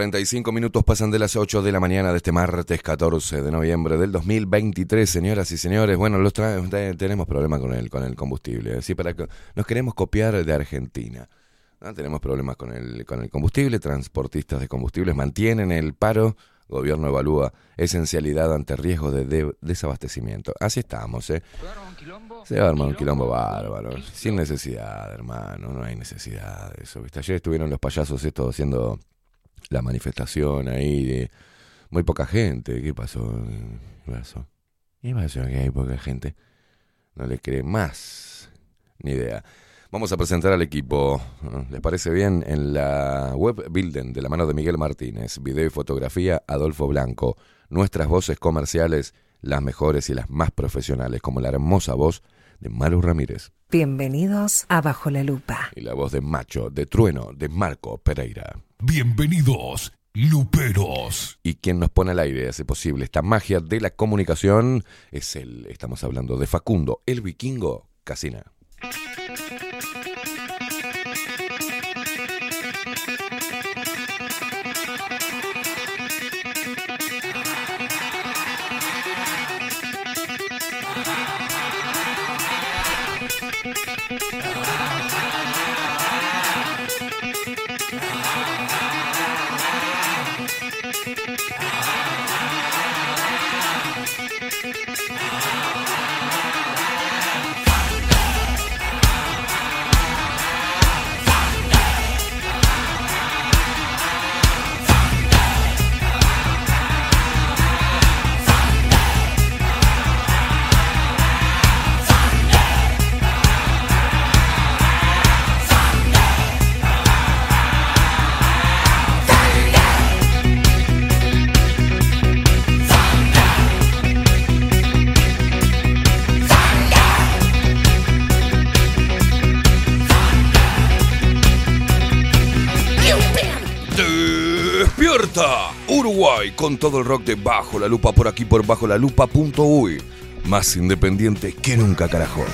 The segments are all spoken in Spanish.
45 minutos pasan de las 8 de la mañana de este martes 14 de noviembre del 2023, señoras y señores. Bueno, los tenemos problemas con el, con el combustible. ¿sí? Para nos queremos copiar de Argentina. Tenemos problemas con el, con el combustible. Transportistas de combustibles mantienen el paro. Gobierno evalúa esencialidad ante riesgo de, desabastecimiento. Así estamos, ¿eh? Se va a armar un quilombo bárbaro. Sin necesidad, hermano. No hay necesidad de eso. ¿viste? Ayer estuvieron los payasos estos haciendo la manifestación ahí de muy poca gente. ¿Qué pasó? ¿Qué pasó? ¿Qué pasó? Que hay poca gente. No le cree más. Ni idea. Vamos a presentar al equipo. ¿Les parece bien? En la web Building de la mano de Miguel Martínez. Video y fotografía Adolfo Blanco. Nuestras voces comerciales, las mejores y las más profesionales, como la hermosa voz de Maru Ramírez. Bienvenidos a Bajo la Lupa. Y la voz de Macho, de Trueno, de Marco Pereira. Bienvenidos, Luperos. Y quien nos pone al aire hace posible esta magia de la comunicación es él. Estamos hablando de Facundo, el vikingo Casina. Uruguay con todo el rock de Bajo la Lupa por aquí por bajo la lupa.uy. Más independiente que nunca, carajo.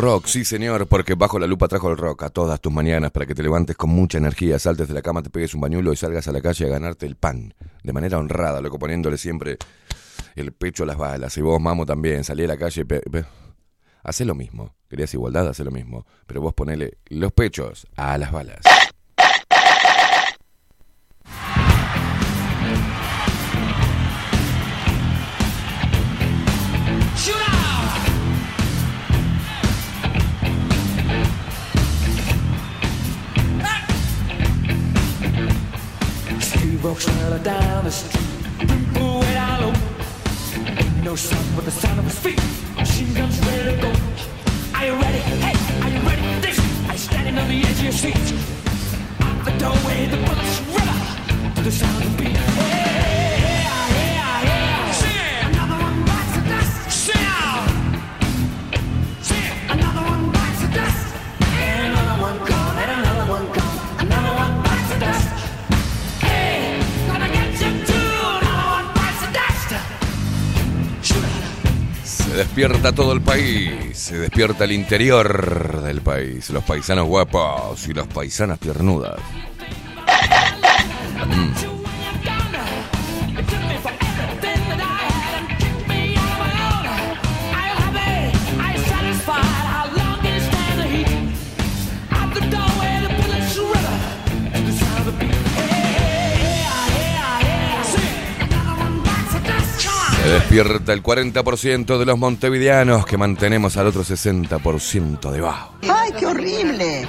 Rock, sí señor, porque bajo la lupa trajo el rock a todas tus mañanas para que te levantes con mucha energía, saltes de la cama, te pegues un bañuelo y salgas a la calle a ganarte el pan. De manera honrada, loco, poniéndole siempre el pecho a las balas. Y vos, mamo, también, salí a la calle. Hacé lo mismo. Querías igualdad, hacé lo mismo. Pero vos ponele los pechos a las balas. Walks down the street, way down low. Ain't no sound but the sound of his feet. Machine guns ready to go. Are you ready? Hey, are you ready this? You standing on the edge of your seat? Out the doorway, the bullets river to the sound of the beat. Hey. Despierta todo el país, se despierta el interior del país, los paisanos guapos y las paisanas piernudas. Mm. Despierta el 40% de los montevideanos que mantenemos al otro 60% debajo. ¡Ay, qué horrible!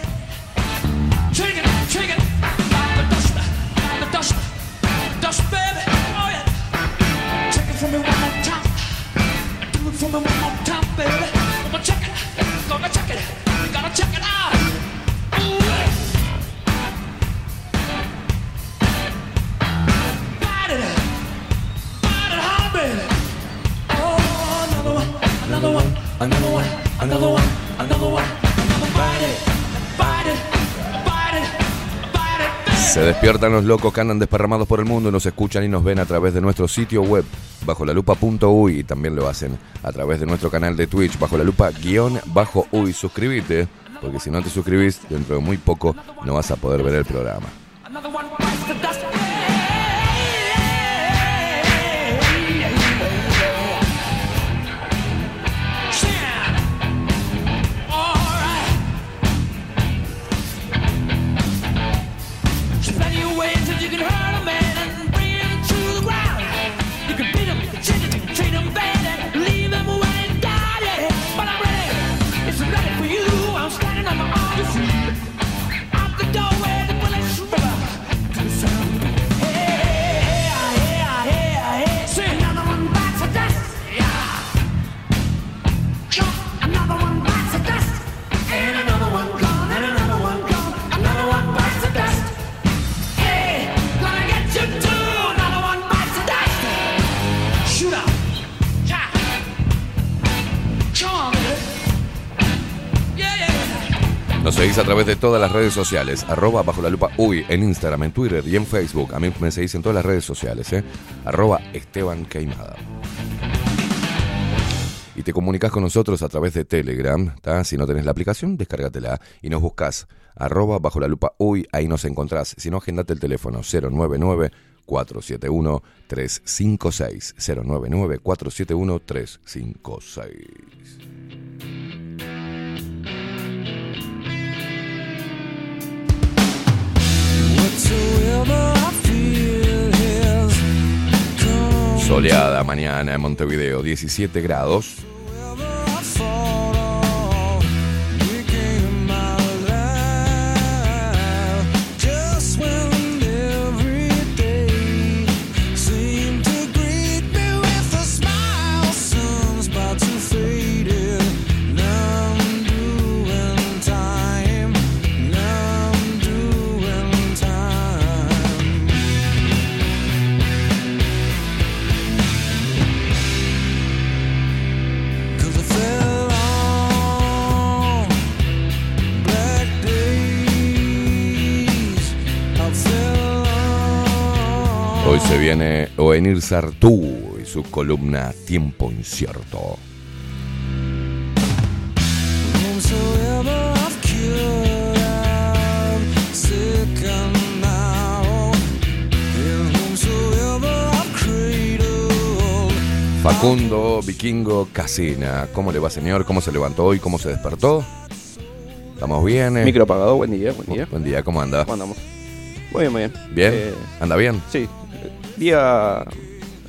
Se despiertan los locos que andan desparramados por el mundo y nos escuchan y nos ven a través de nuestro sitio web bajo la lupa.uy y también lo hacen a través de nuestro canal de Twitch bajo la lupa guion bajo uy. Suscríbete, porque si no te suscribís, dentro de muy poco no vas a poder ver el programa. Seguís a través de todas las redes sociales, arroba bajo la lupa uy, en Instagram, en Twitter y en Facebook. A mí me seguís en todas las redes sociales, ¿eh? arroba Esteban Queimada. Y te comunicas con nosotros a través de Telegram, Si no tenés la aplicación, descárgatela y nos buscas arroba bajo la lupa uy, ahí nos encontrás. Si no, agendate el teléfono 099 471 356 099 471 356. Soleada mañana en Montevideo, 17 grados. Viene Oenir Sartú y su columna Tiempo Incierto. Facundo Vikingo Casina. ¿Cómo le va, señor? ¿Cómo se levantó hoy? ¿Cómo se despertó? ¿Estamos bien? eh? Micro apagado, buen día, buen día. Buen día, ¿cómo anda? ¿Cómo andamos? Muy bien, muy bien. ¿Bien? Eh, ¿Anda bien? sí, día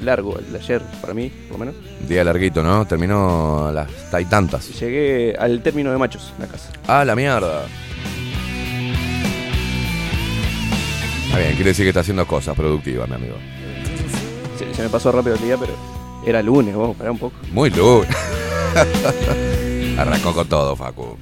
largo el de ayer, para mí, por lo menos. Día larguito, ¿no? Terminó a las y tantas. Llegué al término de machos en la casa. ¡Ah, la mierda! Está bien, quiere decir que está haciendo cosas productivas, mi amigo. Se, se me pasó rápido el día, pero era lunes, vamos a parar un poco. Muy luz. Arrancó con todo, Facu.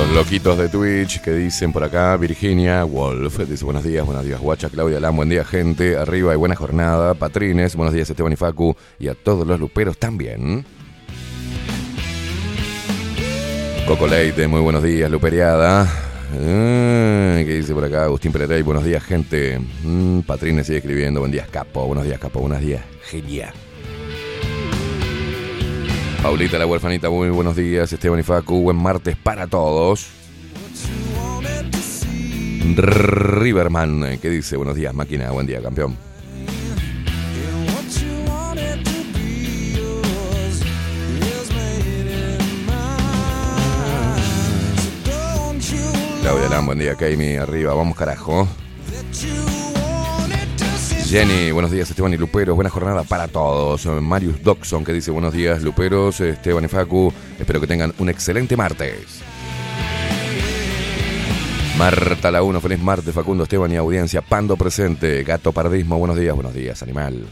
Los loquitos de Twitch que dicen por acá, Virginia Wolf, dice buenos días, buenos días, Guacha, Claudia Lam, buen día, gente, arriba y buena jornada, Patrines, buenos días, Esteban y Facu, y a todos los luperos también. Coco Leite, muy buenos días, Luperiada. Ah, ¿Qué dice por acá? Agustín Pereira, buenos días, gente. Mm, Patrines sigue escribiendo, buen días, Capo, buenos días, Capo, buenos días, genial. Paulita la huerfanita, muy buenos días. Esteban y Facu, buen martes para todos. Riverman, eh, ¿qué dice? Buenos días, máquina, buen día, campeón. Claudia Lam, buen día, Kaimi, arriba, vamos carajo. Jenny, buenos días, Esteban y Luperos, buena jornada para todos. Marius Doxon, que dice buenos días, Luperos, Esteban y Facu, espero que tengan un excelente martes. Marta la 1, feliz martes, Facundo, Esteban y audiencia, Pando presente, Gato Pardismo, buenos días, buenos días, animal.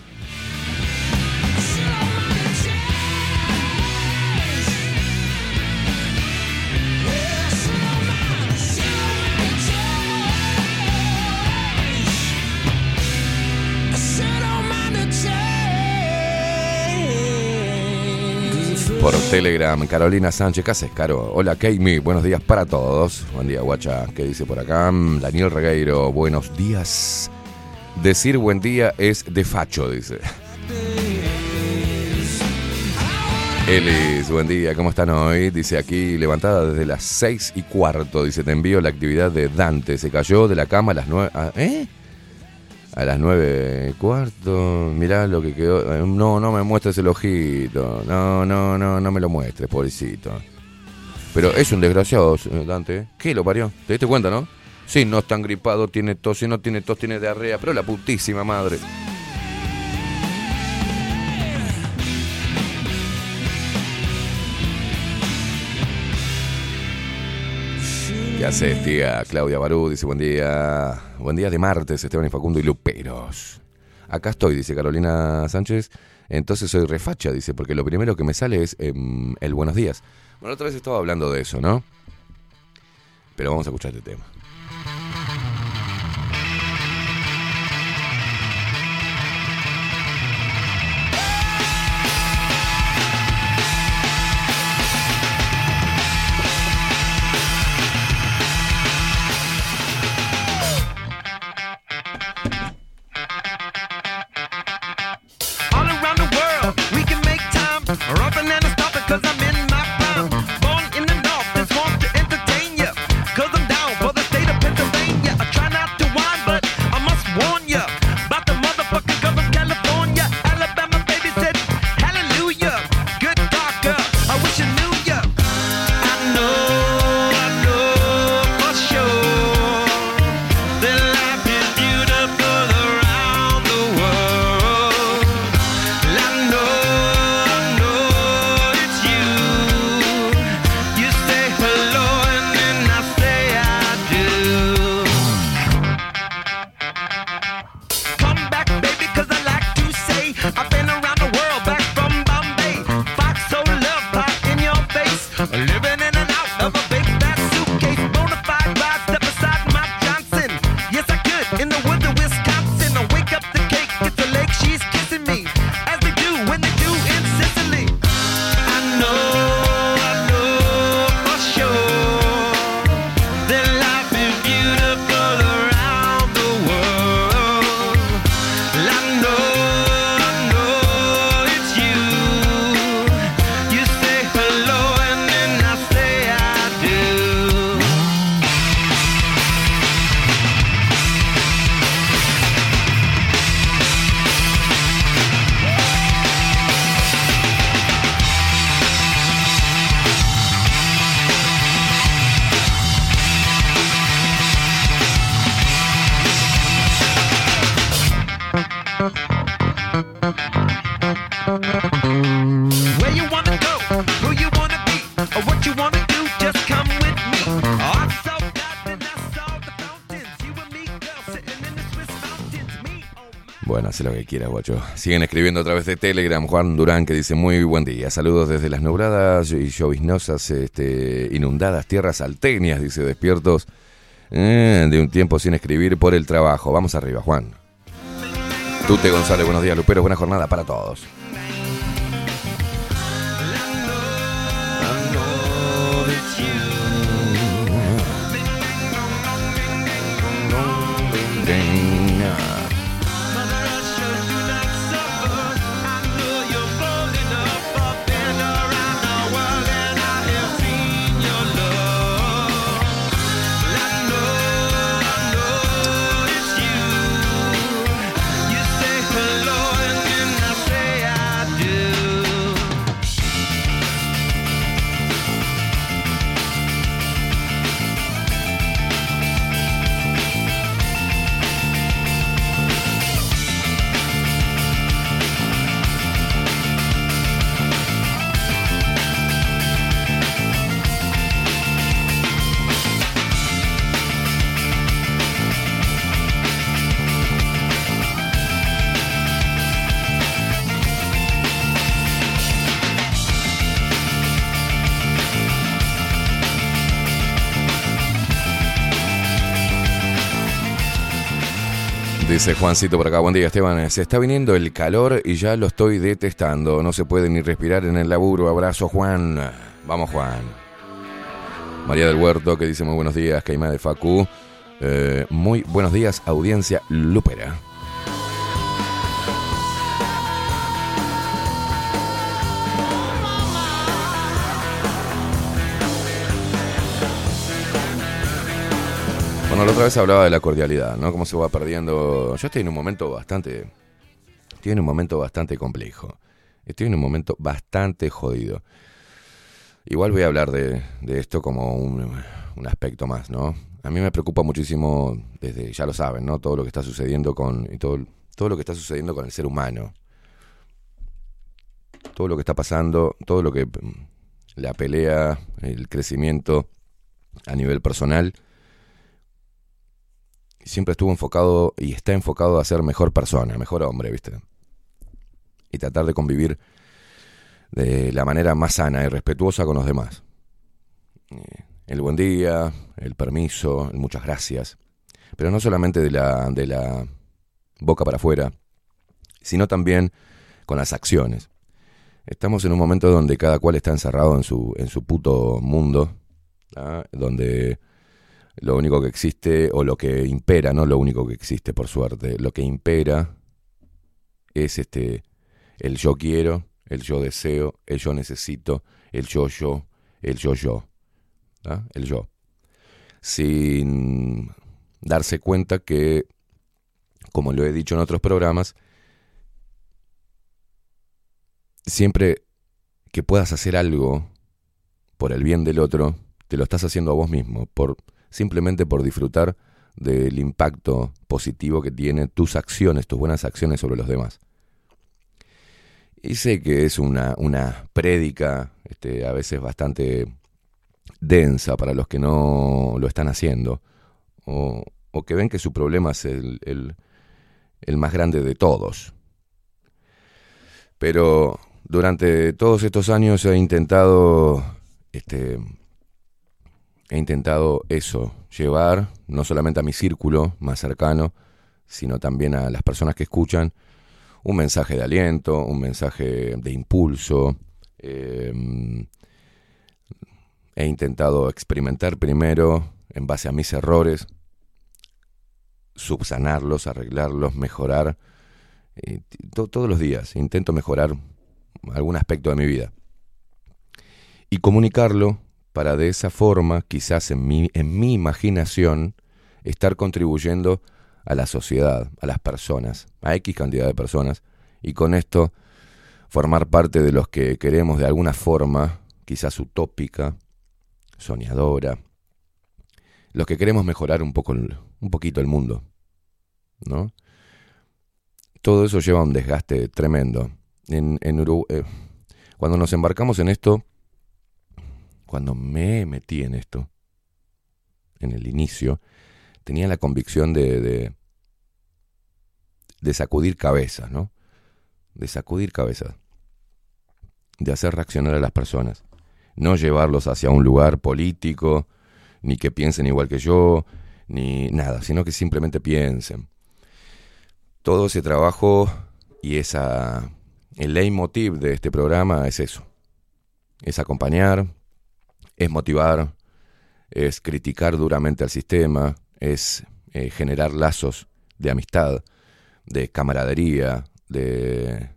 Por Telegram, Carolina Sánchez, ¿qué haces, Caro? Hola, Keimi, buenos días para todos. Buen día, guacha. ¿Qué dice por acá? Mm, Daniel Regueiro, buenos días. Decir buen día es de facho, dice. Elis, buen día, ¿cómo están hoy? Dice aquí, levantada desde las seis y cuarto. Dice, te envío la actividad de Dante. Se cayó de la cama a las nueve. ah, ¿Eh? A las nueve cuarto. Mirá lo que quedó. eh, No, no me muestres el ojito. No, no, no, no me lo muestres, pobrecito. Pero es un desgraciado, eh, Dante. ¿Qué lo parió? ¿Te diste cuenta, no? Sí, no está gripado, tiene tos, si no tiene tos, tiene diarrea. Pero la putísima madre. ¿Qué haces, tía? Claudia Barú dice buen día. Buen día de martes, Esteban y Facundo y Luperos. Acá estoy, dice Carolina Sánchez. Entonces soy refacha, dice, porque lo primero que me sale es em, el buenos días. Bueno, otra vez estaba hablando de eso, ¿no? Pero vamos a escuchar este tema. Lo que quieras, guacho. Siguen escribiendo a través de Telegram. Juan Durán que dice muy buen día. Saludos desde las nubladas y lloviznosas, este, inundadas tierras salteñas, dice despiertos eh, de un tiempo sin escribir por el trabajo. Vamos arriba, Juan. Tute González, buenos días, Lupero. Buena jornada para todos. Juancito por acá, buen día Esteban, se está viniendo el calor y ya lo estoy detestando, no se puede ni respirar en el laburo, abrazo Juan, vamos Juan. María del Huerto que dice muy buenos días, Caimá de Facu, Eh, muy buenos días audiencia Lupera. Bueno, la otra vez hablaba de la cordialidad, ¿no? Cómo se va perdiendo. Yo estoy en un momento bastante. Estoy en un momento bastante complejo. Estoy en un momento bastante jodido. Igual voy a hablar de, de esto como un, un aspecto más, ¿no? A mí me preocupa muchísimo, desde, ya lo saben, ¿no? Todo lo que está sucediendo con. Y todo, todo lo que está sucediendo con el ser humano. Todo lo que está pasando, todo lo que. La pelea, el crecimiento a nivel personal siempre estuvo enfocado y está enfocado a ser mejor persona, mejor hombre, ¿viste? Y tratar de convivir de la manera más sana y respetuosa con los demás. Eh, El buen día, el permiso, muchas gracias. Pero no solamente de la, de la boca para afuera, sino también con las acciones. Estamos en un momento donde cada cual está encerrado en su, en su puto mundo, ¿ah? donde lo único que existe, o lo que impera, no lo único que existe, por suerte, lo que impera es este el yo quiero, el yo deseo, el yo necesito, el yo yo, el yo yo, ¿ah? el yo. Sin darse cuenta que, como lo he dicho en otros programas, siempre que puedas hacer algo por el bien del otro, te lo estás haciendo a vos mismo, por simplemente por disfrutar del impacto positivo que tienen tus acciones, tus buenas acciones sobre los demás. Y sé que es una, una prédica este, a veces bastante densa para los que no lo están haciendo, o, o que ven que su problema es el, el, el más grande de todos. Pero durante todos estos años he intentado este, he intentado eso, llevar no solamente a mi círculo más cercano, sino también a las personas que escuchan, un mensaje de aliento, un mensaje de impulso. eh, he intentado experimentar primero, en base a mis errores, subsanarlos, arreglarlos, mejorar. eh, to- todos los días intento mejorar algún aspecto de mi vida. Y comunicarlo para de esa forma, quizás en mi, en mi imaginación, estar contribuyendo a la sociedad, a las personas, a X cantidad de personas, y con esto formar parte de los que queremos de alguna forma, quizás utópica, soñadora, los que queremos mejorar un poco, un poquito el mundo, ¿no? Todo eso lleva a un desgaste tremendo. En, eh, cuando nos embarcamos en esto, cuando me metí en esto, en el inicio, tenía la convicción de, sacudir cabezas, ¿no? De sacudir cabezas. De hacer reaccionar a las personas. No llevarlos hacia un lugar político, ni que piensen igual que yo, ni nada, sino que simplemente piensen. Todo ese trabajo y esa el leitmotiv de este programa es eso. Es acompañar, es motivar, es criticar duramente al sistema, es eh, generar lazos de amistad, de camaradería, de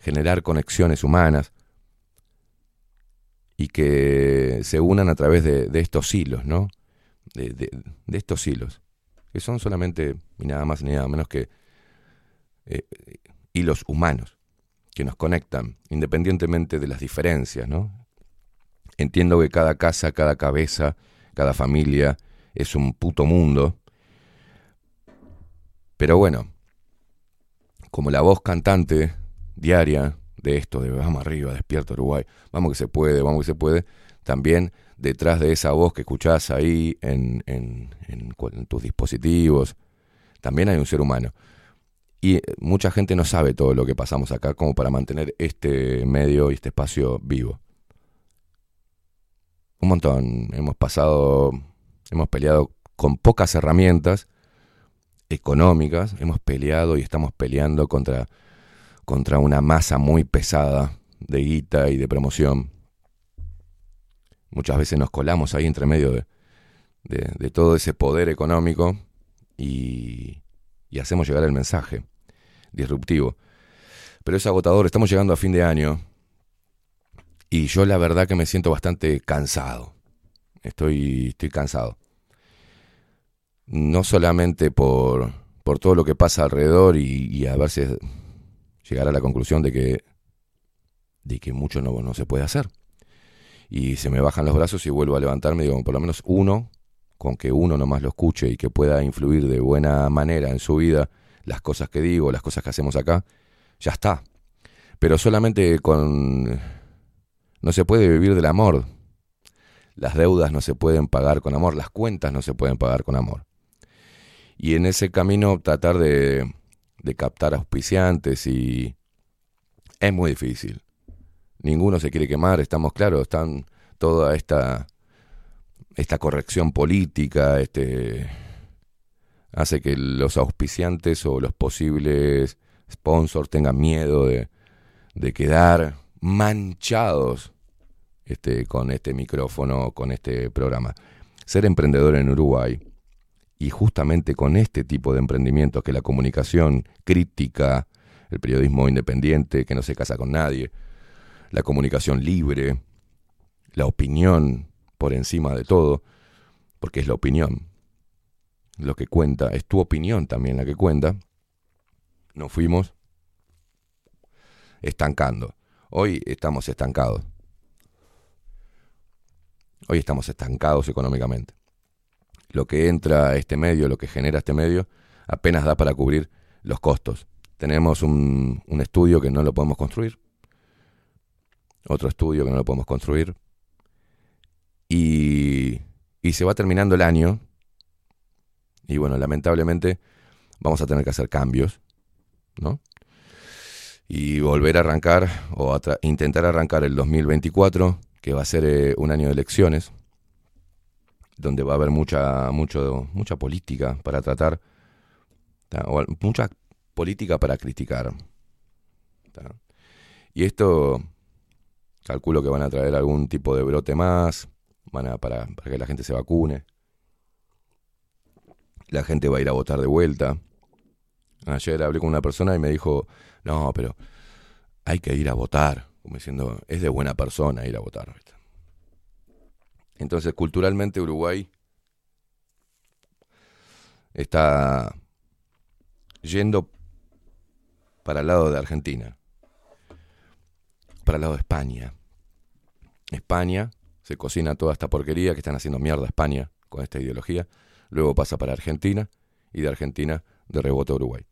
generar conexiones humanas y que se unan a través de, estos hilos, ¿no? De, de- estos hilos, que son solamente y nada más ni nada menos que eh, hilos humanos que nos conectan, independientemente de las diferencias, ¿no? Entiendo que cada casa, cada cabeza, cada familia es un puto mundo, pero bueno, como la voz cantante diaria de esto, de vamos arriba, despierta Uruguay, vamos que se puede, vamos que se puede, también detrás de esa voz que escuchás ahí en, en- en en tus dispositivos, también hay un ser humano. Y eh, mucha gente no sabe todo lo que pasamos acá como para mantener este medio y este espacio vivo. Un montón. Hemos pasado, hemos peleado con pocas herramientas económicas, hemos peleado y estamos peleando contra, contra una masa muy pesada de guita y de promoción. Muchas veces nos colamos ahí entre medio de, de- de todo ese poder económico y, y hacemos llegar el mensaje disruptivo. Pero es agotador, estamos llegando a fin de año y yo la verdad que me siento bastante cansado. Estoy, estoy cansado. No solamente por, por todo lo que pasa alrededor y, a si llegar a la conclusión de que, de que mucho no, no se puede hacer. Y se me bajan los brazos y vuelvo a levantarme, digo, por lo menos uno, con que uno nomás lo escuche y que pueda influir de buena manera en su vida, las cosas que digo, las cosas que hacemos acá, ya está. Pero solamente con... No se puede vivir del amor. Las deudas no se pueden pagar con amor, las cuentas no se pueden pagar con amor. Y en ese camino tratar de, captar auspiciantes y... Es muy difícil. Ninguno se quiere quemar, estamos claros, están toda esta esta corrección política, este hace que los auspiciantes o los posibles sponsors tengan miedo de quedar manchados este, con este micrófono, con este programa. Ser emprendedor en Uruguay y justamente con este tipo de emprendimientos que la comunicación crítica, el periodismo independiente que no se casa con nadie, la comunicación libre, la opinión por encima de todo, porque es la opinión. Lo que cuenta, es tu opinión también la que cuenta. Nos fuimos estancando. Hoy estamos estancados. Hoy estamos estancados económicamente. Lo que entra a este medio, lo que genera este medio, apenas da para cubrir los costos. Tenemos un, un estudio que no lo podemos construir, otro estudio que no lo podemos construir, y, y se va terminando el año, y bueno, lamentablemente vamos a tener que hacer cambios, ¿no? Y volver a arrancar, o intentar arrancar el 2024, que va a ser eh, un año de elecciones, donde va a haber mucha, mucho, mucha política para tratar, o mucha política para criticar. Y esto, calculo que van a traer algún tipo de brote más, van a, para, para que la gente se vacune. La gente va a ir a votar de vuelta. Ayer hablé con una persona y me dijo, no, pero hay que ir a votar. Como diciendo, es de buena persona ir a votar. Entonces, culturalmente Uruguay está yendo para el lado de Argentina, para el lado de España. España se cocina toda esta porquería que están haciendo mierda España con esta ideología, luego pasa para Argentina y de Argentina de rebote a Uruguay.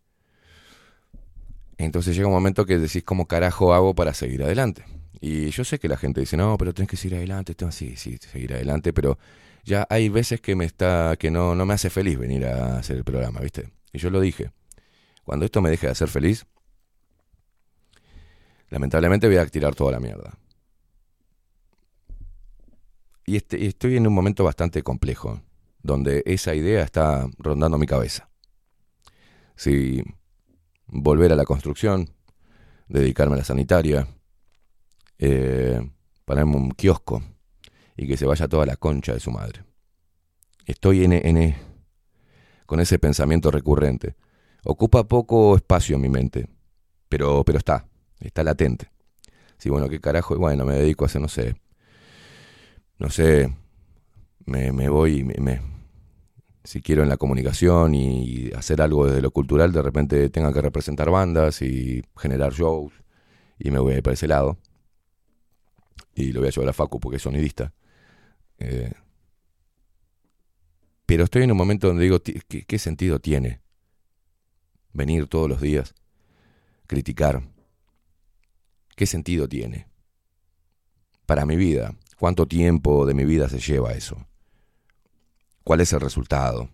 Entonces llega un momento que decís, ¿cómo carajo hago para seguir adelante? Y yo sé que la gente dice, no, pero tenés que seguir adelante, tengo- sí, sí, seguir adelante, pero ya hay veces que me está, que no, no me hace feliz venir a hacer el programa, ¿viste? Y yo lo dije. Cuando esto me deje de hacer feliz, lamentablemente voy a tirar toda la mierda. Y este- y estoy en un momento bastante complejo, donde esa idea está rondando mi cabeza. Si volver a la construcción, dedicarme a la sanitaria, eh, ponerme un kiosco y que se vaya toda la concha de su madre. Estoy en, en- con ese pensamiento recurrente. Ocupa poco espacio en mi mente, pero, pero está, está latente. Sí, bueno, qué carajo, y bueno, me dedico a hacer, no sé, no sé, me, me voy, me, me- si quiero en la comunicación y hacer algo desde lo cultural, de repente tenga que representar bandas y generar shows, y me voy a ir para ese lado. Y lo voy a llevar a Facu porque es sonidista. Eh, pero estoy en un momento donde digo, ¿qué, qué sentido tiene venir todos los días, criticar? ¿Qué sentido tiene? Para mi vida, ¿cuánto tiempo de mi vida se lleva eso? ¿Cuál es el resultado?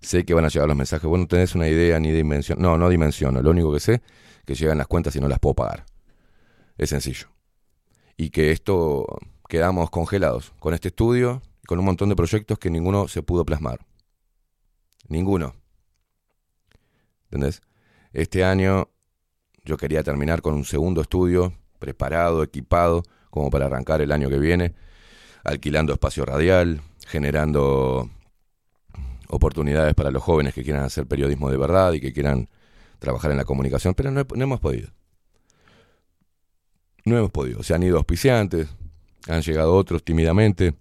Sé que van a llegar los mensajes, bueno, no tenés una idea ni dimensión. No, no dimensiono. Lo único que sé que llegan las cuentas y no las puedo pagar. Es sencillo. Y que esto quedamos congelados con este estudio, con un montón de proyectos que ninguno se pudo plasmar. Ninguno. ¿Entendés? Este año yo quería terminar con un segundo estudio preparado, equipado, como para arrancar el año que viene, alquilando espacio radial, generando oportunidades para los jóvenes que quieran hacer periodismo de verdad y que quieran trabajar en la comunicación, pero no, he- no hemos podido. No hemos podido. Se han ido auspiciantes, han llegado otros tímidamente.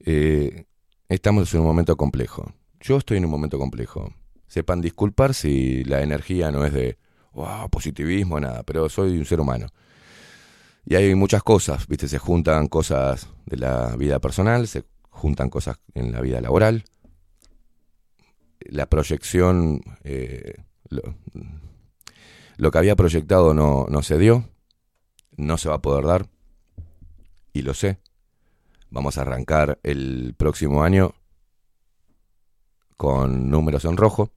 Eh, estamos en un momento complejo. Yo estoy en un momento complejo. Sepan disculpar si la energía no es de wow, positivismo, nada, pero soy un ser humano. Y hay muchas cosas, ¿viste? Se juntan cosas de la vida personal, se juntan cosas en la vida laboral. La proyección, eh, lo, que había proyectado no, no se dio, no se va a poder dar, y lo sé. Vamos a arrancar el próximo año con números en rojo.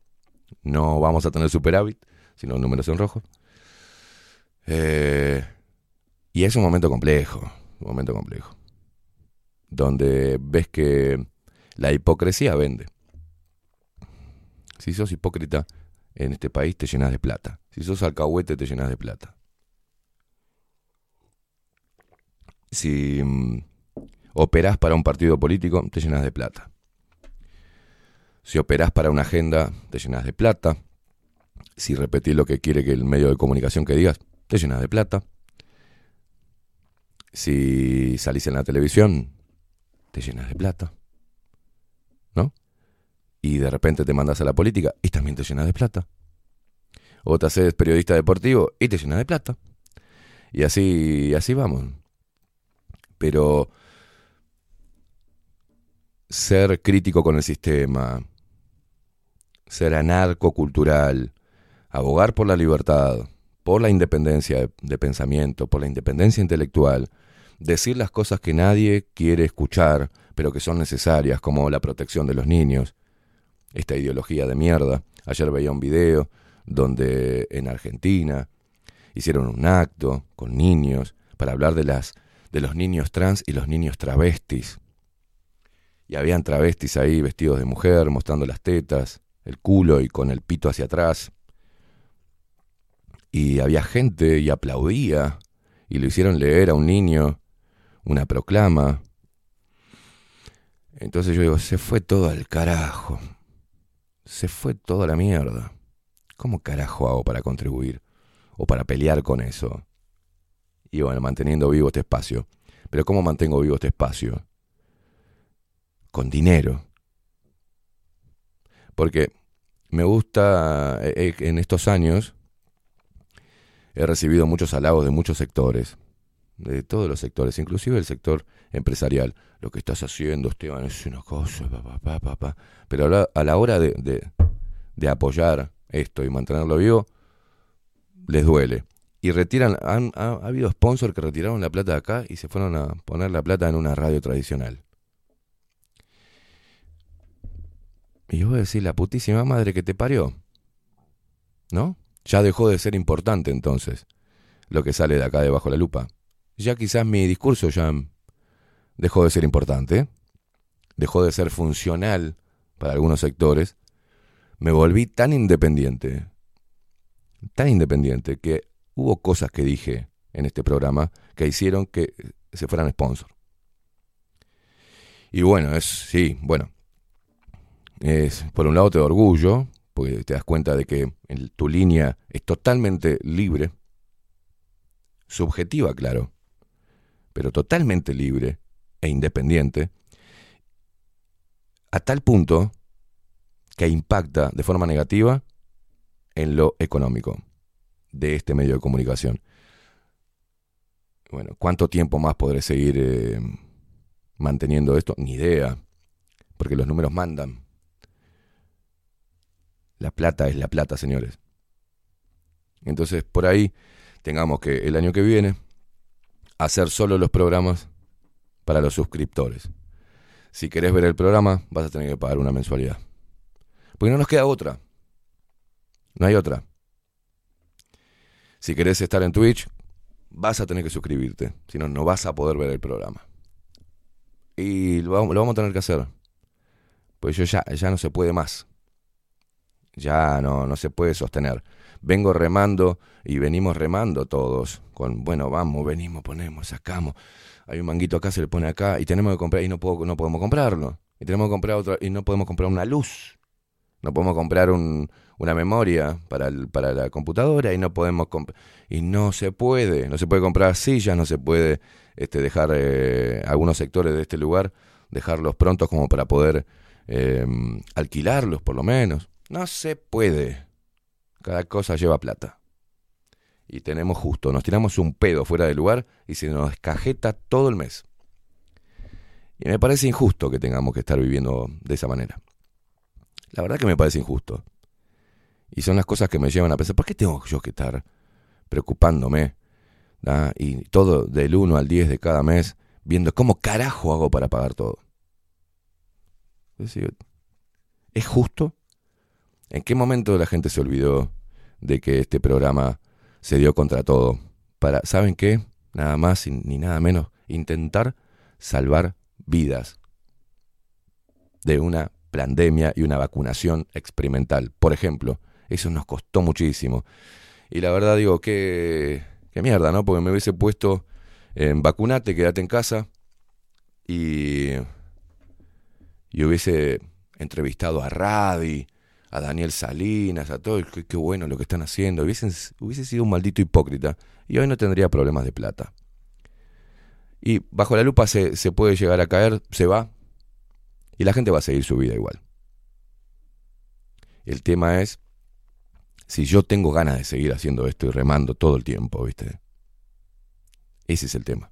No vamos a tener superávit, sino números en rojo. Eh, y es un momento complejo, un momento complejo. Donde ves que la hipocresía vende. Si sos hipócrita en este país te llenas de plata. Si sos alcahuete te llenas de plata. Si mm, operás para un partido político te llenas de plata. Si operás para una agenda te llenas de plata. Si repetís lo que quiere que el medio de comunicación que digas, te llenas de plata. Si salís en la televisión, te llenas de plata. ¿No? Y de repente te mandas a la política y también te llenas de plata. O te haces periodista deportivo y te llenas de plata. Y así, así vamos. Pero ser crítico con el sistema, ser anarcocultural, abogar por la libertad, por la independencia de, de pensamiento, por la independencia intelectual, decir las cosas que nadie quiere escuchar, pero que son necesarias, como la protección de los niños, esta ideología de mierda. Ayer veía un video donde en Argentina hicieron un acto con niños para hablar de las de los niños trans y los niños travestis. Y habían travestis ahí vestidos de mujer, mostrando las tetas, el culo y con el pito hacia atrás. Y había gente y aplaudía y le hicieron leer a un niño una proclama. Entonces yo digo, se fue todo al carajo. Se fue toda la mierda. ¿Cómo carajo hago para contribuir? O para pelear con eso. Y bueno, manteniendo vivo este espacio. Pero ¿cómo mantengo vivo este espacio? Con dinero. Porque me gusta, eh, eh, en estos años, he recibido muchos halagos de muchos sectores, de todos los sectores, inclusive el sector empresarial. Lo que estás haciendo, Esteban, es una cosa, pa, pa, pa, pa, pa. Pero a la, hora de, apoyar esto y mantenerlo vivo, les duele. Y retiran, han, ha, ha habido sponsors que retiraron la plata de acá y se fueron a poner la plata en una radio tradicional. Y vos decís, la putísima madre que te parió. ¿No? Ya dejó de ser importante entonces lo que sale de acá debajo de la lupa. Ya quizás mi discurso ya dejó de ser importante, dejó de ser funcional para algunos sectores. Me volví tan independiente, tan independiente, que hubo cosas que dije en este programa que hicieron que se fueran sponsor. Y bueno, es, sí, bueno, es, por un lado te orgullo, porque te das cuenta de que tu línea es totalmente libre, subjetiva, claro, pero totalmente libre e independiente, a tal punto que impacta de forma negativa en lo económico de este medio de comunicación. Bueno, ¿cuánto tiempo más podré seguir eh, manteniendo esto? Ni idea, porque los números mandan. La plata es la plata, señores. Entonces, por ahí tengamos que el año que viene hacer solo los programas para los suscriptores. Si querés ver el programa, vas a tener que pagar una mensualidad. Porque no nos queda otra. No hay otra. Si querés estar en Twitch, vas a tener que suscribirte. Si no, no vas a poder ver el programa. Y lo vamos, a tener que hacer. Pues ya, ya no se puede más. Ya no, no se puede sostener. Vengo remando y venimos remando todos. Con, bueno, vamos, venimos, ponemos, sacamos. Hay un manguito acá, se le pone acá y tenemos que comprar y no, puedo, no podemos comprarlo. Y tenemos que comprar otra y no podemos comprar una luz. No podemos comprar un, una memoria para, el- para la computadora y no podemos y no se puede, no se puede comprar sillas, no se puede este, dejar eh, algunos sectores de este lugar, dejarlos prontos como para poder eh, alquilarlos por lo menos. No se puede. Cada cosa lleva plata. Y tenemos justo, nos tiramos un pedo fuera del lugar y se nos cajeta todo el mes. Y me parece injusto que tengamos que estar viviendo de esa manera. La verdad que me parece injusto. Y son las cosas que me llevan a pensar, ¿por qué tengo yo que estar preocupándome? Y todo del 1 al 10 de cada mes, viendo cómo carajo hago para pagar todo. ¿Es justo? ¿En qué momento la gente se olvidó de que este programa se dio contra todo? Para, ¿saben qué? Nada más ni nada menos, intentar salvar vidas de una pandemia y una vacunación experimental. Por ejemplo, eso nos costó muchísimo. Y la verdad digo, qué, qué mierda, ¿no? Porque me hubiese puesto en vacunate, quédate en casa y, y hubiese entrevistado a Radi, a Daniel Salinas, a todo, qué, qué bueno lo que están haciendo. Hubiesen, hubiese sido un maldito hipócrita y hoy no tendría problemas de plata. Y bajo la lupa se, se puede llegar a caer, se va, y la gente va a seguir su vida igual. El tema es si yo tengo ganas de seguir haciendo esto y remando todo el tiempo, ¿viste? Ese es el tema.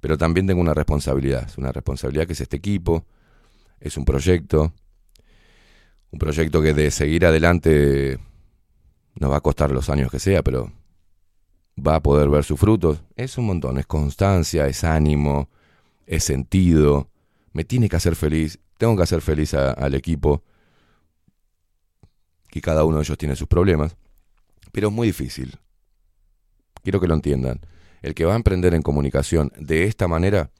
Pero también tengo una responsabilidad, es una responsabilidad que es este equipo, es un proyecto, un proyecto que de seguir adelante nos va a costar los años que sea, pero va a poder ver sus frutos. Es un montón, es constancia, es ánimo, es sentido, me tiene que hacer feliz, tengo que hacer feliz al equipo, que cada uno de ellos tiene sus problemas, pero es muy difícil. Quiero que lo entiendan. El que va a emprender en comunicación de esta manera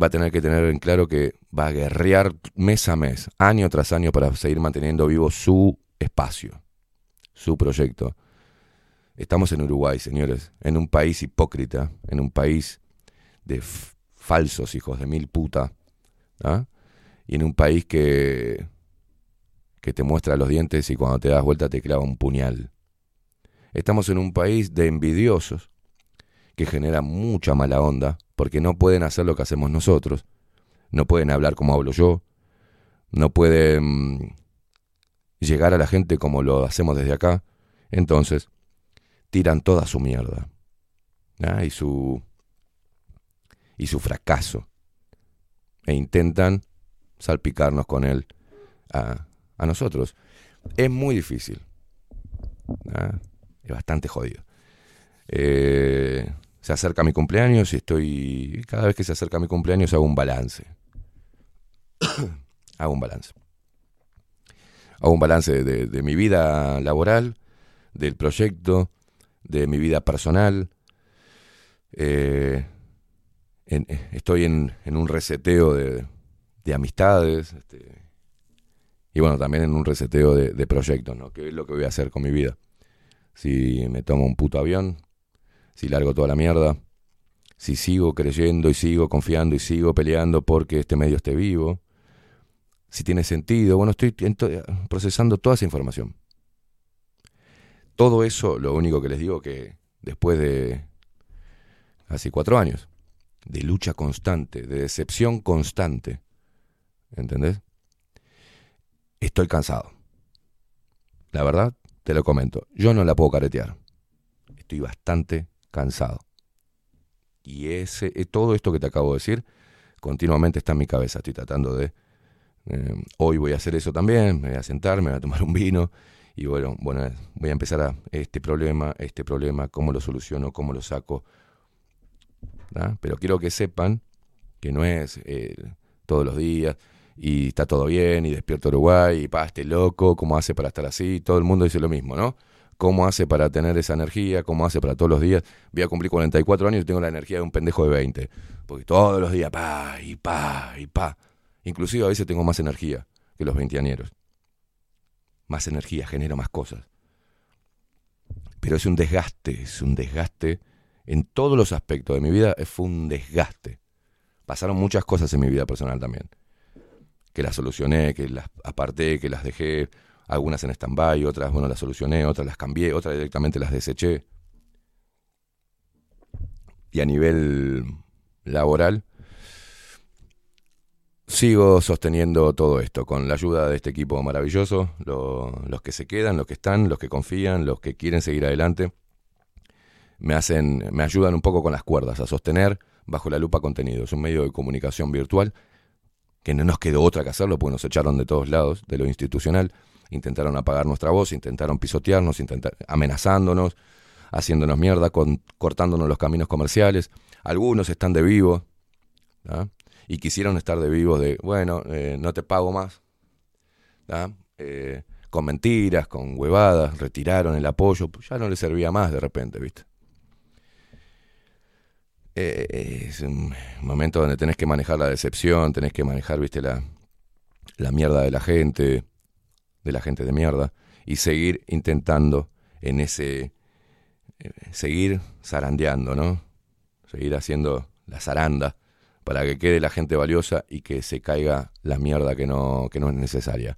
va a tener que tener en claro que va a guerrear mes a mes, año tras año, para seguir manteniendo vivo su espacio, su proyecto. Estamos en Uruguay, señores, en un país hipócrita, en un país de falsos hijos de mil puta, ¿ah? y en un país que, que te muestra los dientes y cuando te das vuelta te clava un puñal. Estamos en un país de envidiosos que genera mucha mala onda porque no pueden hacer lo que hacemos nosotros, no pueden hablar como hablo yo, no pueden mm, llegar a la gente como lo hacemos desde acá, entonces tiran toda su mierda ¿ah? y su y su fracaso e intentan salpicarnos con él a, a nosotros. Es muy difícil. ¿ah? Es bastante jodido. Eh, se acerca mi cumpleaños y estoy. Cada vez que se acerca mi cumpleaños hago un balance. hago un balance. hago un balance de, mi vida laboral, del proyecto, de mi vida personal. Eh, eh, estoy en, un reseteo de, de amistades. este, y bueno, también en un reseteo de, proyectos, ¿no? ¿Qué es lo que voy a hacer con mi vida? Si me tomo un puto avión, si largo toda la mierda, si sigo creyendo y sigo confiando y sigo peleando porque este medio esté vivo, si tiene sentido. Bueno, estoy procesando toda esa información. Todo eso, lo único que les digo que después de casi cuatro años de lucha constante, de decepción constante, ¿entendés? Estoy cansado. La verdad, te lo comento. Yo no la puedo caretear. Estoy bastante cansado. Y ese, eh, todo esto que te acabo de decir, continuamente está en mi cabeza. Estoy tratando de. eh, hoy voy a hacer eso también. Me voy a sentar, me voy a tomar un vino. Y bueno, bueno, voy a empezar a este problema, este problema, cómo lo soluciono, cómo lo saco. Pero quiero que sepan que no es eh, todos los días y está todo bien y despierto Uruguay y pa, este loco, cómo hace para estar así. Todo el mundo dice lo mismo, ¿no? ¿Cómo hace para tener esa energía? ¿Cómo hace para todos los días? Voy a cumplir 44 años y tengo la energía de un pendejo de 20. Porque todos los días, pa, y pa, y pa. Inclusive a veces tengo más energía que los veinteañeros. Más energía, genero más cosas. Pero es un desgaste, es un desgaste en todos los aspectos de mi vida, fue un desgaste. Pasaron muchas cosas en mi vida personal también. Que las solucioné, que las aparté, que las dejé, algunas en stand-by, otras, bueno, las solucioné, otras las cambié, otras directamente las deseché. Y a nivel laboral, sigo sosteniendo todo esto con la ayuda de este equipo maravilloso, lo- los que se quedan, los que están, los que confían, los que quieren seguir adelante. Me hacen, me ayudan un poco con las cuerdas a sostener bajo la lupa contenido. Es un medio de comunicación virtual que no nos quedó otra que hacerlo porque nos echaron de todos lados, de lo institucional. Intentaron apagar nuestra voz, intentaron pisotearnos, intentar, amenazándonos, haciéndonos mierda, cortándonos los caminos comerciales. Algunos están de vivo y quisieron estar de vivo de, bueno, eh, no te pago más. Eh, con mentiras, con huevadas, retiraron el apoyo, pues ya no les servía más de repente, ¿viste? Eh, es un momento donde tenés que manejar la decepción, tenés que manejar, viste, la, la mierda de la gente, de la gente de mierda, y seguir intentando en ese, eh, seguir zarandeando, ¿no? Seguir haciendo la zaranda para que quede la gente valiosa y que se caiga la mierda que no, que no es necesaria.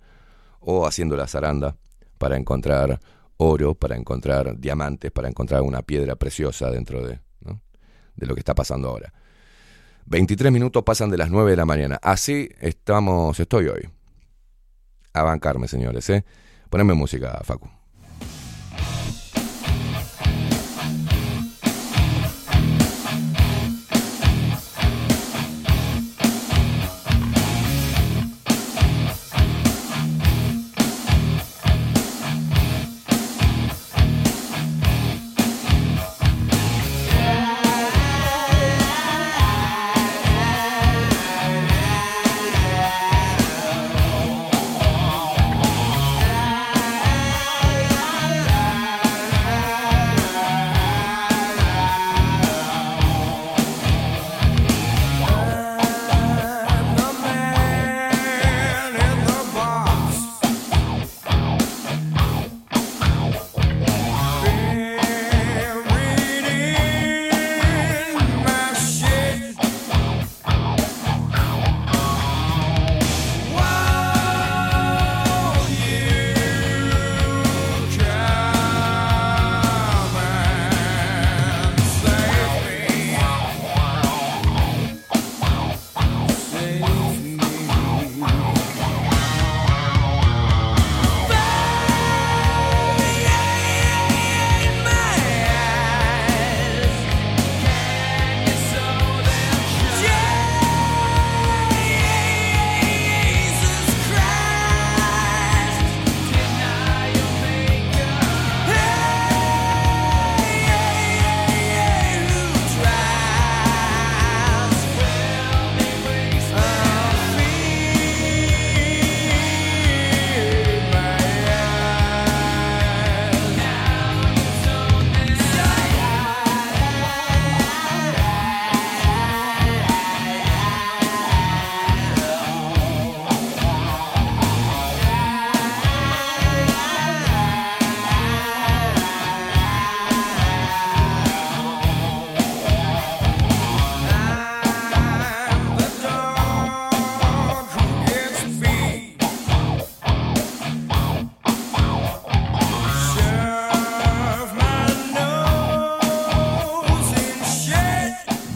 O haciendo la zaranda para encontrar oro, para encontrar diamantes, para encontrar una piedra preciosa dentro de, de lo que está pasando ahora. 23 minutos pasan de las 9 de la mañana. Así estamos, estoy hoy. A bancarme, señores, ¿eh? Poneme música, Facu.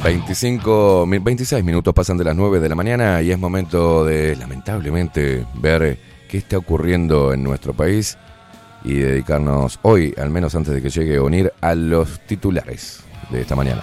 25, mi- 26 minutos pasan de las 9 de la mañana y es momento de, lamentablemente, ver qué está ocurriendo en nuestro país y dedicarnos hoy, al menos antes de que llegue a unir, a los titulares de esta mañana.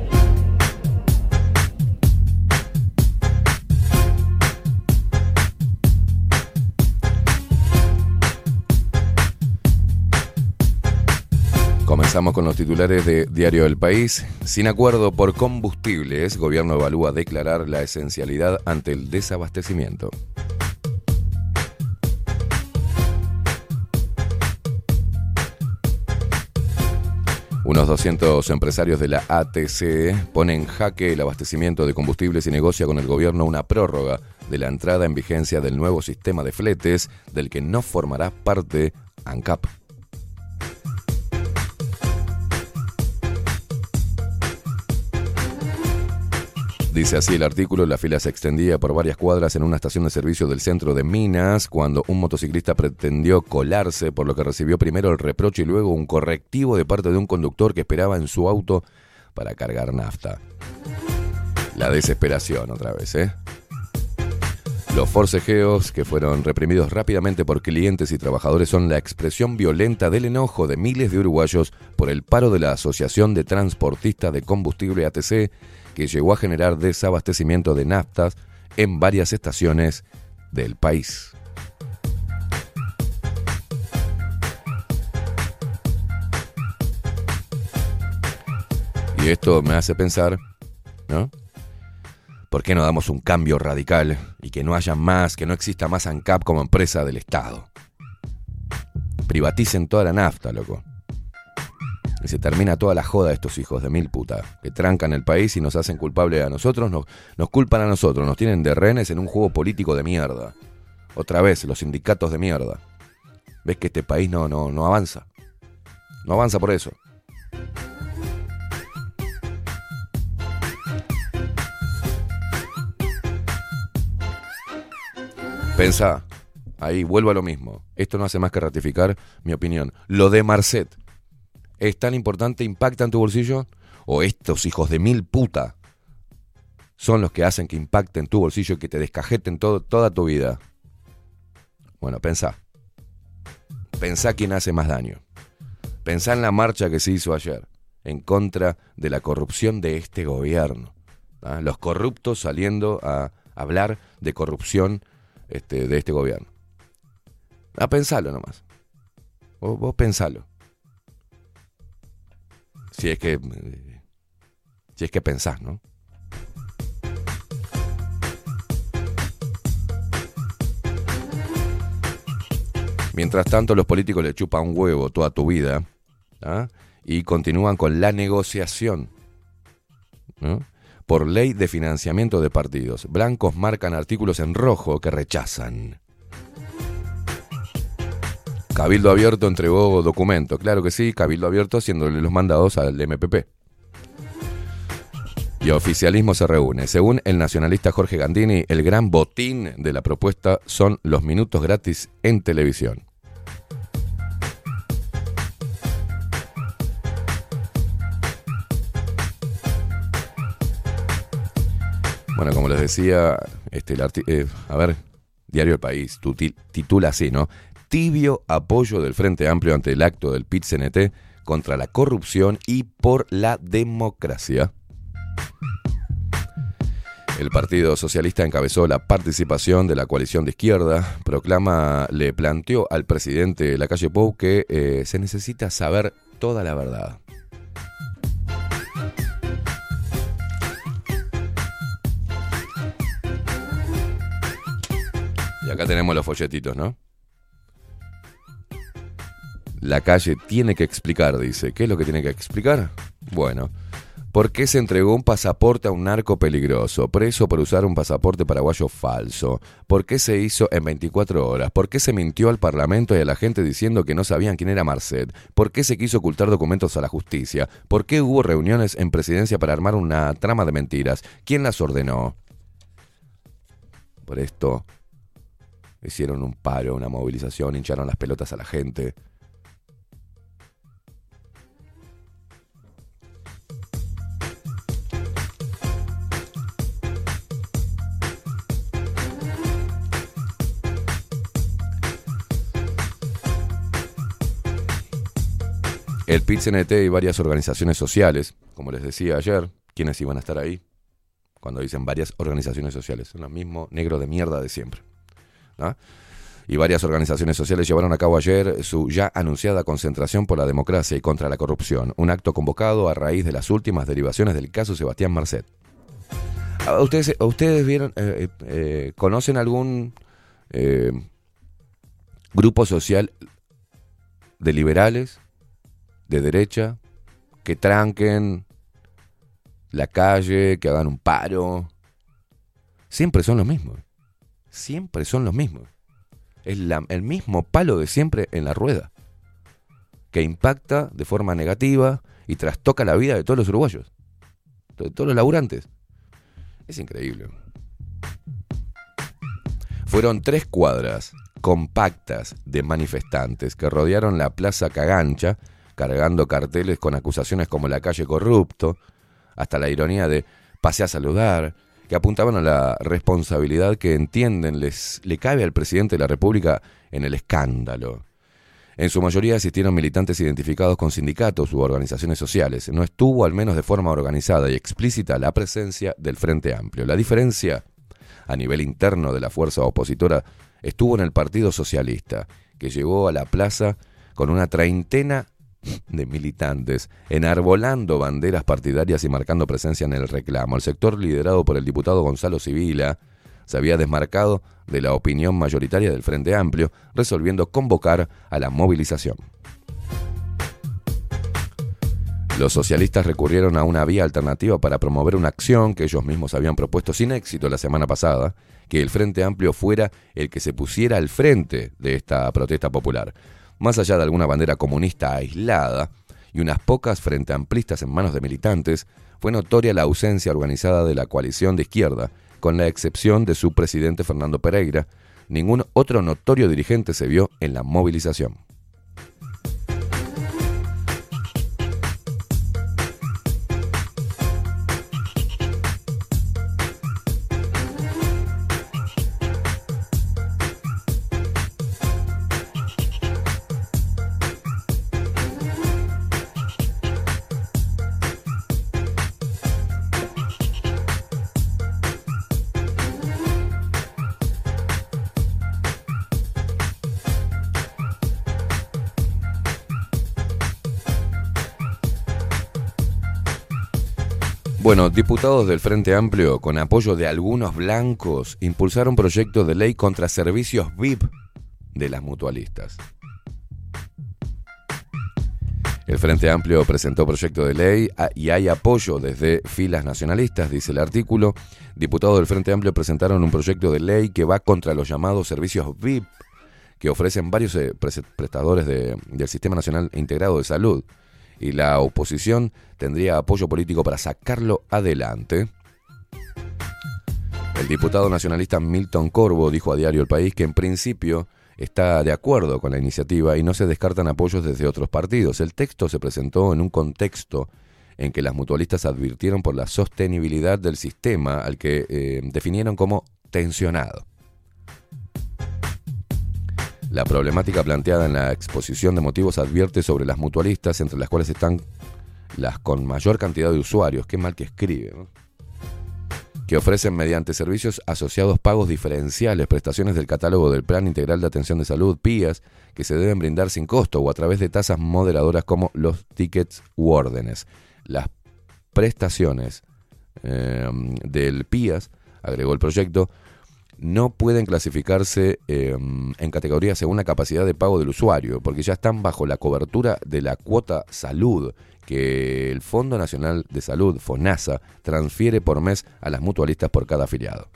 Con los titulares de Diario del País. Sin acuerdo por combustibles, gobierno evalúa declarar la esencialidad ante el desabastecimiento. Unos 200 empresarios de la ATC ponen en jaque el abastecimiento de combustibles y negocia con el gobierno una prórroga de la entrada en vigencia del nuevo sistema de fletes del que no formará parte ANCAP. Dice así el artículo, la fila se extendía por varias cuadras en una estación de servicio del centro de Minas cuando un motociclista pretendió colarse, por lo que recibió primero el reproche y luego un correctivo de parte de un conductor que esperaba en su auto para cargar nafta. La desesperación otra vez, ¿eh? Los forcejeos, que fueron reprimidos rápidamente por clientes y trabajadores, son la expresión violenta del enojo de miles de uruguayos por el paro de la Asociación de Transportistas de Combustible ATC, que llegó a generar desabastecimiento de naftas en varias estaciones del país. Y esto me hace pensar, ¿no? ¿Por qué no damos un cambio radical y que no haya más, que no exista más ANCAP como empresa del Estado? Privaticen toda la nafta, loco. Y se termina toda la joda de estos hijos de mil puta, que trancan el país y nos hacen culpables a nosotros, nos, nos culpan a nosotros, nos tienen de rehenes en un juego político de mierda. Otra vez, los sindicatos de mierda. ¿Ves que este país no, no, no avanza? No avanza por eso. Pensá, ahí vuelvo a lo mismo. Esto no hace más que ratificar mi opinión. Lo de Marcet, ¿es tan importante, impacta en tu bolsillo? ¿O estos hijos de mil puta son los que hacen que impacte en tu bolsillo y que te descajeten todo, toda tu vida? Bueno, pensá. Pensá quién hace más daño. Pensá en la marcha que se hizo ayer en contra de la corrupción de este gobierno. ¿ah? Los corruptos saliendo a hablar de corrupción este, de este gobierno. A pensarlo nomás. Vos, vos pensalo. Si es que. eh, es que pensás, ¿no? Mientras tanto, los políticos le chupan un huevo toda tu vida ¿ah? y continúan con la negociación. ¿no? Por ley de financiamiento de partidos. Blancos marcan artículos en rojo que rechazan. Cabildo Abierto entregó documento. Claro que sí, Cabildo Abierto haciéndole los mandados al MPP. Y oficialismo se reúne. Según el nacionalista Jorge Gandini, el gran botín de la propuesta son los minutos gratis en televisión. Bueno, como les decía, este, eh, a ver, Diario El País, tu ti- titula así, ¿no? Tibio apoyo del Frente Amplio ante el acto del PIT-CNT contra la corrupción y por la democracia. El Partido Socialista encabezó la participación de la coalición de izquierda. Proclama, le planteó al presidente Lacalle Pou que eh, se necesita saber toda la verdad. Acá tenemos los folletitos, ¿no? La calle tiene que explicar, dice. ¿Qué es lo que tiene que explicar? Bueno, ¿por qué se entregó un pasaporte a un narco peligroso? Preso por usar un pasaporte paraguayo falso. ¿Por qué se hizo en 24 horas? ¿Por qué se mintió al Parlamento y a la gente diciendo que no sabían quién era Marcet? ¿Por qué se quiso ocultar documentos a la justicia? ¿Por qué hubo reuniones en presidencia para armar una trama de mentiras? ¿Quién las ordenó? Por esto hicieron un paro, una movilización, hincharon las pelotas a la gente. El PIT-CNT y varias organizaciones sociales, como les decía ayer, ¿quiénes iban a estar ahí? Cuando dicen varias organizaciones sociales, son los mismos negros de mierda de siempre. ¿no? Y varias organizaciones sociales llevaron a cabo ayer su ya anunciada concentración por la democracia y contra la corrupción, un acto convocado a raíz de las últimas derivaciones del caso Sebastián Marcet. ¿A ¿Ustedes, ustedes vieron, eh, eh, eh, conocen algún grupo social de liberales, de derecha, que tranquen la calle, que hagan un paro? Siempre son los mismos. Siempre son los mismos. Es la- el mismo palo de siempre en la rueda, que impacta de forma negativa y trastoca la vida de todos los uruguayos, de todos los laburantes. Es increíble. Fueron tres cuadras compactas de manifestantes que rodearon la Plaza Cagancha, cargando carteles con acusaciones como la calle corrupto, hasta la ironía de pase a saludar, que apuntaban a la responsabilidad que entienden les le cabe al presidente de la República en el escándalo. En su mayoría asistieron militantes identificados con sindicatos u organizaciones sociales. No estuvo, al menos de forma organizada y explícita, la presencia del Frente Amplio. La diferencia a nivel interno de la fuerza opositora estuvo en el Partido Socialista, que llegó a la plaza con una treintena de militantes, enarbolando banderas partidarias y marcando presencia en el reclamo. El sector liderado por el diputado Gonzalo Civila se había desmarcado de la opinión mayoritaria del Frente Amplio, resolviendo convocar a la movilización. Los socialistas recurrieron a una vía alternativa para promover una acción que ellos mismos habían propuesto sin éxito la semana pasada, que el Frente Amplio fuera el que se pusiera al frente de esta protesta popular. Más allá de alguna bandera comunista aislada y unas pocas frente amplistas en manos de militantes, fue notoria la ausencia organizada de la coalición de izquierda, con la excepción de su presidente Fernando Pereira. Ningún otro notorio dirigente se vio en la movilización. Bueno, diputados del Frente Amplio, con apoyo de algunos blancos, impulsaron proyectos de ley contra servicios VIP de las mutualistas. El Frente Amplio presentó proyecto de ley ah, y hay apoyo desde filas nacionalistas, dice el artículo. Diputados del Frente Amplio presentaron un proyecto de ley que va contra los llamados servicios VIP que ofrecen varios eh, pres- prestadores de- del Sistema Nacional Integrado de Salud. Y la oposición tendría apoyo político para sacarlo adelante. El diputado nacionalista Milton Corvo dijo a Diario El País que en principio está de acuerdo con la iniciativa y no se descartan apoyos desde otros partidos. El texto se presentó en un contexto en que las mutualistas advirtieron por la sostenibilidad del sistema al que eh, definieron como tensionado. La problemática planteada en la exposición de motivos advierte sobre las mutualistas, entre las cuales están las con mayor cantidad de usuarios, qué mal que escribe, que ofrecen mediante servicios asociados pagos diferenciales, prestaciones del catálogo del Plan Integral de Atención de Salud, PIAS, que se deben brindar sin costo o a través de tasas moderadoras como los tickets u órdenes. Las prestaciones eh, del PIAS, agregó el proyecto, no pueden clasificarse eh, en categoría según la capacidad de pago del usuario, porque ya están bajo la cobertura de la cuota salud que el Fondo Nacional de Salud, FONASA, transfiere por mes a las mutualistas por cada afiliado.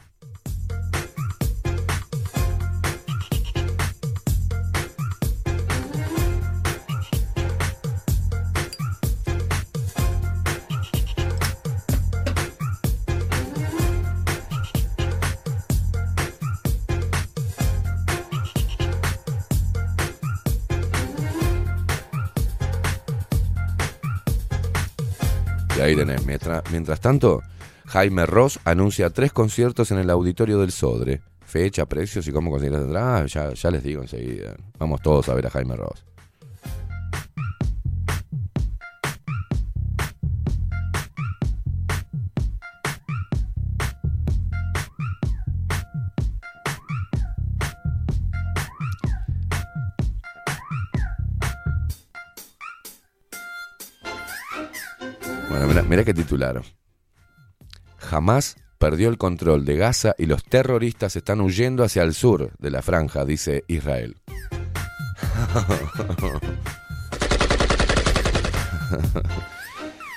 Ahí tenés. Mientras, tanto, Jaime Ross anuncia tres conciertos en el auditorio del Sodre. Fecha, precios y cómo conseguir las entradas. Ya, ya les digo enseguida. Vamos todos a ver a Jaime Ross. Mira qué titular. Jamás perdió el control de Gaza y los terroristas están huyendo hacia el sur de la franja, dice Israel.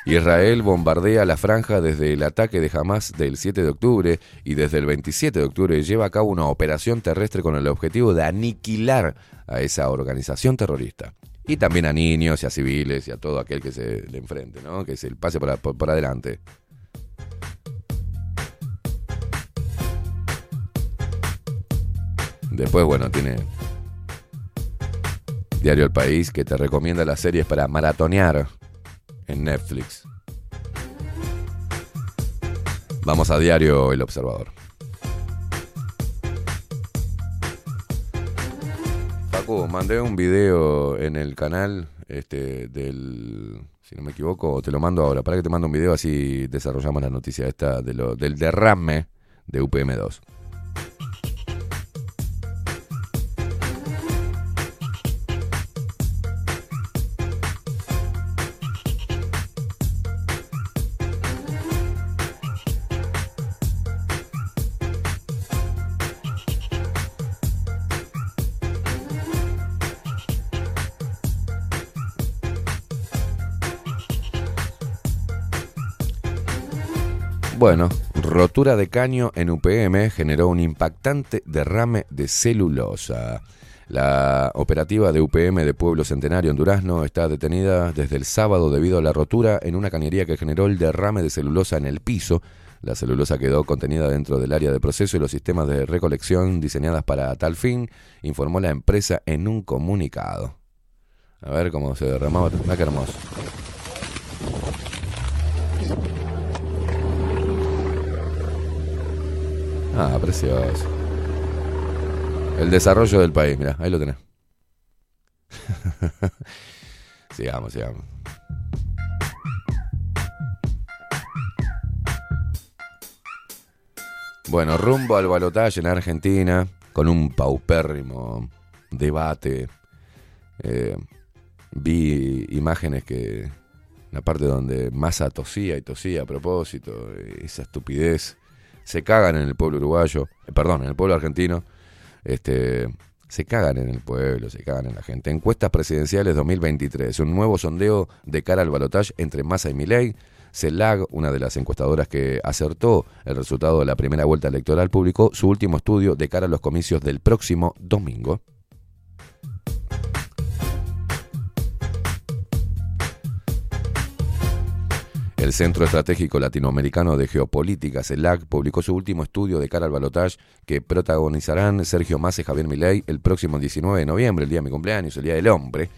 Israel bombardea la franja desde el ataque de Hamas del 7 de octubre y desde el 27 de octubre lleva a cabo una operación terrestre con el objetivo de aniquilar a esa organización terrorista. Y también a niños y a civiles y a todo aquel que se le enfrente, ¿no? Que se pase por, por- adelante. Después, bueno, tiene Diario El País que te recomienda las series para maratonear en Netflix. Vamos a Diario El Observador. Mandé un video en el canal este, del. Si no me equivoco, te lo mando ahora. Para que te mando un video así desarrollamos la noticia esta de lo, del derrame de UPM2. Bueno, rotura de caño en UPM generó un impactante derrame de celulosa. La operativa de UPM de Pueblo Centenario en Durazno está detenida desde el sábado debido a la rotura en una cañería que generó el derrame de celulosa en el piso. La celulosa quedó contenida dentro del área de proceso y los sistemas de recolección diseñadas para tal fin, informó la empresa en un comunicado. A ver cómo se derramaba. Mira qué hermoso. Ah, precioso. El desarrollo del país, mira, ahí lo tenés. sigamos, sigamos. Bueno, rumbo al balotaje en Argentina, con un paupérrimo debate. Eh, vi imágenes que, la parte donde Massa tosía y tosía a propósito, esa estupidez se cagan en el pueblo uruguayo, eh, perdón, en el pueblo argentino, este, se cagan en el pueblo, se cagan en la gente. Encuestas presidenciales 2023, un nuevo sondeo de cara al balotaje entre Massa y Milei. CELAG, una de las encuestadoras que acertó el resultado de la primera vuelta electoral, publicó su último estudio de cara a los comicios del próximo domingo. El Centro Estratégico Latinoamericano de Geopolítica, CELAC, publicó su último estudio de cara al balotaje que protagonizarán Sergio Massa y Javier Milei el próximo 19 de noviembre, el día de mi cumpleaños, el Día del Hombre.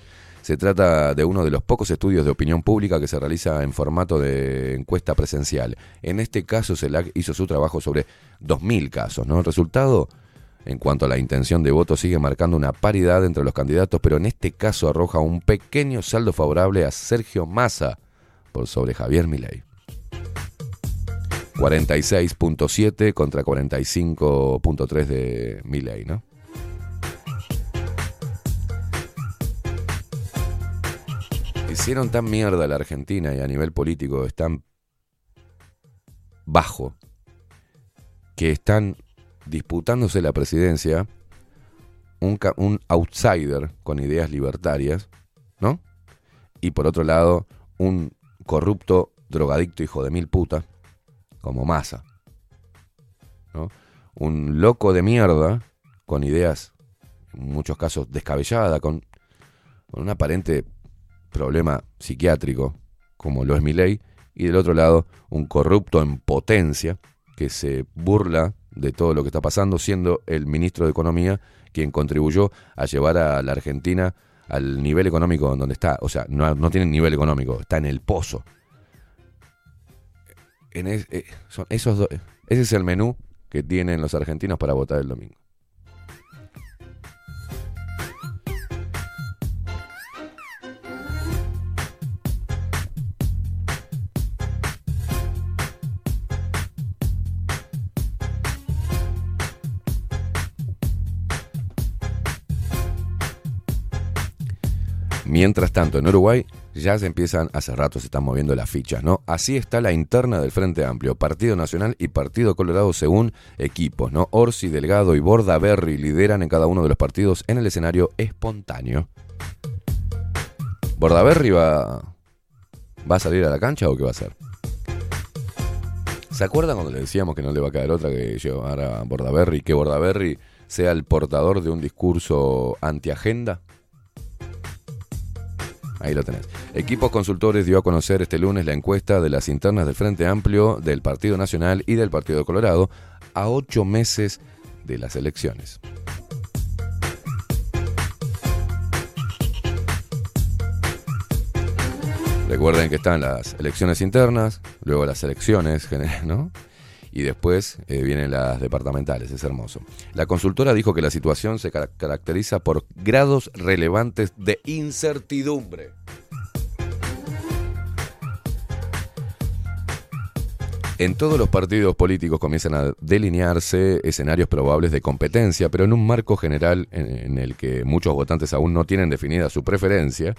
Se trata de uno de los pocos estudios de opinión pública que se realiza en formato de encuesta presencial. En este caso, CELAC hizo su trabajo sobre 2.000 casos. ¿no? El resultado, en cuanto a la intención de voto, sigue marcando una paridad entre los candidatos, pero en este caso arroja un pequeño saldo favorable a Sergio Massa por sobre Javier Milei. 46.7 contra 45.3 de Milei, ¿no? Hicieron tan mierda a la Argentina y a nivel político es tan bajo que están disputándose la presidencia un, un outsider con ideas libertarias, ¿no? Y por otro lado, un corrupto, drogadicto, hijo de mil putas, como Massa, ¿no? Un loco de mierda con ideas, en muchos casos descabelladas, con, con un aparente problema psiquiátrico, como lo es Milei, y del otro lado, un corrupto en potencia que se burla de todo lo que está pasando, siendo el ministro de Economía quien contribuyó a llevar a la Argentina al nivel económico donde está. O sea, no, no tiene nivel económico, está en el pozo. En es- eh, son esos dos- ese es el menú que tienen los argentinos para votar el domingo. Mientras tanto, en Uruguay ya se empiezan, hace rato se están moviendo las fichas, ¿no? Así está la interna del Frente Amplio, Partido Nacional y Partido Colorado según equipos, ¿no? Orsi, Delgado y Borda Berry lideran en cada uno de los partidos en el escenario espontáneo. ¿Bordaberry va, va a salir a la cancha o qué va a hacer? ¿Se acuerdan cuando le decíamos que no le va a caer otra que llevar a Bordaberry, que Bordaberry sea el portador de un discurso antiagenda? Ahí lo tenés. Equipos Consultores dio a conocer este lunes la encuesta de las internas del Frente Amplio, del Partido Nacional y del Partido Colorado a ocho meses de las elecciones. Recuerden que están las elecciones internas, luego las elecciones generales, ¿no? Y después eh, vienen las departamentales, es hermoso. La consultora dijo que la situación se cara- caracteriza por grados relevantes de incertidumbre. En todos los partidos políticos comienzan a delinearse escenarios probables de competencia, pero en un marco general en, en el que muchos votantes aún no tienen definida su preferencia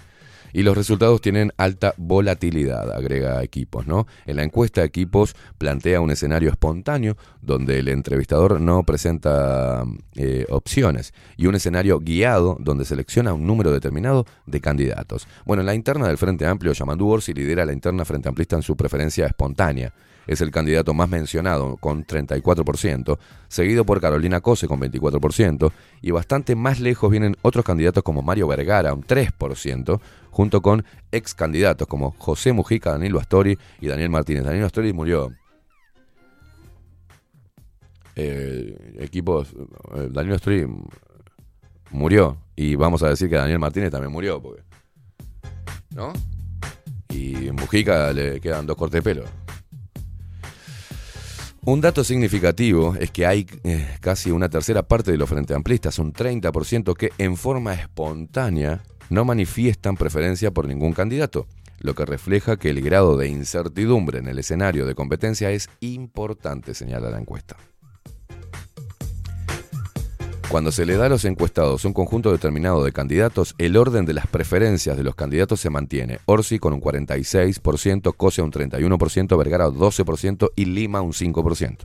y los resultados tienen alta volatilidad, agrega Equipos, ¿no? En la encuesta Equipos plantea un escenario espontáneo donde el entrevistador no presenta eh, opciones y un escenario guiado donde selecciona un número determinado de candidatos. Bueno, en la interna del Frente Amplio, Yamandu Orsi lidera la interna Frente Amplista en su preferencia espontánea. Es el candidato más mencionado con 34%, seguido por Carolina Cose con 24%, y bastante más lejos vienen otros candidatos como Mario Vergara, un 3%, junto con ex candidatos como José Mujica, Danilo Astori y Daniel Martínez. Danilo Astori murió. Eh, equipos, eh, Danilo Astori murió, y vamos a decir que Daniel Martínez también murió, ¿no? Y Mujica le quedan dos cortes de pelo. Un dato significativo es que hay eh, casi una tercera parte de los frente amplistas, un 30%, que en forma espontánea no manifiestan preferencia por ningún candidato, lo que refleja que el grado de incertidumbre en el escenario de competencia es importante, señala la encuesta. Cuando se le da a los encuestados un conjunto determinado de candidatos, el orden de las preferencias de los candidatos se mantiene. Orsi con un 46%, Cose un 31%, Vergara un 12% y Lima un 5%.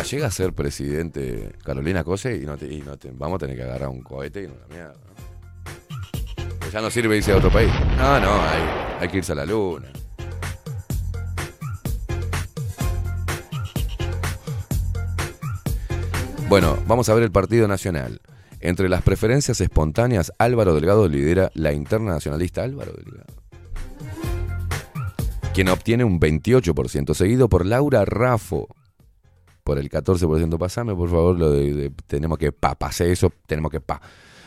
Llega a ser presidente Carolina Cose y, no no vamos a tener que agarrar un cohete y una mierda. ¿no? Pues ya no sirve irse a otro país. No, no, hay, hay que irse a la luna. Bueno, vamos a ver el Partido Nacional. Entre las preferencias espontáneas, Álvaro Delgado lidera la interna nacionalista Álvaro Delgado, quien obtiene un 28%, seguido por Laura Raffo por el 14%. Pasame, por favor, lo de, tenemos que pa, pasé eso, tenemos que pa.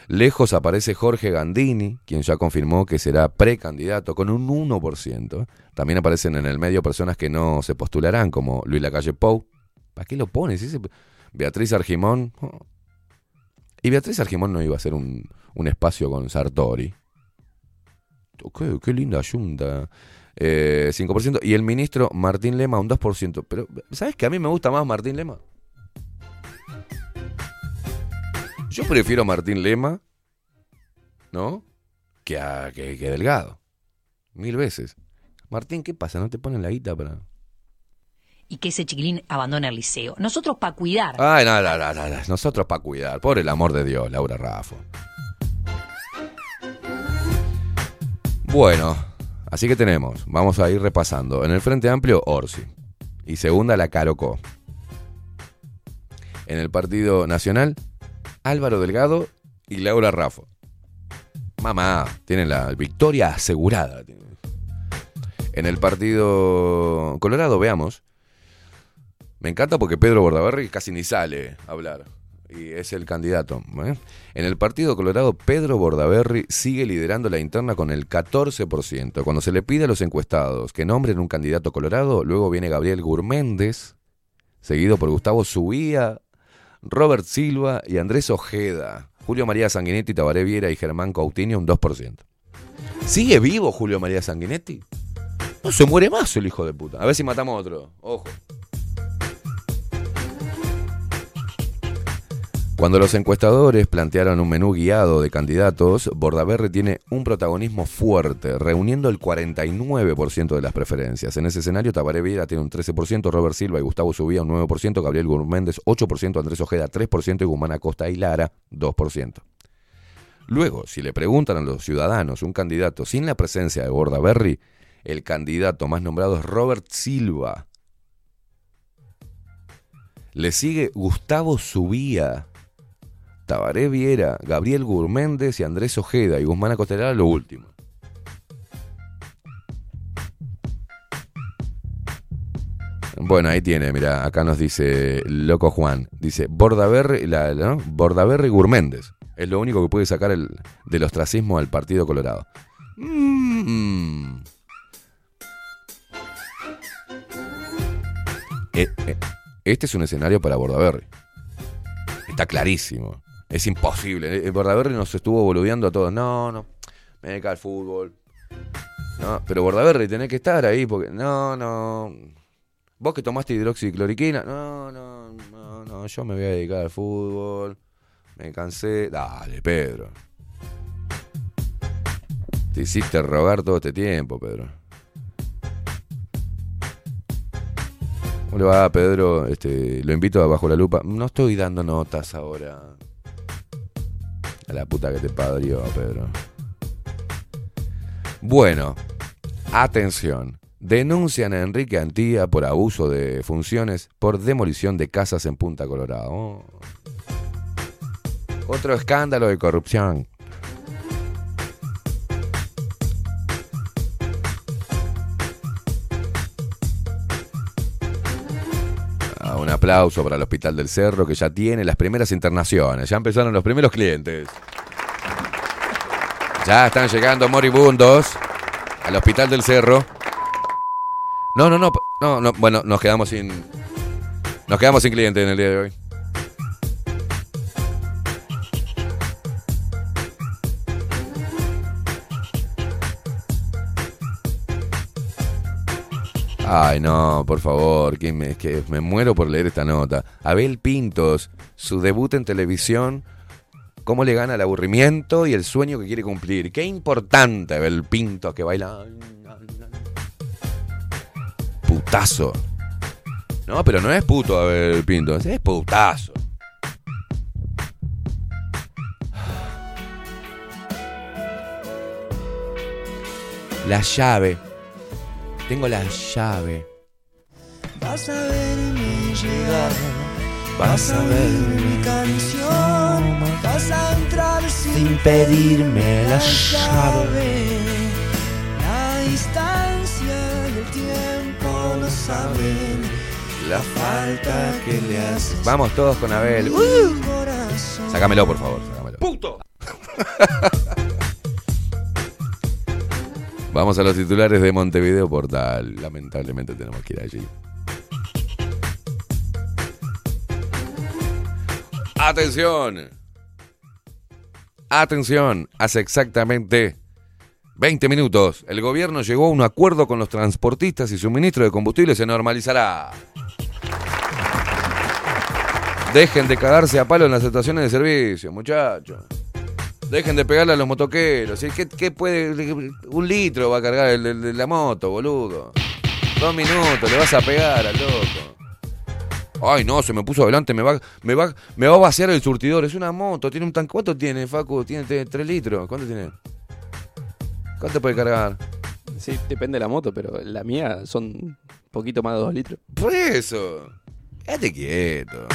Lejos aparece Jorge Gandini, quien ya confirmó que será precandidato con un 1%. También aparecen en el medio personas que no se postularán, como Luis Lacalle Pou. ¿Para qué lo pones? Beatriz Argimón. Oh. Y Beatriz Argimón no iba a ser un, un espacio con Sartori. Oh, qué linda yunta. Eh, 5%. Y el ministro Martín Lema un 2%. Pero, ¿sabes que a mí me gusta más Martín Lema? Yo prefiero a Martín Lema, ¿no? Que a que, que Delgado. Mil veces. Martín, ¿qué pasa? ¿No te ponen la guita para...? Y que ese chiquilín abandone el liceo. Nosotros para cuidar. Ay, no, no, no, no, no. Nosotros para cuidar. Por el amor de Dios, Laura Raffo. Bueno, así que tenemos. Vamos a ir repasando. En el Frente Amplio, Orsi. Y segunda, la Carocó. En el Partido Nacional, Álvaro Delgado y Laura Raffo. Mamá, tienen la victoria asegurada. En el Partido Colorado, veamos. Me encanta porque Pedro Bordaberry casi ni sale a hablar. Y es el candidato. ¿eh? En el Partido Colorado, Pedro Bordaberry sigue liderando la interna con el 14%. Cuando se le pide a los encuestados que nombren un candidato colorado, luego viene Gabriel Gurméndez, seguido por Gustavo Subía, Robert Silva y Andrés Ojeda. Julio María Sanguinetti, Tabaré Viera y Germán Coutinho un 2%. ¿Sigue vivo Julio María Sanguinetti? No se muere más el hijo de puta. A ver si matamos otro. Ojo. Cuando los encuestadores plantearon un menú guiado de candidatos, Bordaberry tiene un protagonismo fuerte, reuniendo el 49% de las preferencias. En ese escenario, Tabaré Viera tiene un 13%, Robert Silva y Gustavo Subía un 9%, Gabriel Gurméndez 8%, Andrés Ojeda 3% y Guzmán Acosta y Lara 2%. Luego, si le preguntan a los ciudadanos un candidato sin la presencia de Bordaberry, el candidato más nombrado es Robert Silva. Le sigue Gustavo Subía, Tabaré Viera, Gabriel Gurméndez y Andrés Ojeda y Guzmán Acosta lo último. Bueno, ahí tiene, mira, acá nos dice Loco Juan, dice Bordaberry, la, ¿no? Bordaberry Gurméndez. Es lo único que puede sacar el, del ostracismo al Partido Colorado. Mm. Eh, eh, Este es un escenario para Bordaberry. Está clarísimo. Es imposible. Eh, Bordaberry nos estuvo boludeando a todos. No, no. Me cae el fútbol. No, pero Bordaberry tenés que estar ahí porque. No, no. Vos que tomaste hidroxicloriquina. No, no, no, no. Yo me voy a dedicar al fútbol. Me cansé. Dale, Pedro. Te hiciste rogar todo este tiempo, Pedro. ¿Cómo le va, Pedro? Este, lo invito a Bajo la Lupa. No estoy dando notas ahora. La puta que te padrió, Pedro. Bueno, atención. Denuncian a Enrique Antía por abuso de funciones por demolición de casas en Punta Colorado. Oh. Otro escándalo de corrupción. Aplauso para el Hospital del Cerro que ya tiene las primeras internaciones. Ya empezaron los primeros clientes. Ya están llegando moribundos al Hospital del Cerro. No, no, no, no, no. Bueno, nos quedamos sin. Nos quedamos sin clientes en el día de hoy. Ay, no, por favor, que me, que me muero por leer esta nota. Abel Pintos, su debut en televisión, cómo le gana el aburrimiento y el sueño que quiere cumplir. Qué importante Abel Pintos que baila. Putazo. No, pero no es puto Abel Pintos, es putazo. La llave. Tengo la llave. Vas a verme llegar, vas a ver mi canción, vas a entrar sin, pedirme la llave. La distancia y el tiempo no saben La falta que le haces. Vamos todos con Abel. Uh, Mi sácamelo, por favor. Sácamelo. ¡Puto! Vamos a los titulares de Montevideo Portal. Lamentablemente tenemos que ir allí. Atención. Atención. Hace exactamente 20 minutos el gobierno llegó a un acuerdo con los transportistas y suministro de combustible se normalizará. Dejen de cagarse a palo en las estaciones de servicio, muchachos. Dejen de pegarle a los motoqueros. ¿Qué, qué puede? Un litro va a cargar el, el de la moto, boludo. Dos minutos, le vas a pegar al loco. Ay, no, se me puso adelante, me va, me va, me va a vaciar el surtidor. Es una moto, tiene un tanque. ¿Cuánto tiene, Facu? Tiene tres litros. ¿Cuánto tiene? ¿Cuánto puede cargar? Sí, depende de la moto, pero la mía son un poquito más de dos litros. Por eso. Quédate quieto.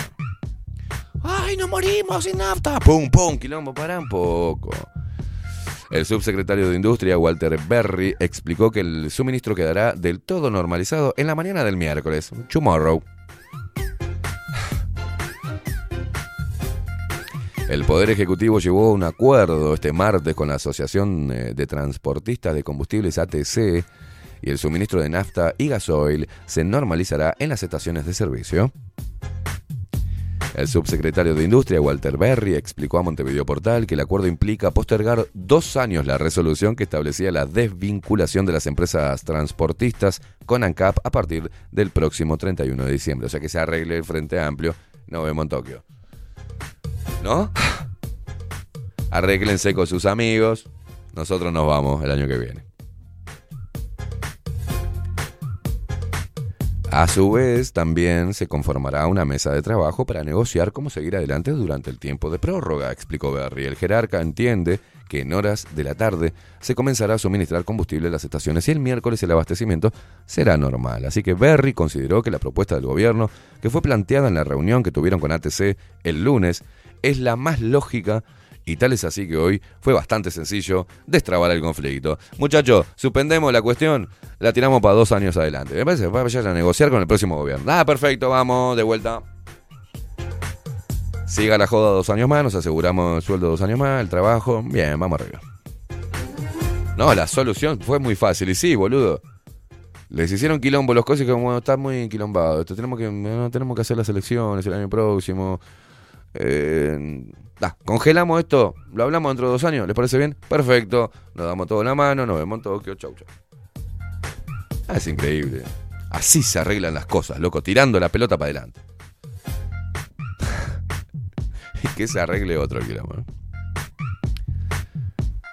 Ay, nos morimos sin nafta. Pum, pum, quilombo, para un poco. El subsecretario de Industria, Walter Berry, explicó que el suministro quedará del todo normalizado en la mañana del miércoles, tomorrow. El Poder Ejecutivo llevó un acuerdo este martes con la Asociación eh, de Transportistas de Combustibles ATC y el suministro de nafta y gasoil se normalizará en las estaciones de servicio. El subsecretario de Industria, Walter Berry, explicó a Montevideo Portal que el acuerdo implica postergar dos años la resolución que establecía la desvinculación de las empresas transportistas con ANCAP a partir del próximo 31 de diciembre. O sea que se arregle el Frente Amplio. Nos vemos en Tokio. ¿No? Arréglense con sus amigos. Nosotros nos vamos el año que viene. A su vez, también se conformará una mesa de trabajo para negociar cómo seguir adelante durante el tiempo de prórroga, explicó Berry. El jerarca entiende que en horas de la tarde se comenzará a suministrar combustible en las estaciones y el miércoles el abastecimiento será normal. Así que Berry consideró que la propuesta del gobierno, que fue planteada en la reunión que tuvieron con ATC el lunes, es la más lógica y tal es así que hoy fue bastante sencillo destrabar el conflicto. Muchachos, suspendemos la cuestión, la tiramos para dos años adelante. Me parece que vayan a negociar con el próximo gobierno. Ah, perfecto, vamos, de vuelta. Siga la joda dos años más, nos aseguramos el sueldo dos años más, el trabajo. Bien, vamos arriba. No, la solución fue muy fácil. Y sí, boludo. Les hicieron quilombo los cosas y como está muy quilombado. Tenemos que, no, tenemos que hacer las elecciones el año próximo. Eh, da, congelamos esto, lo hablamos dentro de dos años, ¿les parece bien? Perfecto, nos damos todo la mano, nos vemos en Tokio, chau, chau. Ah, es increíble. Así se arreglan las cosas, loco, tirando la pelota para adelante. y que se arregle otro quilombo.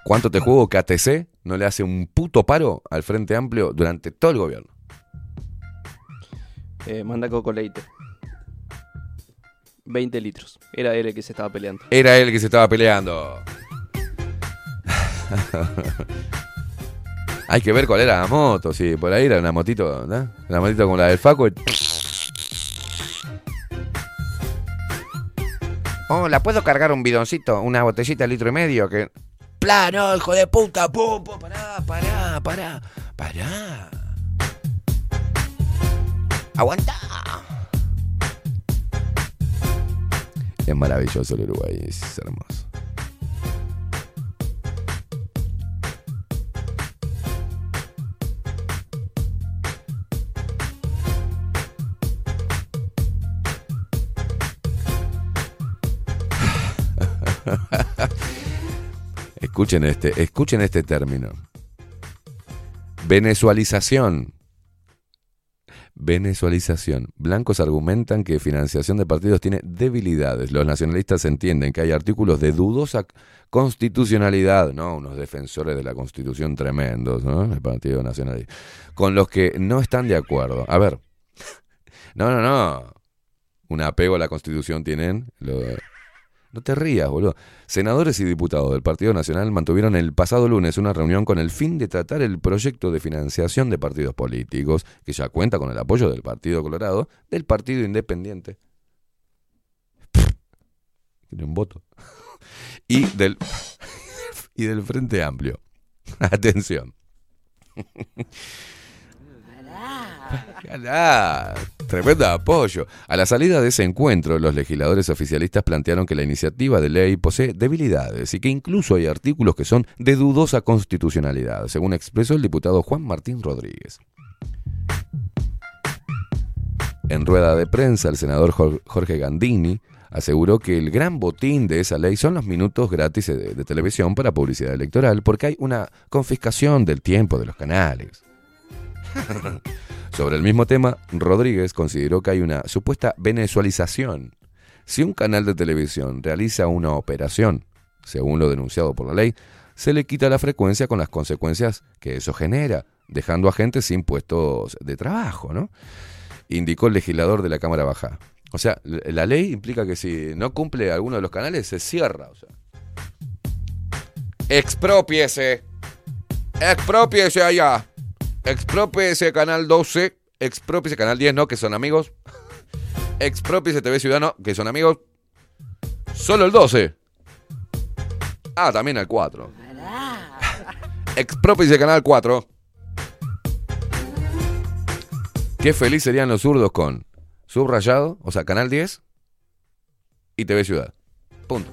¿Cuánto te juego que ATC no le hace un puto paro al Frente Amplio durante todo el gobierno? Eh, manda Coco Leite. 20 litros. Era él el que se estaba peleando. Era él el que se estaba peleando. Hay que ver cuál era la moto, si por ahí era una motito, ¿no? Una motito como la del Faco. Hola, ¿puedo cargar un bidoncito, una botellita de litro y medio? Que... Plano, hijo de puta, pum, pum, pará, pará, pará, pará. Aguanta. Es maravilloso el Uruguay, es hermoso. escuchen este, escuchen este término. Venezualización. Venezualización. Blancos argumentan que financiación de partidos tiene debilidades. Los nacionalistas entienden que hay artículos de dudosa constitucionalidad, ¿no? Unos defensores de la constitución tremendos, ¿no? El Partido Nacionalista. Con los que no están de acuerdo. A ver. No, no, no. Un apego a la constitución tienen. lo- no te rías, boludo. Senadores y diputados del Partido Nacional mantuvieron el pasado lunes una reunión con el fin de tratar el proyecto de financiación de partidos políticos, que ya cuenta con el apoyo del Partido Colorado, del Partido Independiente. Tiene un voto. Y del, y del Frente Amplio. Atención. Pará, Tremendo apoyo. A la salida de ese encuentro, los legisladores oficialistas plantearon que la iniciativa de ley posee debilidades y que incluso hay artículos que son de dudosa constitucionalidad, según expresó el diputado Juan Martín Rodríguez. En rueda de prensa, el senador Jor- Jorge Gandini aseguró que el gran botín de esa ley son los minutos gratis de, de televisión para publicidad electoral, porque hay una confiscación del tiempo de los canales. Sobre el mismo tema, Rodríguez consideró que hay una supuesta venezualización. Si un canal de televisión realiza una operación, según lo denunciado por la ley, se le quita la frecuencia con las consecuencias que eso genera, dejando a gente sin puestos de trabajo, ¿no? Indicó el legislador de la Cámara Baja. O sea, la ley implica que si no cumple alguno de los canales, se cierra. O sea. Expropiese. Expropiese allá. Expropiese Canal 12. Expropiese Canal 10, no, que son amigos. Expropiese TV Ciudadano, que son amigos. Solo el 12. Ah, también el 4. Expropiese Canal 4. Qué feliz serían los zurdos con subrayado, o sea, Canal 10 y TV Ciudad. Punto.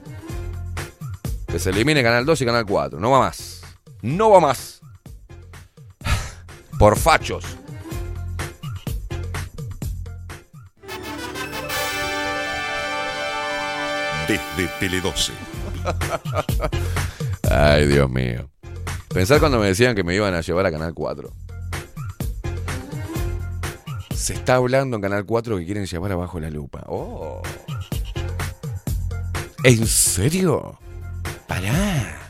Que se elimine Canal 2 y Canal 4. No va más. No va más. Por fachos. Desde Tele 12. Ay, Dios mío. Pensar cuando me decían que me iban a llevar a Canal 4. Se está hablando en Canal 4 que quieren llevar abajo la lupa. Oh. ¿En serio? Pará.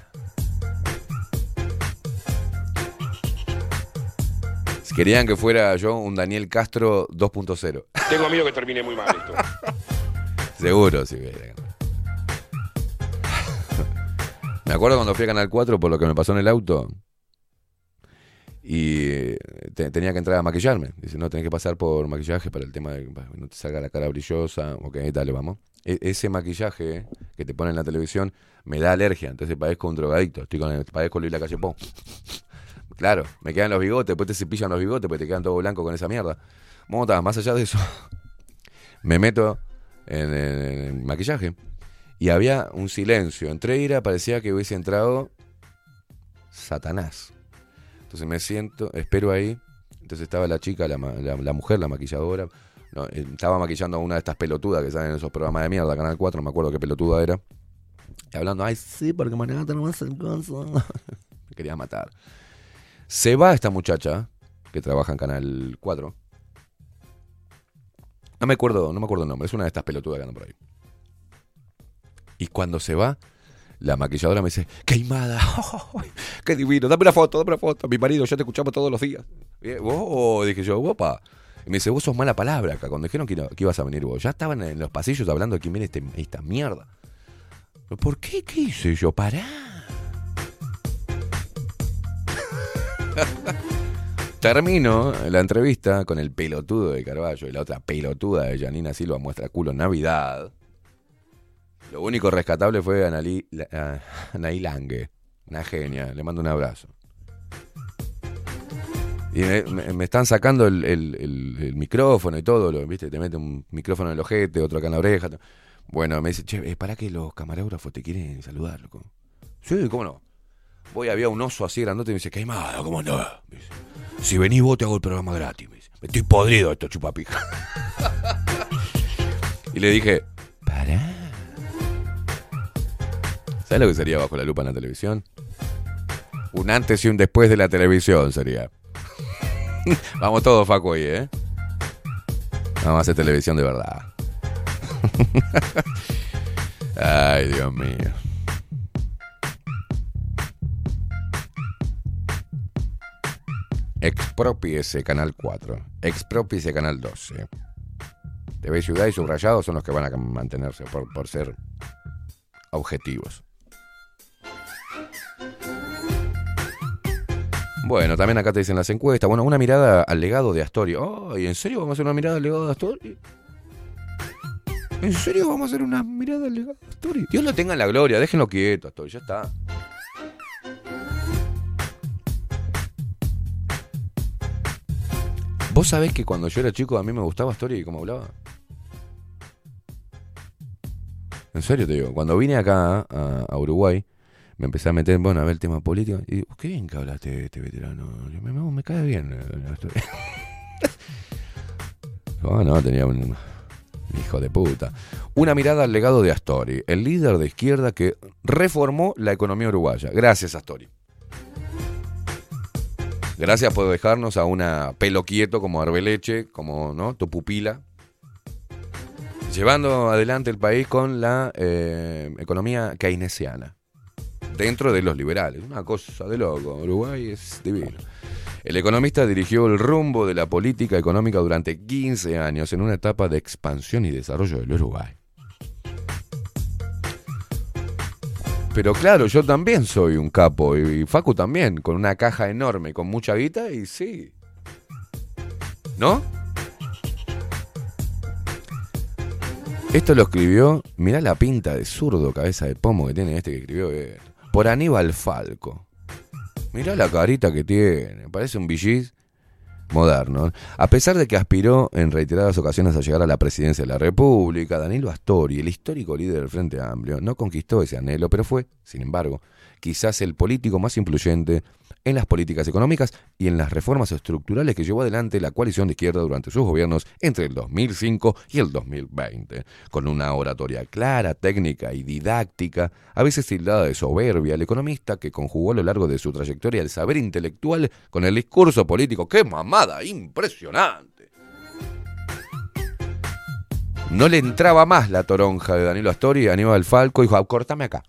Querían que fuera yo un Daniel Castro 2.0. Tengo miedo que termine muy mal esto. Seguro, sí. Me acuerdo cuando fui a Canal 4 por lo que me pasó en el auto. Y eh, te- tenía que entrar a maquillarme. Dice, no, tenés que pasar por maquillaje para el tema de que no te salga la cara brillosa. Ok, dale, vamos. E- ese maquillaje que te ponen en la televisión me da alergia. Entonces padezco un drogadicto. Estoy con el, padezco Luis Lacalle Pou. Claro, me quedan los bigotes, después te cepillan los bigotes, porque te quedan todo blanco con esa mierda. Bueno, ta, más allá de eso, me meto en maquillaje y había un silencio. Entré y era, parecía que hubiese entrado Satanás. Entonces me siento, espero ahí. Entonces estaba la chica, la, mujer, la maquilladora. Eh, estaba maquillando a una de estas pelotudas que salen en esos programas de mierda, Canal 4, no me acuerdo qué pelotuda era. Y hablando, ay, sí, porque mañana tenemos el coso. me quería matar. Se va esta muchacha, que trabaja en Canal 4. No me acuerdo, no me acuerdo el nombre, es una de estas pelotudas que andan por ahí. Y cuando se va, la maquilladora me dice, ¡Queimada! ¡Qué divino! Dame una foto, dame una foto. Mi marido, yo te escuchamos todos los días. Y, oh, dije yo, opa. Y me dice, vos sos mala palabra acá. Cuando dijeron que ibas a venir vos, ya estaban en los pasillos hablando de quién viene este, esta mierda. ¿Por qué? ¿Qué hice yo? Pará. Termino la entrevista con el pelotudo de Carballo y la otra pelotuda de Janina Silva muestra culo Navidad. Lo único rescatable fue Anaí Lange, una genia, le mando un abrazo. Y me, están sacando el, micrófono y todo, ¿viste? Te mete un micrófono en el ojete, otro acá en la oreja. Bueno, me dice, che, eh, para que los camarógrafos te quieren saludar, loco. Sí, ¿cómo no? Voy, había un oso así grandote y me dice, queimada, ¿cómo no? Me dice, si venís vos te hago el programa gratis. Me dice, me estoy podrido esto, chupapija. y le dije, pará. ¿Sabes lo que sería bajo la lupa en la televisión? Un antes y un después de la televisión sería. Vamos todos, Facu, ahí, ¿eh? Vamos a hacer televisión de verdad. Ay, Dios mío. Expropiese Canal 4. Expropiese Canal 12. TV Ciudad y Subrayado son los que van a mantenerse por, ser objetivos. Bueno, también acá te dicen las encuestas. Bueno, una mirada al legado de Astoria. Oh, ¿y en serio vamos a hacer una mirada al legado de Astoria? ¿En serio vamos a hacer una mirada al legado de Astoria? Dios lo tenga en la gloria, déjenlo quieto, Astoria, ya está. ¿Vos sabés que cuando yo era chico a mí me gustaba Astoria y cómo hablaba? En serio te digo, cuando vine acá a, Uruguay, me empecé a meter, bueno, a ver el tema político, y digo, qué bien que hablaste este veterano, me, cae bien eh, Astoria. Oh, no, tenía un hijo de puta. Una mirada al legado de Astori, el líder de izquierda que reformó la economía uruguaya. Gracias, Astori. Gracias por dejarnos a una pelo quieto como Arbeleche, como ¿no? tu pupila. Llevando adelante el país con la eh, economía keynesiana. dentro de los liberales. Una cosa de loco. Uruguay es divino. El economista dirigió el rumbo de la política económica durante 15 años en una etapa de expansión y desarrollo del Uruguay. Pero claro, yo también soy un capo y Facu también, con una caja enorme, con mucha guita y sí. ¿No? Esto lo escribió, mirá la pinta de zurdo cabeza de pomo que tiene este que escribió, por Aníbal Falco. Mirá la carita que tiene, parece un villis moderno. A pesar de que aspiró en reiteradas ocasiones a llegar a la presidencia de la República, Danilo Astori, el histórico líder del Frente Amplio, no conquistó ese anhelo, pero fue, sin embargo, quizás el político más influyente en las políticas económicas y en las reformas estructurales que llevó adelante la coalición de izquierda durante sus gobiernos entre el 2005 y el 2020. Con una oratoria clara, técnica y didáctica, a veces tildada de soberbia, el economista que conjugó a lo largo de su trayectoria el saber intelectual con el discurso político. ¡Qué mamada! ¡Impresionante! No le entraba más la toronja de Danilo Astori Aníbal Falco dijo, "Ah, cortame acá.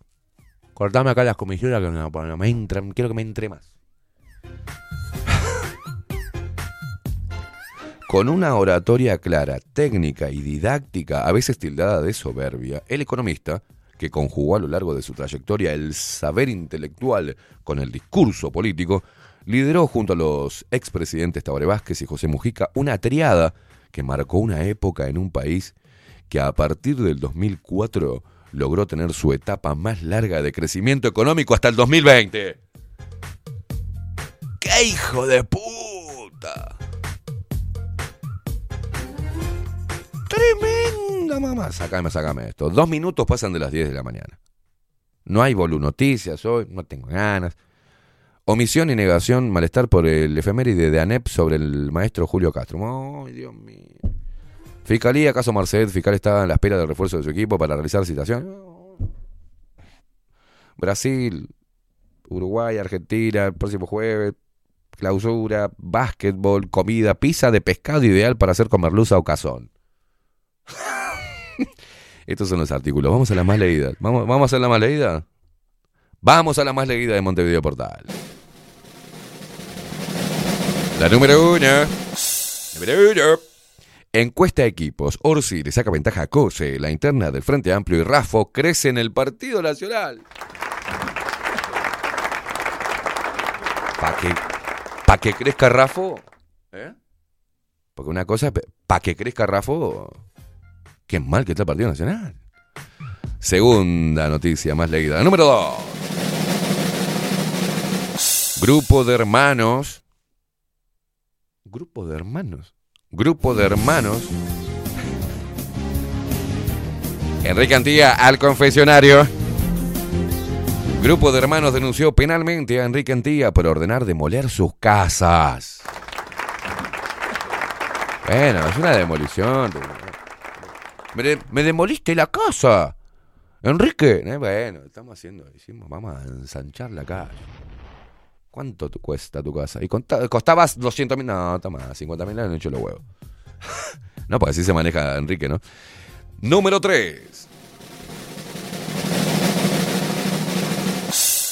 Cortame acá las comisuras que me entran, quiero que me entre más. Con una oratoria clara, técnica y didáctica, a veces tildada de soberbia, el economista, que conjugó a lo largo de su trayectoria el saber intelectual con el discurso político, lideró junto a los expresidentes Tabaré Vázquez y José Mujica una triada que marcó una época en un país que a partir del 2004 logró tener su etapa más larga de crecimiento económico hasta el 2020. ¡Qué hijo de puta! Tremenda mamá. Sácame, sácame esto. Dos minutos pasan de las 10 de la mañana. No hay Bolu Noticias hoy, no tengo ganas. Omisión y negación, malestar por el efeméride de ANEP sobre el maestro Julio Castro. ¡Ay, Dios mío! Fiscalía, caso Marcet, fiscal está en la espera del refuerzo de su equipo para realizar citación. Brasil, Uruguay, Argentina, el próximo jueves, clausura, básquetbol, comida, pizza de pescado ideal para hacer con merluza o cazón. Estos son los artículos. Vamos a la más leída. ¿Vamos, ¿Vamos a la más leída? Vamos a la más leída de Montevideo Portal. La número uno. Encuesta equipos. Orsi le saca ventaja a Cose. La interna del Frente Amplio y Rafo crece en el Partido Nacional. ¿Para que, pa que crezca Rafo? ¿Eh? Porque una cosa, para que crezca Rafo, qué mal que está el Partido Nacional. Segunda noticia más leída. Número 2. Grupo de hermanos. Grupo de hermanos. Grupo de hermanos. Enrique Antía al confesionario. Grupo de hermanos denunció penalmente a Enrique Antía por ordenar demoler sus casas. Bueno, es una demolición. Me, de- me demoliste la casa. Enrique. Eh, bueno, estamos haciendo, hicimos, vamos a ensanchar la calle. ¿Cuánto cuesta tu casa? Y costabas 200 mil, no, toma, 50 mil, han hecho los huevos. no, pues así se maneja Enrique, ¿no? Número 3.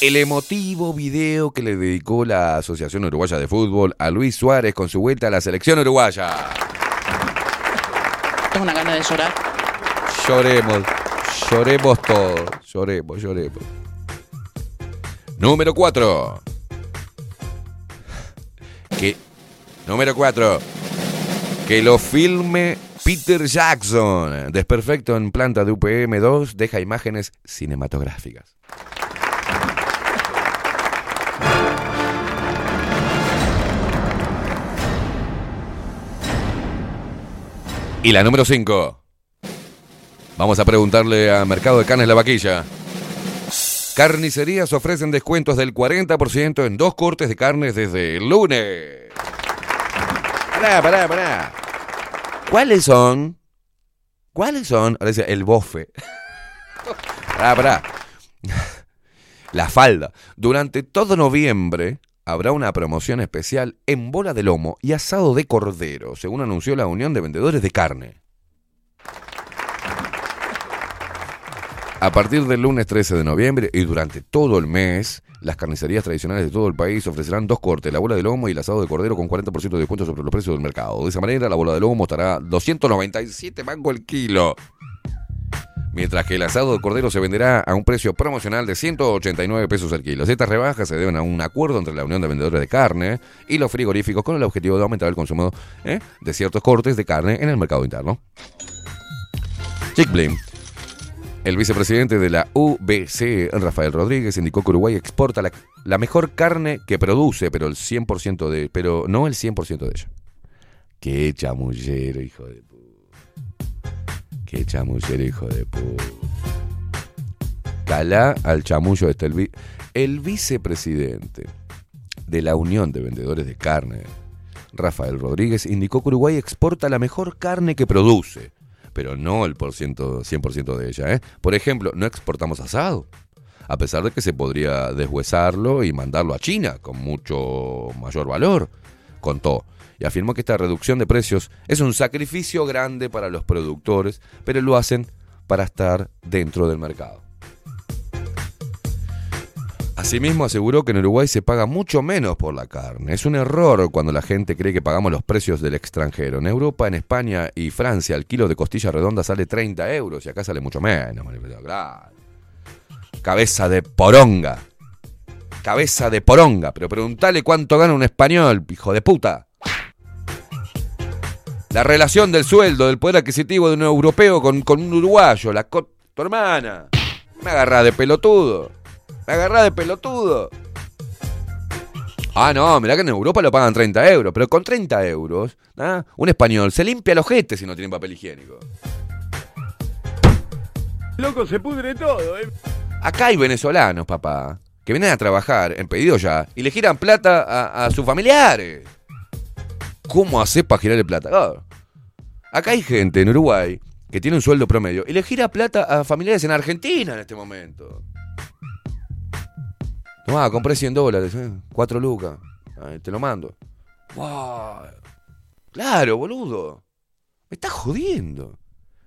El emotivo video que le dedicó la Asociación Uruguaya de Fútbol a Luis Suárez con su vuelta a la selección uruguaya. Tengo una gana de llorar. Lloremos, lloremos todos, lloremos, lloremos. Número 4. Que, número 4. Que lo filme Peter Jackson. Desperfecto en planta de UPM2 deja imágenes cinematográficas. Y la número 5. Vamos a preguntarle a Mercado de Carnes La Vaquilla. Carnicerías ofrecen descuentos del 40% en dos cortes de carnes desde el lunes. Pará, pará, pará. ¿Cuáles son? ¿Cuáles son? Ahora el bofe. pará, pará. La falda. Durante todo noviembre habrá una promoción especial en bola de lomo y asado de cordero, según anunció la Unión de Vendedores de Carne. A partir del lunes 13 de noviembre y durante todo el mes, las carnicerías tradicionales de todo el país ofrecerán dos cortes, la bola de lomo y el asado de cordero con 40% de descuento sobre los precios del mercado. De esa manera, la bola de lomo estará 297 mangos el kilo. Mientras que el asado de cordero se venderá a un precio promocional de 189 pesos el kilo. Estas rebajas se deben a un acuerdo entre la Unión de Vendedores de Carne y los frigoríficos con el objetivo de aumentar el consumo ¿eh? de ciertos cortes de carne en el mercado interno. Chick Blim. El vicepresidente de la UBC, Rafael Rodríguez, indicó que Uruguay exporta la, mejor carne que produce, pero el 100% de, pero no el 100% de ella. Qué chamullero, hijo de puta. Qué chamullero, hijo de puta. Calá al chamullo este. El, el vicepresidente de la Unión de Vendedores de Carne, Rafael Rodríguez, indicó que Uruguay exporta la mejor carne que produce, pero no el por ciento, 100% de ella. ¿eh? Por ejemplo, no exportamos asado, a pesar de que se podría deshuesarlo y mandarlo a China con mucho mayor valor, contó. Y afirmó que esta reducción de precios es un sacrificio grande para los productores, pero lo hacen para estar dentro del mercado. Asimismo, aseguró que en Uruguay se paga mucho menos por la carne. Es un error cuando la gente cree que pagamos los precios del extranjero. En Europa, en España y Francia, el kilo de costilla redonda sale 30 euros y acá sale mucho menos. Cabeza de poronga. Cabeza de poronga. Pero preguntale cuánto gana un español, hijo de puta. La relación del sueldo, del poder adquisitivo de un europeo con, con un uruguayo. La co- tu hermana. Me agarrá de pelotudo. Me agarrá de pelotudo. Ah, no, mirá que en Europa lo pagan 30 euros, pero con 30 euros, ¿ah? un español se limpia los ojete si no tiene papel higiénico. Loco, se pudre todo, ¿eh? Acá hay venezolanos, papá, que vienen a trabajar en pedido ya y le giran plata a, a sus familiares. ¿Cómo hace para girarle plata? Claro. Acá hay gente en Uruguay que tiene un sueldo promedio y le gira plata a familiares en Argentina en este momento. Tomá, compré 100 dólares, ¿eh? 4 lucas. Te lo mando. Wow. Claro, boludo. Me estás jodiendo.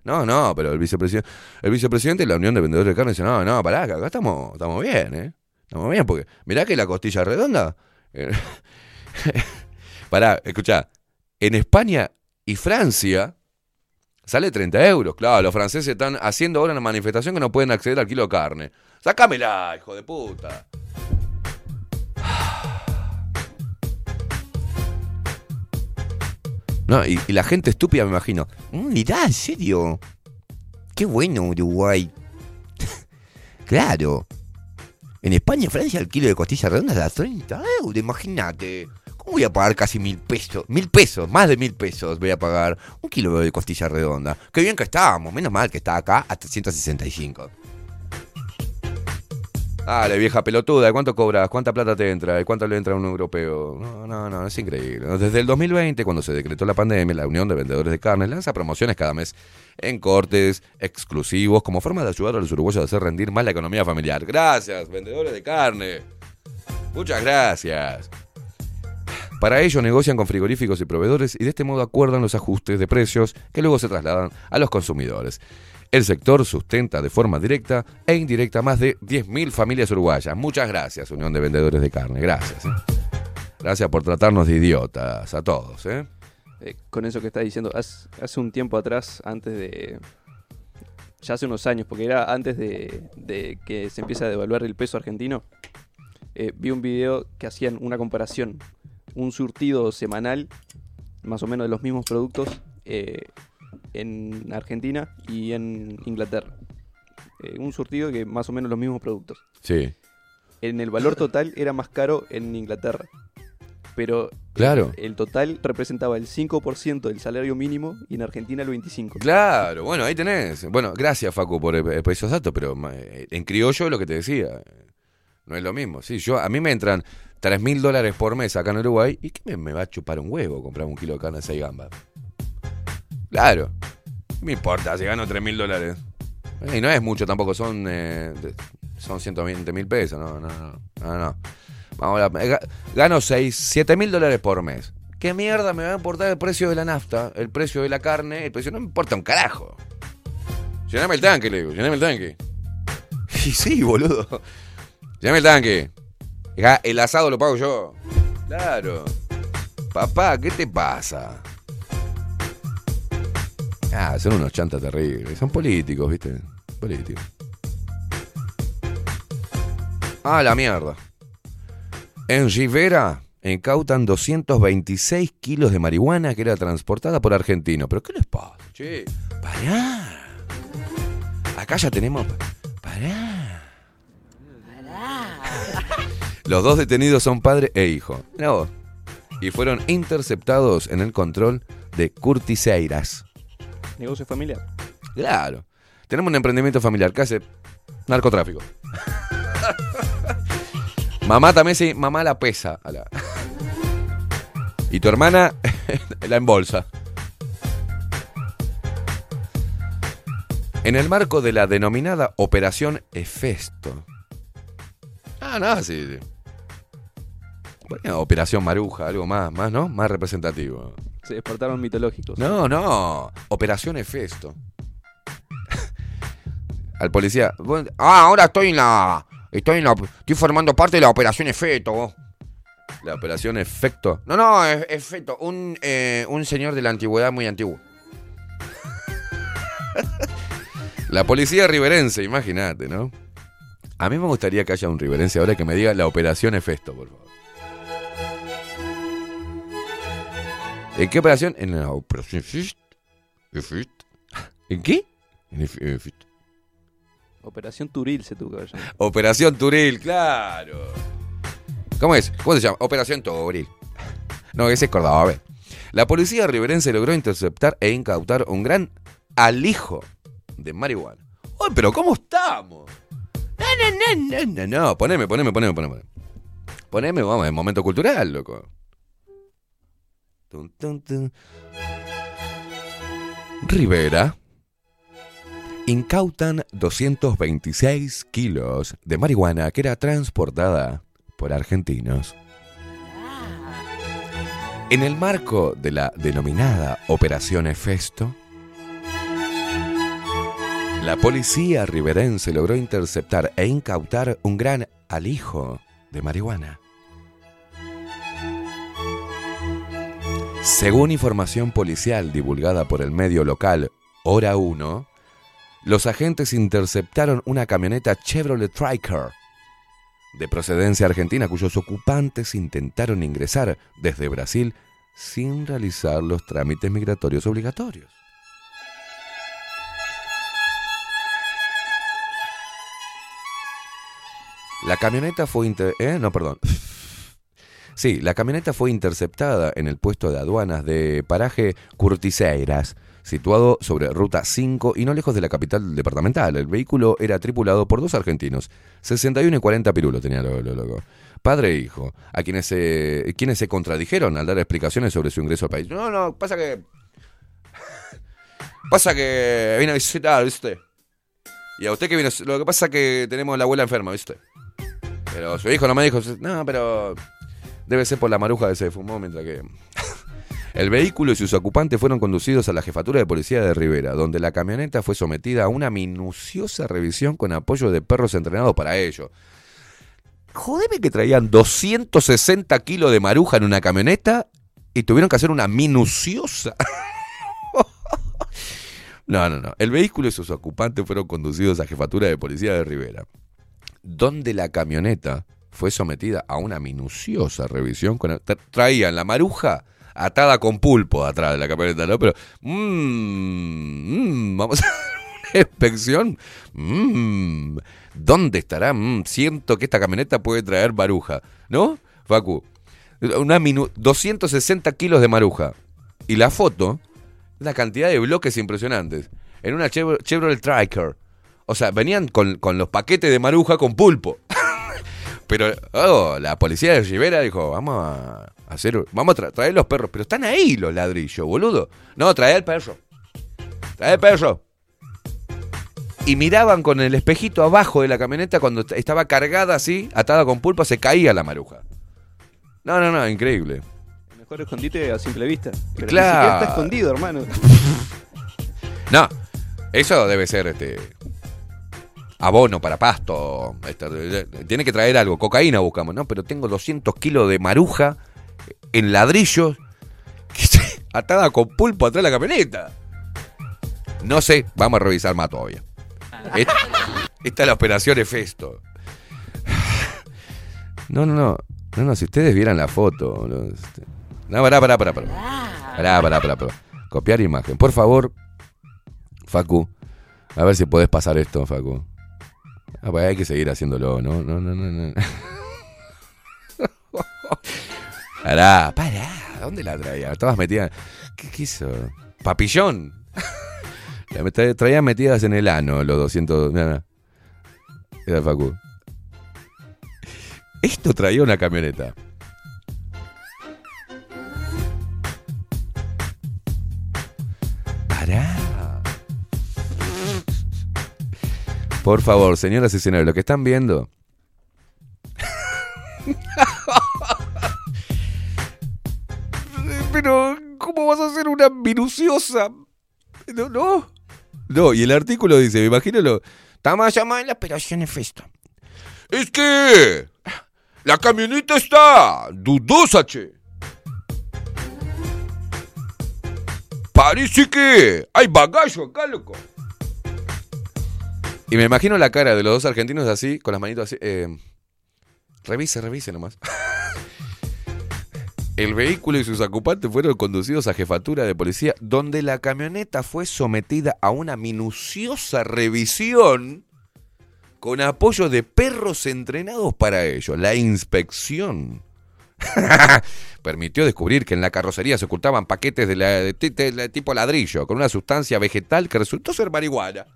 No, no, pero el vicepresidente, el vicepresidente de la Unión de Vendedores de Carne dice, no, no, pará, que acá estamos, estamos bien, ¿eh? Estamos bien, porque mirá que la costilla redonda... pará, escuchá. En España y Francia sale 30 euros. Claro, los franceses están haciendo ahora una manifestación que no pueden acceder al kilo de carne. Sácamela, hijo de puta. No, y, la gente estúpida me imagino. "Mm, Mirá, en serio. Qué bueno Uruguay. claro. En España y Francia el kilo de costilla redonda es a 30 euros, imagínate. ¿Cómo voy a pagar casi mil pesos? Mil pesos, más de mil pesos voy a pagar un kilo de costilla redonda. Qué bien que estábamos, menos mal que está acá a 365. Dale, vieja pelotuda, ¿cuánto cobras? ¿Cuánta plata te entra? ¿Y cuánto le entra a un europeo? No, no, no, es increíble. Desde el 2020, cuando se decretó la pandemia, la Unión de Vendedores de Carne lanza promociones cada mes en cortes exclusivos como forma de ayudar a los uruguayos a hacer rendir más la economía familiar. Gracias, vendedores de carne. Muchas gracias. Para ello negocian con frigoríficos y proveedores y de este modo acuerdan los ajustes de precios que luego se trasladan a los consumidores. El sector sustenta de forma directa e indirecta más de 10.000 familias uruguayas. Muchas gracias, Unión de Vendedores de Carne. Gracias. ¿eh? Gracias por tratarnos de idiotas a todos. ¿eh? Eh, con eso que está diciendo, hace, un tiempo atrás, antes de. Ya hace unos años, porque era antes de, que se empiece a devaluar el peso argentino, eh, vi un video que hacían una comparación. Un surtido semanal, más o menos de los mismos productos, en Argentina y en Inglaterra. Eh, un surtido que más o menos los mismos productos. Sí. En el valor total era más caro en Inglaterra. Pero Claro. el total representaba el 5% del salario mínimo y en Argentina el 25%. Claro, bueno, ahí tenés. Bueno, gracias Facu por, eh, por esos datos, pero eh, en criollo es lo que te decía. No es lo mismo. Sí, yo, a mí me entran 3 mil dólares por mes acá en Uruguay y ¿qué me, me va a chupar un huevo comprar un kilo de carne de 6 gambas? Claro. ¿Qué me importa si gano 3 mil dólares? Y no es mucho tampoco, son, eh, son 120 mil pesos. No, no, no. no. Vamos a la- ga- gano 6, 7 mil dólares por mes. ¿Qué mierda me va a importar el precio de la nafta, el precio de la carne? El precio no me importa un carajo. Llename el tanque, le digo, llename el tanque. Y sí, boludo. Llame el tanque. El asado lo pago yo. Claro. Papá, ¿qué te pasa? Ah, son unos chantas terribles. Son políticos, ¿viste? Políticos. Ah, la mierda. En Rivera incautan 226 kilos de marihuana que era transportada por argentinos. ¿Pero qué les pasa? Che, pará. Acá ya tenemos... Pará. Los dos detenidos son padre e hijo. Mirá vos. Y fueron interceptados en el control de Curtiseiras. Negocio familiar. Claro. Tenemos un emprendimiento familiar que hace narcotráfico. mamá también sí, mamá la pesa. a la- Y tu hermana la embolsa. En el marco de la denominada Operación Efesto. Ah, no, sí. sí. Bueno, Operación Maruja, algo más, más, ¿no? Más representativo. Se despertaron mitológicos. No, no. Operación Efesto. Al policía. "Bueno, Ah, ahora estoy en la. Estoy en la. Estoy formando parte de la Operación Efecto. La Operación Efecto. No, no, Efecto. Un, eh, un señor de la antigüedad muy antiguo. la policía riverense, imagínate, ¿no? A mí me gustaría que haya un riverense ahora que me diga la Operación Efesto, por favor. ¿En qué operación? En la Operación. Efesto. ¿En qué? En Ef- Efesto. Operación Turil se tuvo que llamado. Operación Turil, claro. ¿Cómo es? ¿Cómo se llama? Operación Turil. No, ese es Córdoba. a ver. La policía riverense logró interceptar e incautar un gran alijo de marihuana. ¡Uy, pero cómo estamos! No, no, no, no, no, no. Poneme, poneme, poneme, poneme. Poneme, vamos, en momento cultural, loco. Rivera. Incautan 226 kilos de marihuana que era transportada por argentinos. En el marco de la denominada Operación Efesto, la policía riverense logró interceptar e incautar un gran alijo de marihuana. Según información policial divulgada por el medio local Hora 1, los agentes interceptaron una camioneta Chevrolet Triker de procedencia argentina cuyos ocupantes intentaron ingresar desde Brasil sin realizar los trámites migratorios obligatorios. La camioneta fue inter- ¿eh? No, perdón. Sí, la camioneta fue interceptada en el puesto de aduanas de paraje Curtiseiras, situado sobre Ruta 5 y no lejos de la capital departamental. El vehículo era tripulado por dos argentinos, 61 y 40 pirulos tenía lo, lo. Padre e hijo, a quienes se, quienes se contradijeron al dar explicaciones sobre su ingreso al país. No, no, pasa que... Pasa que vine a visitar, ¿viste? Y a usted que vino... Lo que pasa que tenemos la abuela enferma, ¿viste? Pero su hijo no me dijo... No, pero... Debe ser por la maruja que se fumó mientras que... El vehículo y sus ocupantes fueron conducidos a la jefatura de policía de Rivera, donde la camioneta fue sometida a una minuciosa revisión con apoyo de perros entrenados para ello. Jodeme que traían 260 kilos de maruja en una camioneta y tuvieron que hacer una minuciosa. No, no, no. El vehículo y sus ocupantes fueron conducidos a jefatura de policía de Rivera, donde la camioneta fue sometida a una minuciosa revisión. Con, tra- traían la maruja atada con pulpo atrás de la camioneta, ¿no? Pero, mmm, mm, vamos a una inspección. Mmm, ¿dónde estará? Mm, siento que esta camioneta puede traer maruja, ¿no, Facu? Una minu 260 kilos de maruja. Y la foto, una cantidad de bloques impresionantes. En una Chev- Chevrolet Triker. O sea, venían con, con los paquetes de maruja con pulpo. Pero oh, la policía de Rivera dijo, vamos a hacer, vamos a tra- traer los perros. Pero están ahí los ladrillos, boludo. No, trae el perro. Trae el perro. Y miraban con el espejito abajo de la camioneta cuando estaba cargada así, atada con pulpo, se caía la maruja. No, no, no, increíble. El mejor escondite a simple vista. Pero Claro. ni siquiera está escondido, hermano. No, eso debe ser este. Abono para pasto. tiene que traer algo. Cocaína buscamos, ¿no? Pero tengo 200 kilos de maruja en ladrillos atada con pulpo atrás de la camioneta. No sé, vamos a revisar más todavía. Esta, esta es la operación Efesto. No, no, no. No, no, si ustedes vieran la foto. No, este- no pará, pará, pará, pará. Pará, pará, pará, pará. Copiar imagen. Por favor, Facu. A ver si podés pasar esto, Facu. Ah, pues hay que seguir haciéndolo, ¿no? No, no, no. Pará, pará. ¿Dónde la traía? Estabas metida. ¿Qué quiso? Papillón. La me tra- traía metidas en el ano los 200. Mira, mira. Era Facu. Esto traía una camioneta. Por favor, señoras y señores, lo que están viendo. Pero, ¿cómo vas a hacer una minuciosa? No, no. No, y el artículo dice, me imagino lo. Estamos llamando a la operación Efesto. Es que la camioneta está dudosa, che. Parece que hay bagaje acá, loco. Y me imagino la cara de los dos argentinos así, con las manitos así. eh, revise, revise nomás. El vehículo y sus ocupantes fueron conducidos a jefatura de policía, donde la camioneta fue sometida a una minuciosa revisión con apoyo de perros entrenados para ello. La inspección permitió descubrir que en la carrocería se ocultaban paquetes de, la- de de tipo ladrillo con una sustancia vegetal que resultó ser marihuana.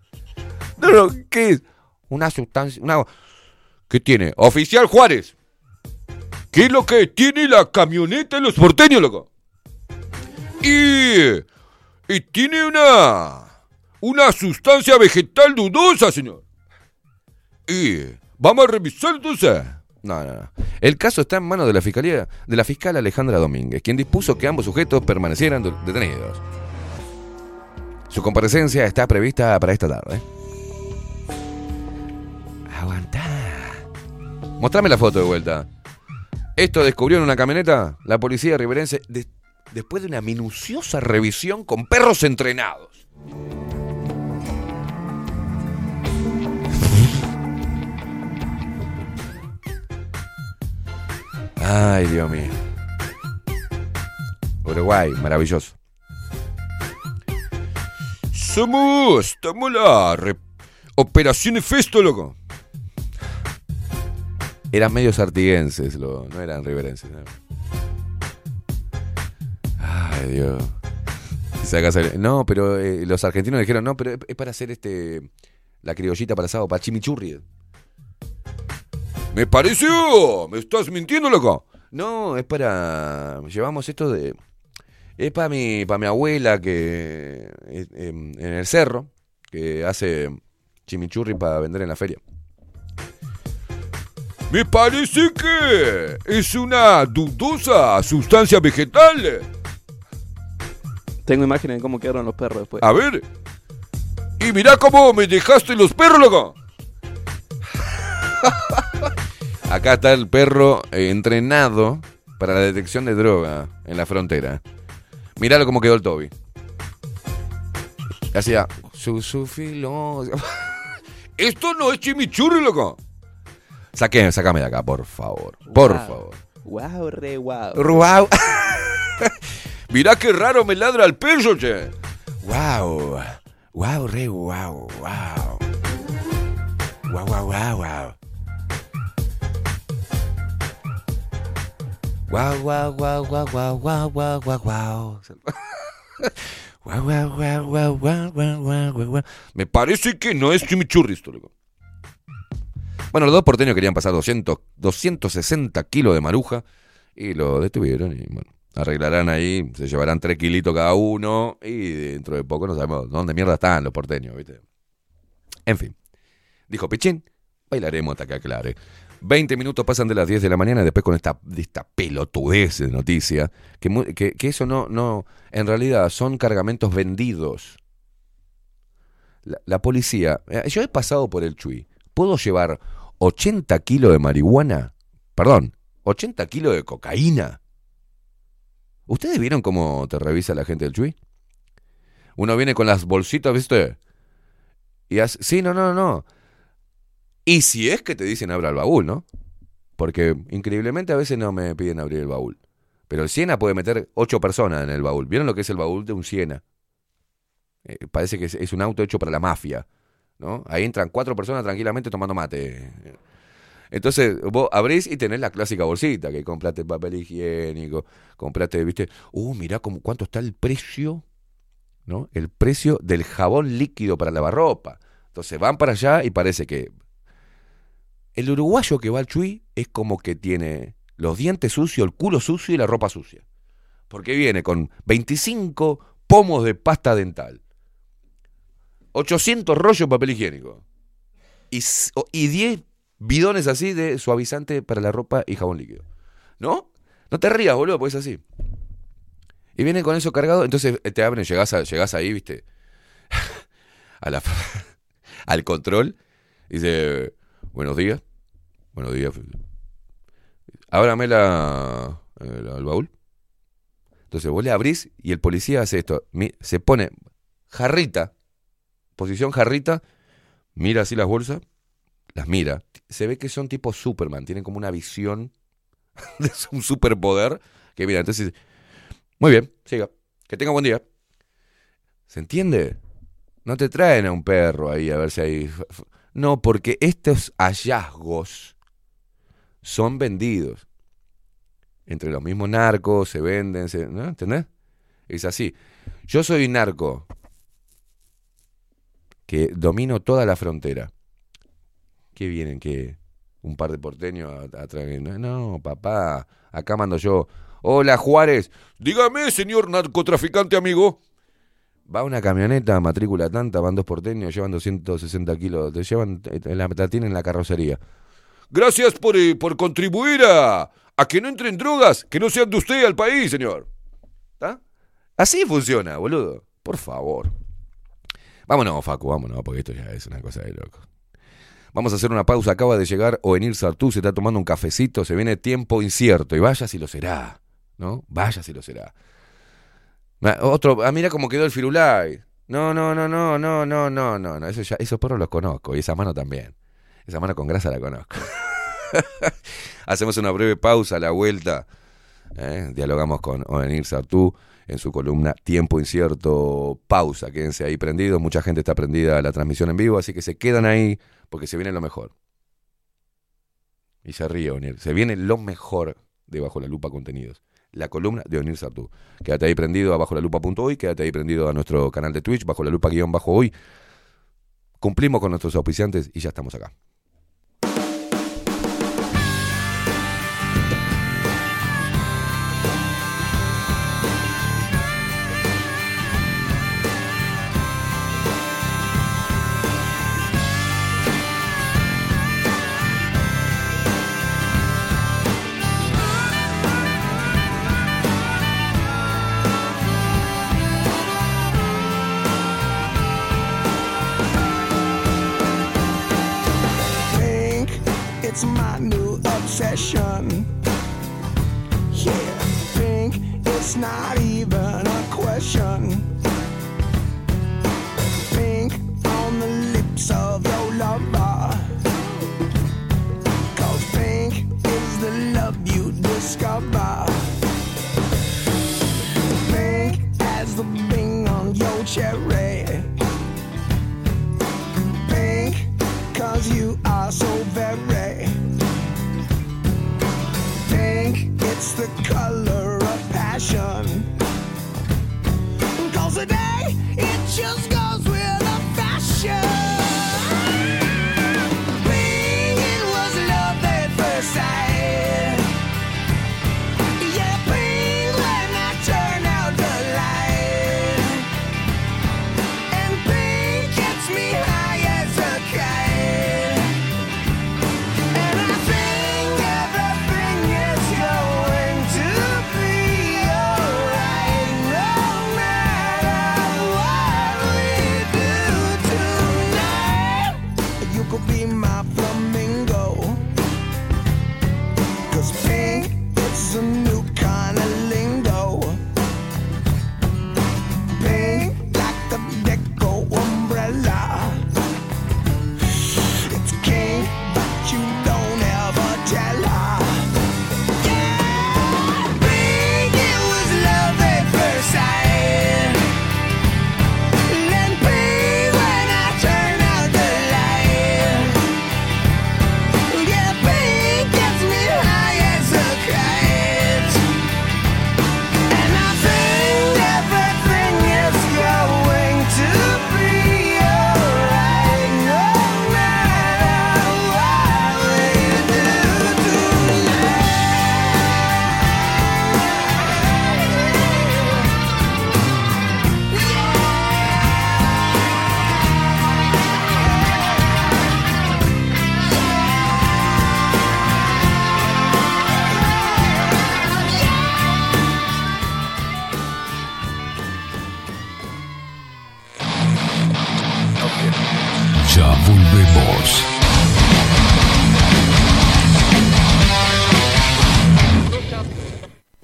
No, no, ¿qué es? Una sustancia. Una... ¿Qué tiene? Oficial Juárez. ¿Qué es lo que tiene la camioneta en los porteños, loco? Y. Tiene una. Una sustancia vegetal dudosa, señor. Y. Vamos a revisar entonces. No, no, no. El caso está en manos de la fiscalía, de la fiscal Alejandra Domínguez, quien dispuso que ambos sujetos permanecieran de- detenidos. Su comparecencia está prevista para esta tarde. Aguantá. Mostrame la foto de vuelta. Esto descubrió en una camioneta la policía riverense de- después de una minuciosa revisión con perros entrenados. Ay, Dios mío. Uruguay, maravilloso. Somos, estamos la Operación Efesto, loco. Eran medios artiguenses, lo- no eran riverenses. Ay, Dios. No, pero eh, los argentinos dijeron, no, pero es- para hacer este la criollita para asado, para chimichurri. Me pareció, me estás mintiendo, loco. No, es para. Llevamos esto de. Es para mi, para mi abuela que. eh, em, en el cerro, que hace chimichurri para vender en la feria. Me parece que es una dudosa sustancia vegetal. Tengo imágenes de cómo quedaron los perros después. A ver. Y mirá cómo me dejaste los perros, loco. Acá está el perro eh, entrenado para la detección de droga en la frontera. Miralo cómo quedó el Toby. Hacía su, su filo. Esto no es chimichurri, loco. Sácame de acá, por favor. Por Wow. favor. Wow, re wow. Wow. Mirá qué raro me ladra el perro, che. Wow. Wow, re wow, wow. Wow, wow, wow, wow. Wow, wow, wow, wow, wow, wow, wow, wow, wow. Wow, wow, wow, wow, wow, wow, wow, wow, wow. Me parece que no es chimichurri esto, loco. Bueno, los dos porteños querían pasar 200, 260 kilos de maruja y lo detuvieron y bueno, arreglarán ahí, se llevarán 3 kilitos cada uno y dentro de poco no sabemos dónde mierda están los porteños, ¿viste? En fin, dijo Pichín, bailaremos hasta que aclare. 20 minutos pasan de las 10 de la mañana después con esta, esta pelotudez de noticia, que, que, que eso no, no, en realidad son cargamentos vendidos. La, la policía, eh, yo he pasado por el Chuy. ¿Puedo llevar 80 kilos de marihuana? Perdón, 80 kilos de cocaína. ¿Ustedes vieron cómo te revisa la gente del Chuy? Uno viene con las bolsitas, ¿viste? Y hace, sí, no, no, no. Y si es que te dicen abra el baúl, ¿no? Porque increíblemente a veces no me piden abrir el baúl. Pero el Siena puede meter ocho personas en el baúl. ¿Vieron lo que es el baúl de un Siena? Eh, parece que es, es un auto hecho para la mafia. ¿No? Ahí entran cuatro personas tranquilamente tomando mate. Entonces vos abrís y tenés la clásica bolsita, que compraste papel higiénico, compraste, viste, uh, mirá cómo, cuánto está el precio, ¿no? El precio del jabón líquido para lavar ropa. Entonces van para allá y parece que el uruguayo que va al Chuy es como que tiene los dientes sucios, el culo sucio y la ropa sucia. Porque viene con 25 pomos de pasta dental, 800 rollos de papel higiénico y, y 10 bidones así de suavizante para la ropa y jabón líquido. ¿No? No te rías, boludo, pues es así. Y viene con eso cargado, entonces eh, te abren, llegás, a- llegás ahí, viste, a la, al control, y dice, buenos días, buenos días, ábrame la, el, el baúl. Entonces vos le abrís y el policía hace esto, se pone jarrita, posición jarrita, mira así las bolsas, las mira, se ve que son tipo Superman, tienen como una visión de un superpoder, que mira, entonces, muy bien, siga, que tenga buen día. ¿Se entiende? No te traen a un perro ahí a ver si hay... No, porque estos hallazgos son vendidos. Entre los mismos narcos se venden, se- ¿no? ¿entendés? Es así. Yo soy narco que domino toda la frontera. ¿Qué vienen? que ¿Un par de porteños a, a traer? No, no, papá, acá mando yo. Hola Juárez, dígame, señor narcotraficante amigo. Va una camioneta, matrícula tanta, van dos porteños, llevan 260 kilos, te llevan, eh, la, la tienen en la carrocería. Gracias por, eh, por contribuir a, a que no entren drogas, que no sean de usted al país, señor. ¿Está? Así funciona, boludo. Por favor. Vámonos, Facu, vámonos, porque esto ya es una cosa de loco. Vamos a hacer una pausa. Acaba de llegar Ovenir Sartú, se está tomando un cafecito, se viene tiempo incierto. Y vaya si lo será, ¿no? Vaya si lo será. Ah, Otro, ah, mira cómo quedó el Firulai. No, no, no, no, no, no, no, no, no. Eso ya, esos perros los conozco y esa mano también. Esa mano con grasa la conozco. Hacemos una breve pausa a la vuelta. ¿eh? Dialogamos con Ovenir Sartú en su columna Tiempo Incierto. Pausa, quédense ahí prendidos. Mucha gente está prendida a la transmisión en vivo, así que se quedan ahí porque se viene lo mejor. Y se ríe Onir. Se viene lo mejor de Bajo la Lupa Contenidos. La columna de Onir Sartú. Quédate ahí prendido a bajo la lupa.hoy, quédate ahí prendido a nuestro canal de Twitch, bajo la lupa guion bajo hoy. Cumplimos con nuestros auspiciantes y ya estamos acá.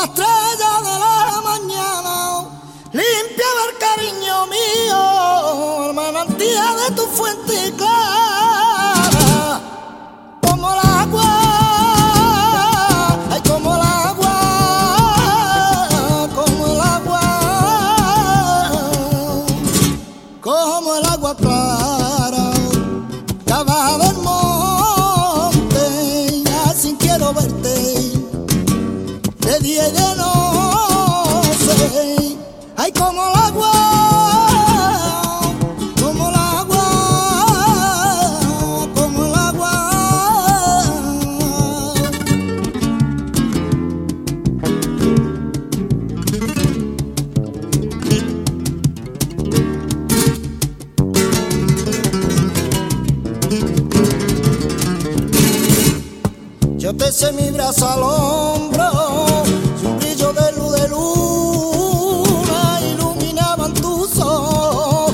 La estrella de la mañana. Limpiaba el cariño mío, el manantial de tu fuente clara. Sé mi brazo al hombro, su brillo de luz de luna iluminaban tus ojos.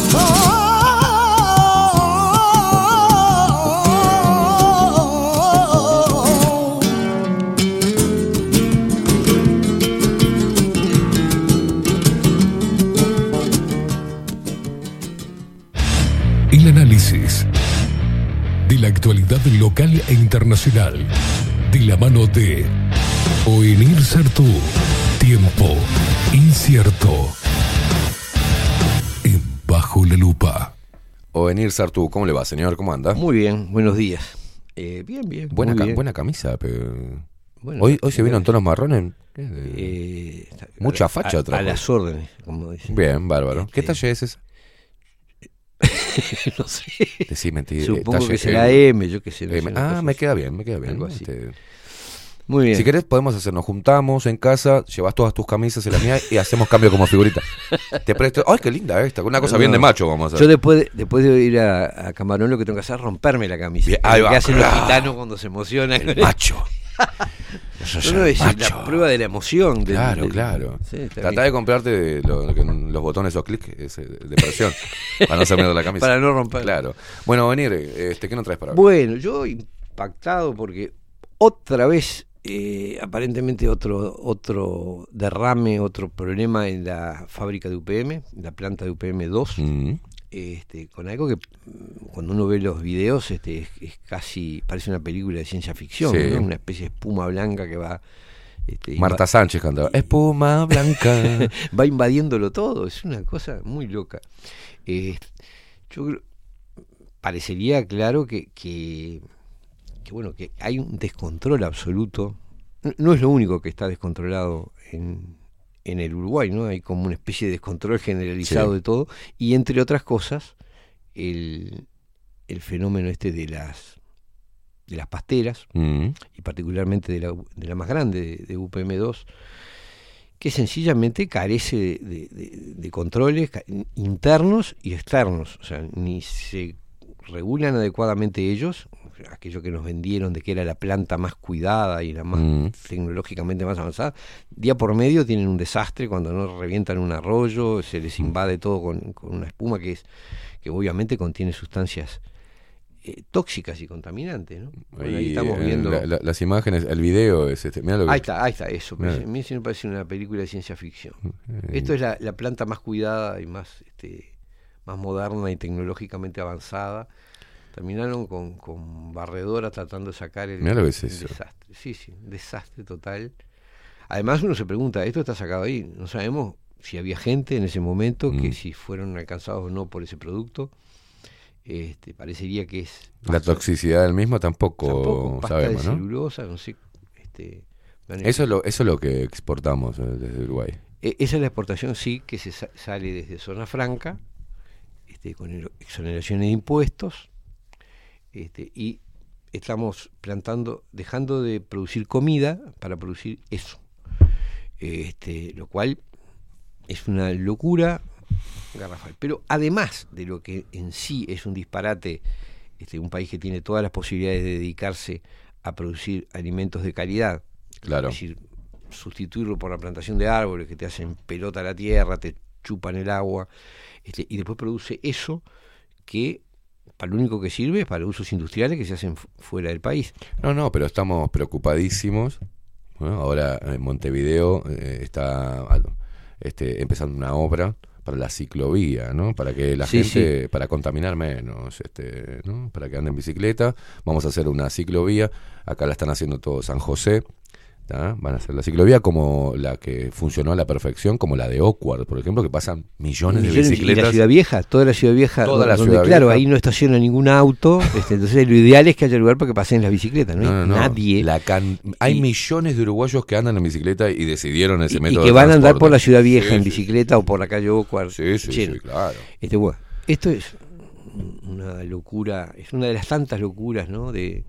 El análisis de la actualidad local e internacional la mano de Oenir Sartú. Tiempo incierto. En Bajo la Lupa. O venir Sartú, ¿cómo le va, señor? ¿Cómo anda? Muy bien, buenos días. Eh, bien, bien. Buena, muy ca- bien. buena camisa, pero... Bueno, hoy, hoy se vino bueno. en tonos marrones. Eh, Mucha a- facha a- otra a las órdenes, como dicen. Bien, bárbaro. ¿Qué Este- talle es ese? no sé. Mentira. Supongo talle que será M. M, yo qué sé. no M. Ah, me queda bien, me queda bien. Algo así. Este, Muy bien. Si querés podemos hacer, nos juntamos en casa, llevas todas tus camisas y la mía y hacemos cambio como figurita. Te presto, ay, qué linda esta, una cosa No, bien de macho vamos a hacer. Yo después de, después de ir a, a Camarón lo que tengo que hacer es romperme la camisa. Bien, que ahí es lo va. que hacen los gitanos cuando se emocionan. El macho. No, es la prueba de la emoción. Claro, claro. Sí, Tratá de comprarte lo- los botones o clics de presión para no hacer miedo la camisa. Para no romper. Claro. Bueno, venir, este, ¿qué nos traes para hoy? Bueno, yo impactado porque otra vez, eh, aparentemente otro, otro derrame, otro problema en la fábrica de UPM, la planta de UPM 2, Mm. este, con algo que mm, cuando uno ve los videos este, es, es casi, parece una película de ciencia ficción, Sí. ¿no? una especie de espuma blanca que va... este, Marta Sánchez cantaba. Espuma blanca. va invadiéndolo todo, es una cosa muy loca. Eh, yo creo, parecería claro que, que, que, bueno, que hay un descontrol absoluto. No, no es lo único que está descontrolado en, en el Uruguay, ¿no? Hay como una especie de descontrol generalizado Sí. de todo. Y entre otras cosas, el, el fenómeno este de las de las pasteras, Mm. y particularmente de la, de la más grande, de, de UPM2, que sencillamente carece de, de- de- controles internos y externos. O sea, ni se regulan adecuadamente ellos, aquello que nos vendieron de que era la planta más cuidada y la más Mm. tecnológicamente más avanzada, día por medio tienen un desastre cuando no revientan un arroyo, se les invade todo con, con una espuma que es que obviamente contiene sustancias eh, tóxicas y contaminantes. ¿no? Bueno, ahí estamos eh, viendo... la- la- las imágenes, el video es este. Mirá lo que- Ahí está, ahí está, eso. Mirá. A mí me parece una película de ciencia ficción. Eh, Esto es la, la planta más cuidada y más, este, más moderna y tecnológicamente avanzada. Terminaron con, con barredora tratando de sacar el, es desastre. Sí, sí, un desastre total. Además uno se pregunta, esto está sacado ahí. No sabemos si había gente en ese momento, que Mm. si fueron alcanzados o no por ese producto. Este, parecería que es La toxicidad del mismo tampoco, tampoco pasta sabemos, de ¿no? celulosa, no sé. Este, Eso es, lo, eso es lo que exportamos eh, desde Uruguay. E- Esa es la exportación, sí, que se sa- sale desde zona franca, este, con exoneraciones de impuestos, este, y estamos plantando, dejando de producir comida para producir eso. Este, lo cual es una locura garrafal. Pero además de lo que en sí es un disparate, este, un país que tiene todas las posibilidades de dedicarse a producir alimentos de calidad, Claro. es decir, sustituirlo por la plantación de árboles que te hacen pelota a la tierra, te chupan el agua, este, y después produce eso que para lo único que sirve es para usos industriales que se hacen fu- fuera del país. No, no, pero estamos preocupadísimos. Ahora en Montevideo eh, está este, empezando una obra para la ciclovía, ¿no? Para que la Sí, gente, para contaminar menos, este, ¿no? Para que ande en bicicleta. Vamos a hacer una ciclovía. Acá la están haciendo todo San José. ¿Tá? Van a hacer la ciclovía como la que funcionó a la perfección, como la de Oakwood, por ejemplo, que pasan millones, de Millones- bicicletas. Y la ciudad vieja, toda la ciudad vieja, Toda la donde, ciudad claro, vieja. ahí no estaciona ningún auto, este, entonces lo ideal es que haya lugar para que pasen las bicicletas, no, No, hay no, nadie. La can- Hay Y- millones de uruguayos que andan en bicicleta y decidieron ese y, método. y de que van a andar por la ciudad vieja Sí, en sí. bicicleta o por la calle Ocuar. Sí, sí, sí, claro. Este, bueno, esto es una locura, es una de las tantas locuras, ¿no? De,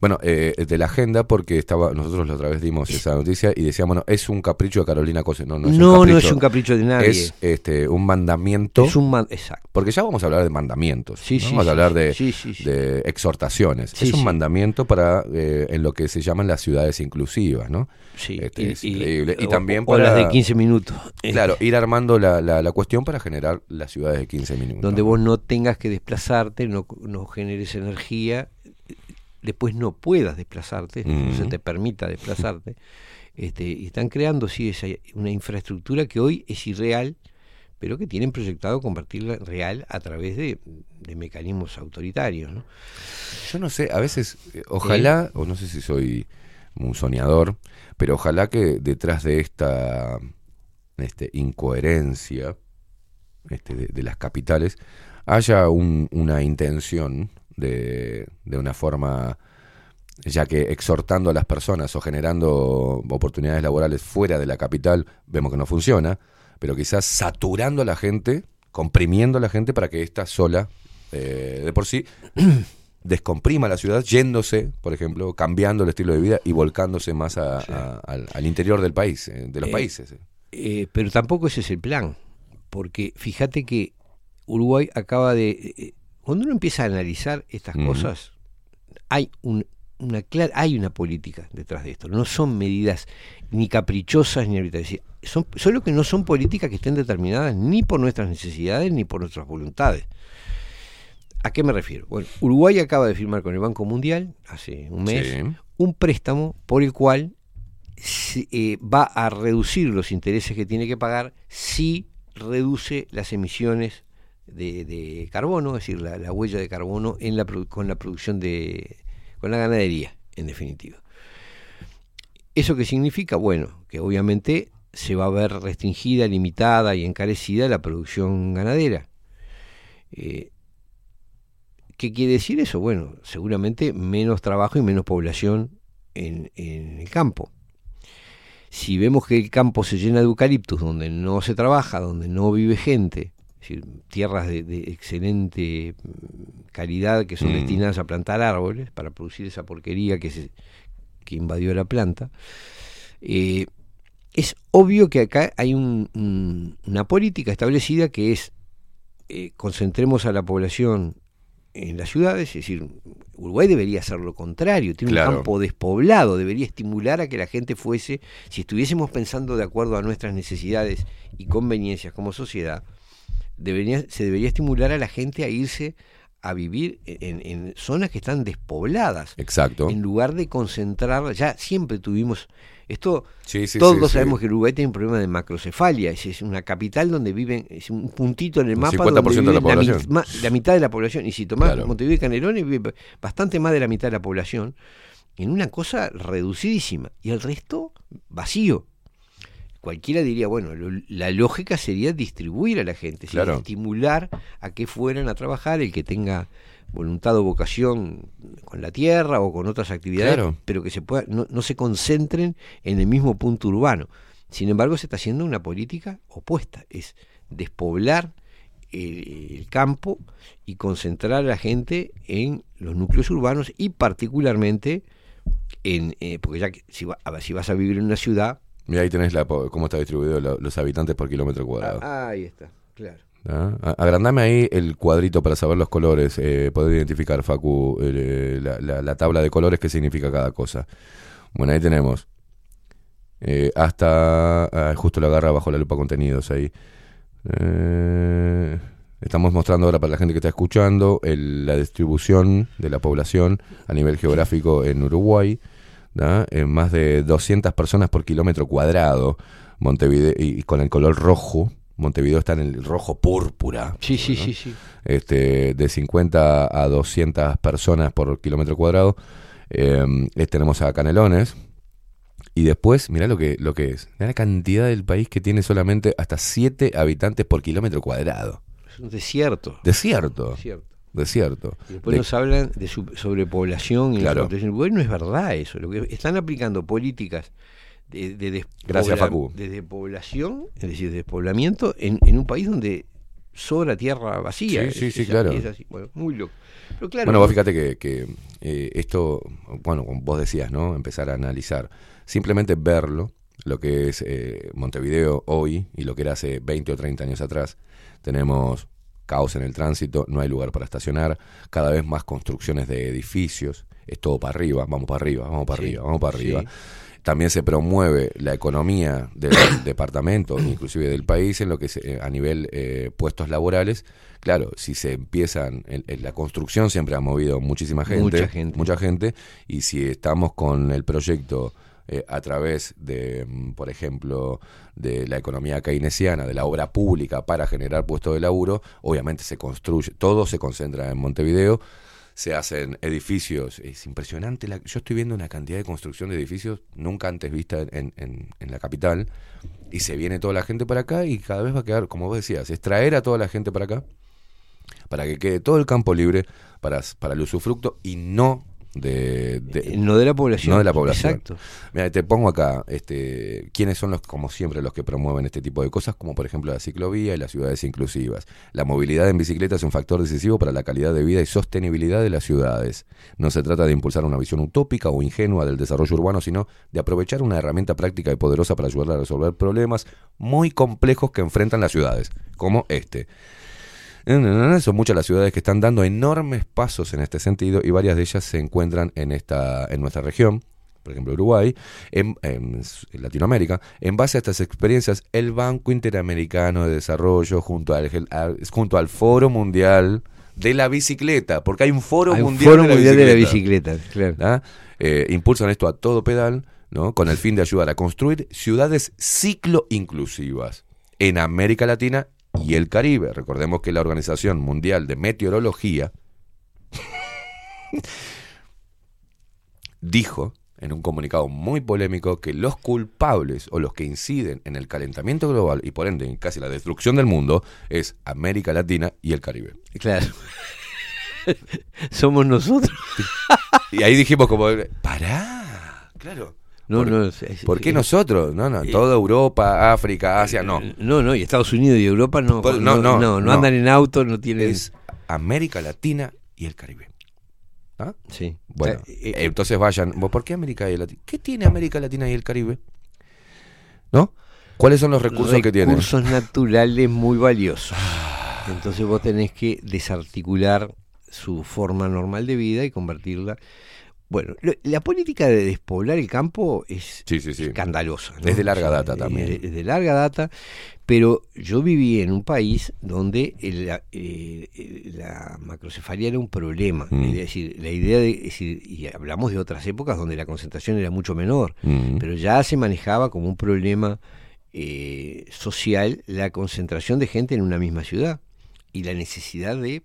Bueno, eh, de la agenda, porque estaba nosotros la otra vez dimos esa noticia y decíamos, bueno, es un capricho de Carolina Cose. No, no es No, un no capricho. es un capricho de nadie. Es este, un mandamiento. Es un man- exacto. Porque ya vamos a hablar de mandamientos. Sí, ¿no? sí, vamos a hablar de, sí, de exhortaciones. Sí, es un mandamiento para eh, en lo que se llaman las ciudades inclusivas, ¿no? Sí, Este, y- es increíble. Y también para... las de 15 minutos. Claro, ir armando la, la, la cuestión para generar las ciudades de 15 minutos. donde vos no tengas que desplazarte, no, no generes energía, después no puedas desplazarte, no se te permita desplazarte. Este, y están creando, sí, esa, una infraestructura que hoy es irreal, pero que tienen proyectado convertirla en real a través de, de mecanismos autoritarios. ¿no? Yo no sé, a veces, eh, ojalá, o no sé si soy un soñador, pero ojalá que detrás de esta este, incoherencia este, de, de las capitales haya un- una intención de, de una forma, ya que exhortando a las personas o generando oportunidades laborales fuera de la capital, vemos que no funciona, pero quizás saturando a la gente, comprimiendo a la gente para que ésta sola, eh, de por sí, descomprima la ciudad, yéndose, por ejemplo, cambiando el estilo de vida y volcándose más a- a- al, al interior del país, eh, de los Eh, países. Eh, pero tampoco ese es el plan, porque fíjate que Uruguay acaba de... cuando uno empieza a analizar estas cosas, hay un- una clara, hay una política detrás de esto. No son medidas ni caprichosas ni arbitrarias. Son, solo que no son políticas que estén determinadas ni por nuestras necesidades ni por nuestras voluntades. ¿A qué me refiero? Bueno, Uruguay acaba de firmar con el Banco Mundial hace un mes Sí. un préstamo por el cual se- eh, va a reducir los intereses que tiene que pagar si reduce las emisiones de, carbono, es decir, la, la huella de carbono en la, con la producción de, con la ganadería, en definitiva. ¿Eso qué significa? Bueno, que obviamente se va a ver restringida, limitada y encarecida la producción ganadera. Eh, ¿Qué quiere decir eso? Bueno, seguramente menos trabajo y menos población en, en el campo. Si vemos que el campo se llena de eucaliptus, donde no se trabaja, donde no vive gente, es decir, tierras de, de excelente mm, calidad que son Mm. destinadas a plantar árboles para producir esa porquería que, se, que invadió la planta, eh, es obvio que acá hay un- un- una política establecida que es eh, concentremos a la población en las ciudades, es decir, Uruguay debería hacer lo contrario, tiene Claro. un campo despoblado, debería estimular a que la gente fuese, si estuviésemos pensando de acuerdo a nuestras necesidades y conveniencias como sociedad, debería, se debería estimular a la gente a irse a vivir en, en zonas que están despobladas, Exacto. en lugar de concentrar, ya siempre tuvimos, esto, Sí, sí, todos sí, sabemos que Uruguay tiene un problema de macrocefalia, es, una capital donde viven, es un puntito en el mapa 50% donde de la mitad de la población, y si tomás Claro. Montevideo y Canelones vive bastante más de la mitad de la población, en una cosa reducidísima, y el resto vacío. Cualquiera diría, bueno, lo- la lógica sería distribuir a la gente, estimular a que fueran a trabajar el que tenga voluntad o vocación con la tierra o con otras actividades, Claro. pero que se pueda, no, no se concentren en el mismo punto urbano. Sin embargo, se está haciendo una política opuesta, es despoblar el, el campo y concentrar a la gente en los núcleos urbanos y particularmente en, eh, porque ya que si, va- a ver, si vas a vivir en una ciudad, Mira, ahí tenés la, cómo está distribuido lo- los habitantes por kilómetro cuadrado. ah, ahí está, claro. ¿Ah? Agrandame ahí el cuadrito para saber los colores, eh, poder identificar, Facu, eh, la, la- la tabla de colores, qué significa cada cosa. Bueno, ahí tenemos. Eh, hasta. ah, justo lo agarra bajo la lupa contenidos ahí. Eh, Estamos mostrando ahora para la gente que está escuchando el- la distribución de la población a nivel geográfico en Uruguay. ¿Da? En más de 200 personas por kilómetro cuadrado. Montevideo, y, con el color rojo. Montevideo está en el rojo púrpura. Sí, sí, ¿no? sí, sí. Este, de 50 a 200 personas por kilómetro cuadrado. Eh, eh, tenemos a Canelones. Y después, mirá lo que, lo que es. Mirá la cantidad del país que tiene solamente hasta 7 habitantes por kilómetro cuadrado. Es un desierto. Desierto. Desierto. Desierto. Y después De- nos hablan de su sobrepoblación y Claro. la Uruguay no es verdad eso. Lo que están aplicando políticas de, de despobla- de despoblación, es decir, de despoblamiento en, en un país donde sobra tierra vacía. Sí, sí, Es- sí, es- claro. es así. Bueno, muy loco. Pero claro, bueno, vos fíjate que, que, eh, esto, bueno, como vos decías, ¿no? Empezar a analizar. Simplemente verlo, lo que es eh, Montevideo hoy y lo que era hace 20 o 30 años atrás. Tenemos caos en el tránsito, no hay lugar para estacionar, cada vez más construcciones de edificios, es todo para arriba, vamos para arriba, vamos para Sí, arriba, vamos para arriba. sí. También se promueve la economía del departamento, inclusive del país, en lo que es eh, a nivel eh, puestos laborales. Claro, si se empiezan, en, en la construcción siempre ha movido muchísima gente, Mucha gente. mucha gente, y si estamos con el proyecto eh, a través de, mm, por ejemplo, de la economía keynesiana, de la obra pública para generar puestos de laburo, obviamente se construye, todo se concentra en Montevideo, se hacen edificios, es impresionante, la- yo estoy viendo una cantidad de construcción de edificios nunca antes vista en, en- la capital, y se viene toda la gente para acá y cada vez va a quedar, como vos decías, es traer a toda la gente para acá, para que quede todo el campo libre para, para el usufructo y no de, de- Eh, no de la población. no de la población. Exacto. Mira, te pongo acá, este, quiénes son los, como siempre, los que promueven este tipo de cosas, como por ejemplo la ciclovía y las ciudades inclusivas. La movilidad en bicicleta es un factor decisivo para la calidad de vida y sostenibilidad de las ciudades. No se trata de impulsar una visión utópica o ingenua del desarrollo urbano, sino de aprovechar una herramienta práctica y poderosa para ayudar a resolver problemas muy complejos que enfrentan las ciudades, como este. Son muchas las ciudades que están dando enormes pasos en este sentido y varias de ellas se encuentran en, esta, en nuestra región, por ejemplo Uruguay, en, Latinoamérica. En base a estas experiencias, el Banco Interamericano de Desarrollo, junto al, al- junto al Foro Mundial de la Bicicleta, porque hay un Foro Hay un Mundial, Foro de, la Mundial de la bicicleta, Bicicleta, claro. ¿ah? Eh, impulsan esto a todo pedal, ¿no? con el fin de ayudar a construir ciudades ciclo inclusivas en América Latina y el Caribe. Recordemos que la Organización Mundial de Meteorología dijo en un comunicado muy polémico que los culpables o los que inciden en el calentamiento global y por ende en casi la destrucción del mundo es América Latina y el Caribe. Claro. Somos nosotros. Y ahí dijimos como, pará, claro. No, ¿Por, no, es- ¿por qué es- nosotros? No, no, Eh, toda Europa, África, Asia, no. No, no, y Estados Unidos y Europa no, Por- no, no, no, no, andan en auto, no tienen. Es América Latina y el Caribe. ¿Ah? Sí. Bueno, O sea, eh, entonces vayan. ¿vos ¿Por qué América y Latina? ¿Qué tiene América Latina y el Caribe? ¿No? ¿Cuáles son los recursos, que tienen? Recursos naturales muy valiosos. Entonces vos tenés que desarticular su forma normal de vida y convertirla. Bueno, la política de despoblar el campo es Sí, sí, sí. escandalosa. ¿no? Es de larga data es también. de- Es de larga data, pero yo viví en un país donde el- eh, la macrocefalia era un problema. Mm. Es decir, la idea de. es decir, y hablamos de otras épocas donde la concentración era mucho menor, Mm. pero ya se manejaba como un problema eh, social la concentración de gente en una misma ciudad y la necesidad de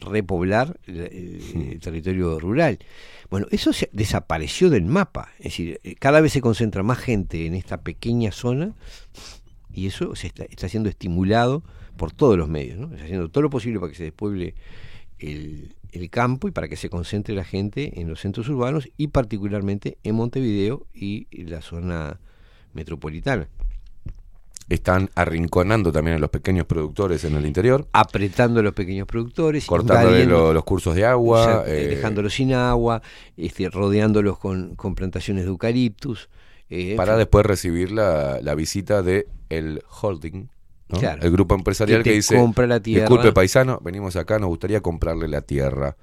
repoblar el, el- el territorio rural. Bueno, eso se desapareció del mapa, es decir, eh, cada vez se concentra más gente en esta pequeña zona y eso se está, está siendo estimulado por todos los medios, ¿no? Está haciendo todo lo posible para que se despueble el, el campo y para que se concentre la gente en los centros urbanos y particularmente en Montevideo y la zona metropolitana. Están arrinconando también a los pequeños productores en el interior, apretando a los pequeños productores, cortándole lo- los cursos de agua. eh, dejándolos sin agua, este, rodeándolos con, con plantaciones de eucaliptus. eh, para fin. después recibir la, la visita de el holding, ¿no? Claro. el grupo empresarial Que que, dice, compra la tierra. disculpe paisano, venimos acá, nos gustaría comprarle la tierra.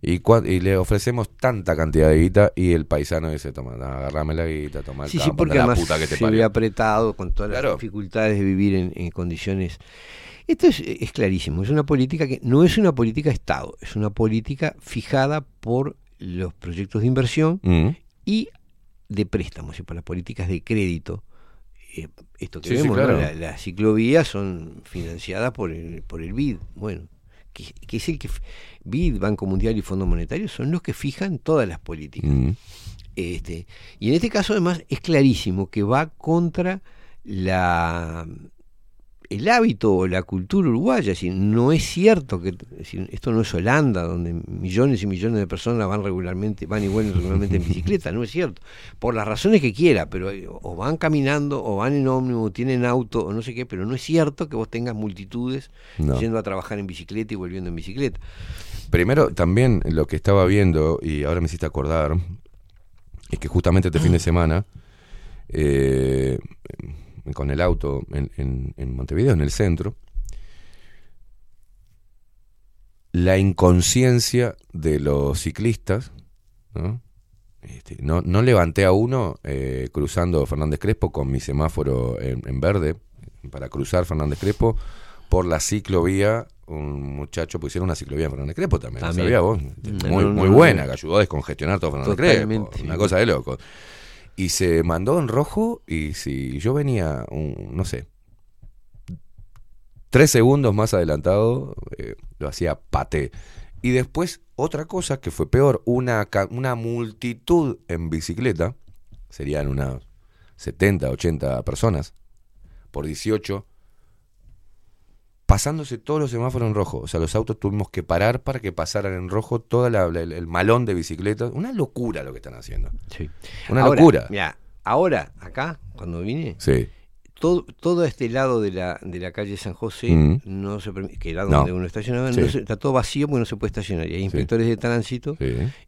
Y, y le ofrecemos tanta cantidad de guita y el paisano dice, toma, agarrame la guita, toma el Sí, sí, porque anda la además puta que te se parió". ve apretado con todas Claro. las dificultades de vivir en, en condiciones. Esto es, es clarísimo, es una política que no es una política Estado, es una política fijada por los proyectos de inversión Mm. y de préstamos y por las políticas de crédito. Eh, esto que Sí, vemos. La- las ciclovías son financiadas por el, por el BID. Bueno, que, que es el que BID, Banco Mundial y Fondo Monetario son los que fijan todas las políticas. Mm. Este, y en este caso además es clarísimo que va contra la el hábito o la cultura uruguaya, es decir, no es cierto que es decir, esto no es Holanda donde millones y millones de personas van regularmente, van y vuelven regularmente en bicicleta, no es cierto, por las razones que quiera, pero eh, o van caminando o van en ómnibus, o tienen auto o no sé qué, pero no es cierto que vos tengas multitudes No. yendo a trabajar en bicicleta y volviendo en bicicleta. Primero, también lo que estaba viendo, y ahora me hiciste acordar, es que justamente este fin de semana, eh, con el auto en, en- en Montevideo, en el centro, la inconsciencia de los ciclistas, ¿no? Este, no, no levanté a uno eh, cruzando Fernández Crespo con mi semáforo en, en verde para cruzar Fernández Crespo por la ciclovía. Un muchacho pusieron una ciclovía en Fernández Crespo también. ¿no También. sabía vos? Muy, no, muy no, buena, que ayudó a descongestionar todo Fernández Crespo. Totalmente. Una cosa de loco. Y se mandó en rojo y si yo venía, un, no sé, tres segundos más adelantado, eh, lo hacía paté. Y después, otra cosa que fue peor, una, una multitud en bicicleta, serían unas 70, 80 personas, por 18, pasándose todos los semáforos en rojo. O sea, los autos tuvimos que parar para que pasaran en rojo todo el, el malón de bicicletas. Una locura lo que están haciendo. Sí. Una Ahora, locura. mirá, ahora, acá, cuando vine, Sí. todo, todo este lado de la, de la calle San José, Mm. no se permi- que era No. donde uno estacionaba, Sí. no se- está todo vacío porque no se puede estacionar. Y hay inspectores de tránsito.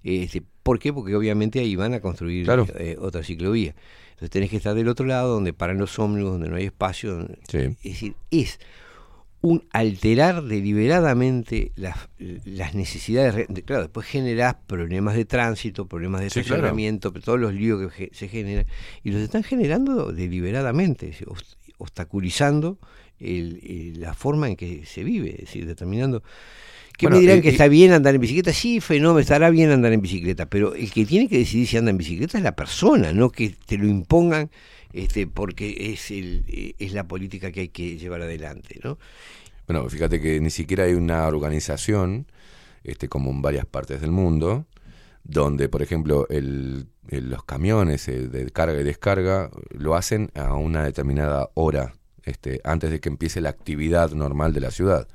Este, ¿Por qué? Porque obviamente ahí van a construir Claro. eh, otra ciclovía. Entonces tenés que estar del otro lado, donde paran los ómnibus, donde no hay espacio. donde- Sí. Es decir, es un alterar deliberadamente las, las necesidades. claro, después generás problemas de tránsito, problemas de Sí, claro. estacionamiento, todos los líos que se generan. Y los están generando deliberadamente, obstaculizando el- el- la forma en que se vive, es decir, determinando. ¿Qué Bueno, me dirán que está bien andar en bicicleta? Sí, fenómeno, estará bien andar en bicicleta, pero el que tiene que decidir si anda en bicicleta es la persona, no que te lo impongan este, porque es, el, eh, es la política que hay que llevar adelante. ¿no? Bueno, fíjate que ni siquiera hay una organización, este, como en varias partes del mundo, donde, por ejemplo, el, el- los camiones eh, de carga y descarga lo hacen a una determinada hora, este, antes de que empiece la actividad normal de la ciudad.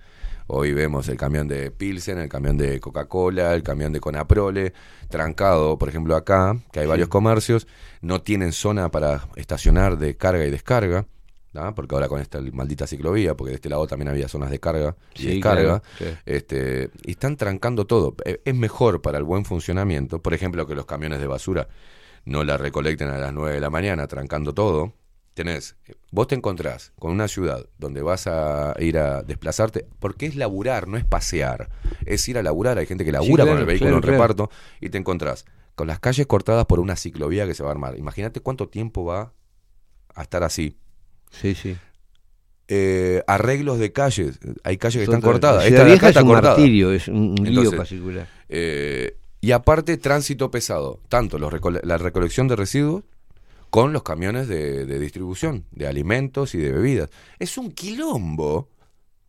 Hoy vemos el camión de Pilsen, el camión de Coca-Cola, el camión de Conaprole, trancado, por ejemplo, acá, que hay varios comercios, no tienen zona para estacionar de carga y descarga, ¿tá? porque ahora con esta maldita ciclovía, porque de este lado también había zonas de carga y Sí, descarga, claro, sí. este, y están trancando todo. Eh, Es mejor para el buen funcionamiento, por ejemplo, que los camiones de basura no la recolecten a las 9 de la mañana, trancando todo. Tenés, vos te encontrás con una ciudad donde vas a ir a desplazarte, porque es laburar, no es pasear, es ir a laburar. Hay gente que labura claro, con el vehículo claro, en claro. reparto y te encontrás con las calles cortadas por una ciclovía que se va a armar. Imagínate cuánto tiempo va a estar así. Sí, sí. Eh, arreglos de calles, hay calles que están cortadas. Esta de acá Vieja es está un cortada. martirio, es un, lío Entonces, particular. eh, y aparte, tránsito pesado, tanto los la recolección de residuos con los camiones de, de distribución de alimentos y de bebidas. Es un quilombo.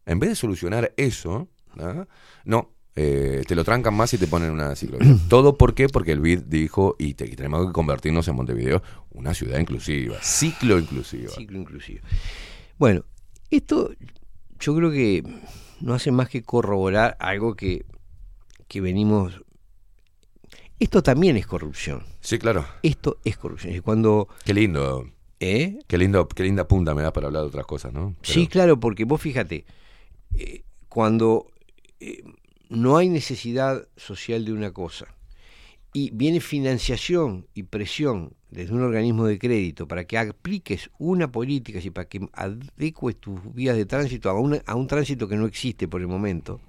En vez de solucionar eso, ¿ah? no, eh, te lo trancan más y te ponen una ciclovía. ¿Todo por qué? Porque el BID dijo, y, te- y tenemos que convertirnos en Montevideo una ciudad inclusiva, ciclo inclusiva. Ciclo inclusivo. Bueno, esto yo creo que no hace más que corroborar algo que, que venimos... Esto también es corrupción. Sí, claro. Esto es corrupción. Y cuando... Qué lindo. ¿Eh? Qué lindo, qué linda punta me da para hablar de otras cosas, ¿no? Sí, claro, porque vos fíjate, eh, cuando eh, no hay necesidad social de una cosa y viene financiación y presión desde un organismo de crédito para que apliques una política y para que adecues tus vías de tránsito a, una- a un tránsito que no existe por el momento,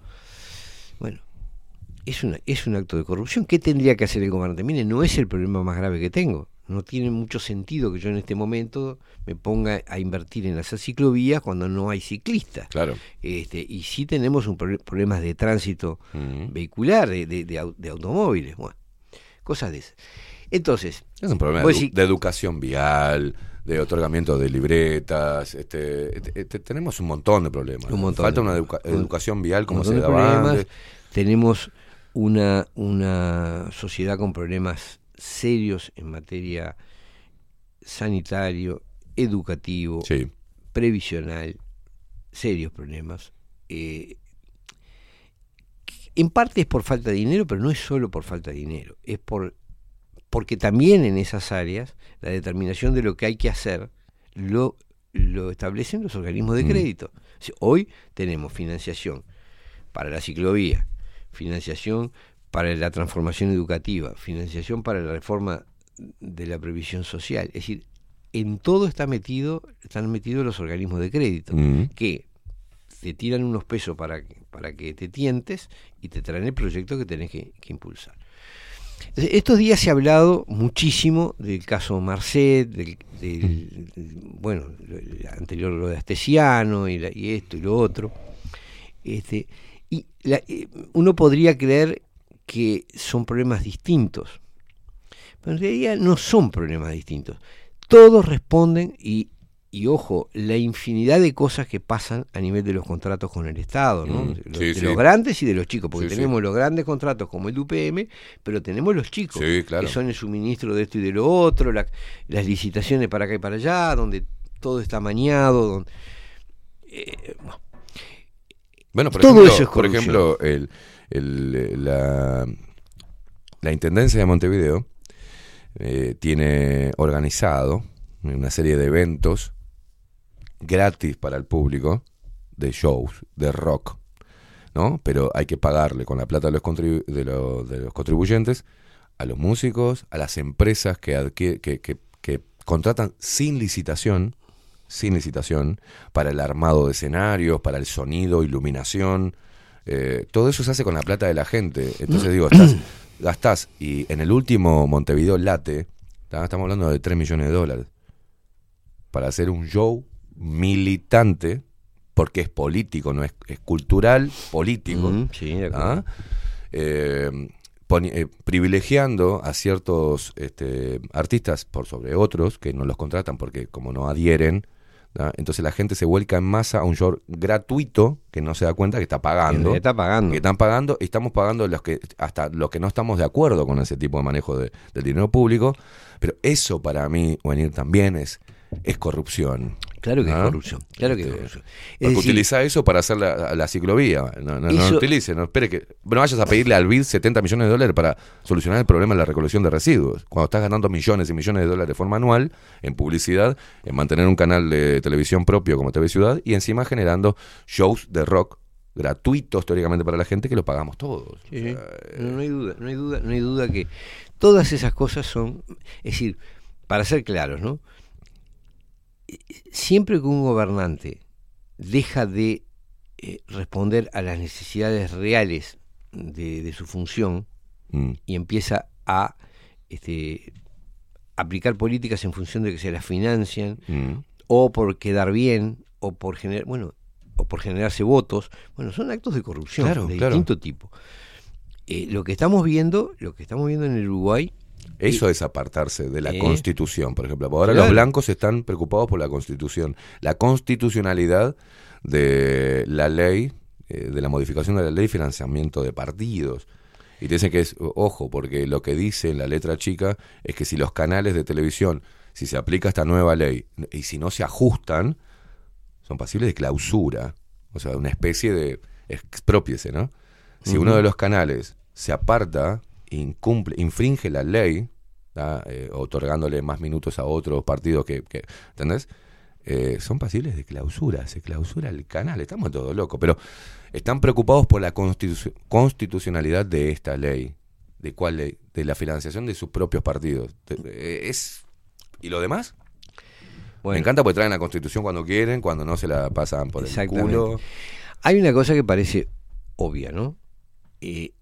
es, una, es un acto de corrupción. ¿Qué tendría que hacer el gobernante? Mire, no es el problema más grave que tengo. No tiene mucho sentido que yo en este momento me ponga a invertir en hacer ciclovías cuando no hay ciclistas. Claro. Este, y sí tenemos un proble- problemas de tránsito vehicular, de, de- de au- de automóviles, bueno, cosas de esas. Entonces, Es un problema de, edu- decís- de educación vial, de otorgamiento de libretas. Este, este, este, tenemos un montón de problemas. Un montón Falta una educa- un- educación vial como se daba antes. Tenemos una, una sociedad con problemas serios en materia sanitario, educativo, Sí. previsional, serios problemas. Eh, en parte es por falta de dinero, pero no es solo por falta de dinero, es por porque también en esas áreas la determinación de lo que hay que hacer lo, lo establecen los organismos de Mm. crédito. Hoy tenemos financiación para la ciclovía, financiación para la transformación educativa, financiación para la reforma de la previsión social. Es decir, en todo está metido, están metidos los organismos de crédito, Mm. que te tiran unos pesos para, que- para que te tientes y te traen el proyecto que tenés que, que impulsar. Entonces, Estos días se ha hablado muchísimo del caso Marcet, del, del- del- bueno, lo- el anterior lo de Astesiano y, la- y esto y lo otro. Este, y la- eh, uno podría creer que son problemas distintos, pero en realidad no son problemas distintos. Todos responden y, y ojo, la infinidad de cosas que pasan a nivel de los contratos con el Estado, ¿no? Mm, de, los, sí, de sí. los grandes y de los chicos, porque Sí, tenemos los grandes contratos como el UPM, pero tenemos los chicos, claro. que son el suministro de esto y de lo otro, la- las licitaciones para acá y para allá, donde todo está mañado, donde, eh, bueno, Bueno, por Todo ejemplo, eso es por ejemplo el, el, eh, la, la Intendencia de Montevideo eh, tiene organizado una serie de eventos gratis para el público de shows, de rock, ¿no? Pero hay que pagarle con la plata de los, contribu- de, lo- de los contribuyentes a los músicos, a las empresas que, adquiere- que, que- que contratan sin licitación, sin licitación, para el armado de escenarios, para el sonido, iluminación. eh, todo eso se hace con la plata de la gente. Entonces digo, estás, gastás, y en el último Montevideo Late, estamos hablando de 3 millones de dólares, para hacer un show militante, porque es político, no es, es cultural, político. Sí. ¿ah? Eh, eh, privilegiando a ciertos este, artistas por sobre otros que no los contratan porque como no adhieren, entonces la gente se vuelca en masa a un show gratuito que no se da cuenta que está pagando. Que está pagando. Que están pagando, y estamos pagando los que, hasta los que no estamos de acuerdo con ese tipo de manejo de- del dinero público, pero eso para mí, Wenir, también es, es corrupción. Claro que es ¿ah? corrupción, claro que es Este, corrupción. Es Porque decir- utiliza eso para hacer la, la ciclovía. No, no, no Eso- utilice, no espere que. No vayas a pedirle al BID 70 millones de dólares para solucionar el problema de la recolección de residuos. Cuando estás ganando millones y millones de dólares de forma anual en publicidad, en mantener un canal de televisión propio como TV Ciudad y encima generando shows de rock gratuitos teóricamente para la gente que lo pagamos todos. Sí, sí. No, no hay duda, no hay duda, no hay duda que todas esas cosas son, es decir, para ser claros, ¿no? Siempre que un gobernante deja de eh, responder a las necesidades reales de, de su función Mm. y empieza a este, aplicar políticas en función de que se las financian Mm. o por quedar bien o por generar, bueno, o por generarse votos, bueno, son actos de corrupción Claro, de claro. distinto tipo. Eh, lo que estamos viendo, lo que estamos viendo en el Uruguay, Eso es apartarse de la Eh. constitución, por ejemplo. Ahora Claro. los blancos están preocupados por la constitución. La constitucionalidad de la ley, eh, de la modificación de la ley de financiamiento de partidos. Y te dicen que es, ojo, porque lo que dice en la letra chica es que si los canales de televisión, si se aplica esta nueva ley y si no se ajustan, son pasibles de clausura. O sea, una especie de expropiese, ¿no? Si uno de los canales se aparta, incumple, infringe la ley. Eh, otorgándole más minutos a otros partidos que, que- ¿entendés? Eh, son pasibles de clausura, se clausura el canal, estamos todos locos, pero están preocupados por la constitu- constitucionalidad de esta ley, de cuál ley, de la financiación de sus propios partidos. Eh, es ¿Y lo demás? Me Bueno. encanta porque traen la constitución cuando quieren, cuando no se la pasan por el culo. Hay una cosa que parece obvia, ¿no? Eh,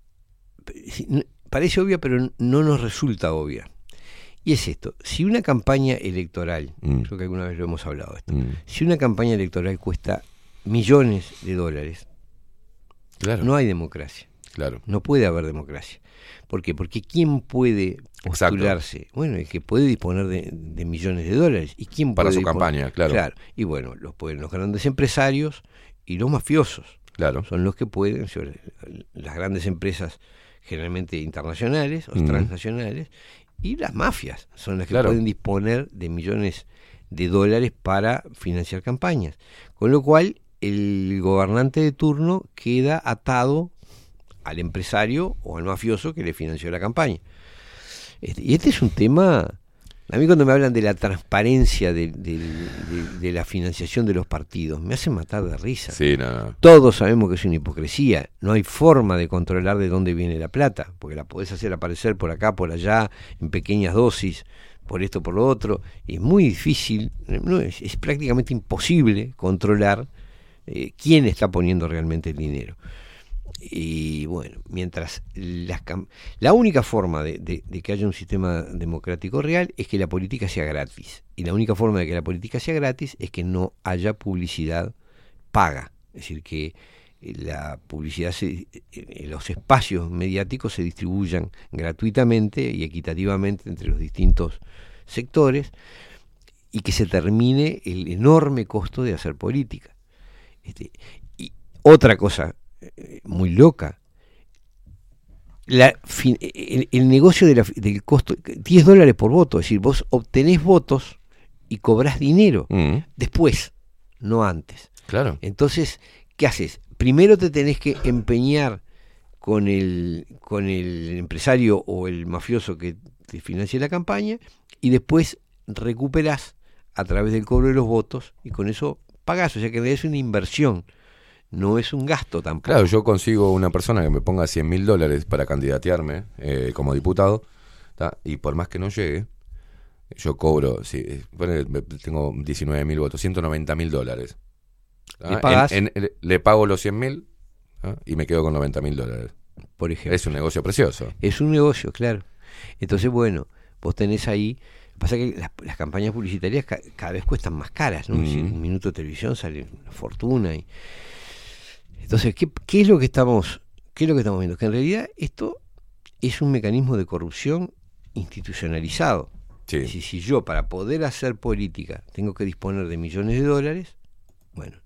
parece obvia, pero no nos resulta obvia. Y es esto, si una campaña electoral, Mm. creo que alguna vez lo hemos hablado esto, Mm. si una campaña electoral cuesta millones de dólares, Claro. no hay democracia. Claro. No puede haber democracia. ¿Por qué? Porque ¿quién puede Exacto. postularse? Bueno, el que puede disponer de, de millones de dólares. ¿Y quién Para puede su campaña, claro. Y bueno, los pueden los grandes empresarios y los mafiosos. Claro. Son los que pueden, las grandes empresas generalmente internacionales o Mm. transnacionales y las mafias son las que Claro. pueden disponer de millones de dólares para financiar campañas. Con lo cual, el gobernante de turno queda atado al empresario o al mafioso que le financió la campaña. Este- y este es un tema... A mí cuando me hablan de la transparencia de, del- de- de la financiación de los partidos, me hacen matar de risa. Sí, no, no. Todos sabemos que es una hipocresía. No hay forma de controlar de dónde viene la plata, porque la podés hacer aparecer por acá, por allá, en pequeñas dosis, por esto, por lo otro. Y es muy difícil, no, es, es prácticamente imposible controlar eh, quién está poniendo realmente el dinero. Y bueno, mientras las la única forma de, de- de que haya un sistema democrático real es que la política sea gratis. Y la única forma de que la política sea gratis es que no haya publicidad paga. Es decir, que eh, la publicidad, se, eh, los espacios mediáticos se distribuyan gratuitamente y equitativamente entre los distintos sectores y que se termine el enorme costo de hacer política. Este, y otra cosa eh, muy loca, la fin- el, el negocio de la- del costo, 10 dólares por voto, es decir, vos obtenés votos y cobrás dinero Mm. después, no antes. Claro. Entonces, ¿qué haces? Primero te tenés que empeñar con el, con el empresario o el mafioso que te financie la campaña y después recuperás a través del cobro de los votos y con eso pagás. O sea que en realidad es una inversión, no es un gasto tampoco. Claro, yo consigo una persona que me ponga 100 mil dólares para candidatearme eh, como diputado, ¿tá? y por más que no llegue, yo cobro, sí, eh, ponele, me- tengo 19 mil votos, 190 mil dólares. ¿Le pagás? En- en- le pago los 100 mil y me quedo con 90 mil dólares. Por ejemplo. Es un negocio precioso. Es un negocio, claro. Entonces, bueno, vos tenés ahí. Pasa que las, las campañas publicitarias ca- cada vez cuestan más caras, ¿no? Mm. un minuto de televisión sale una fortuna. Y... Entonces, ¿qué, qué es lo que estamos, qué es lo que estamos viendo? Que en realidad esto es un mecanismo de corrupción institucionalizado. Sí. Es decir, si yo para poder hacer política tengo que disponer de millones de dólares, bueno,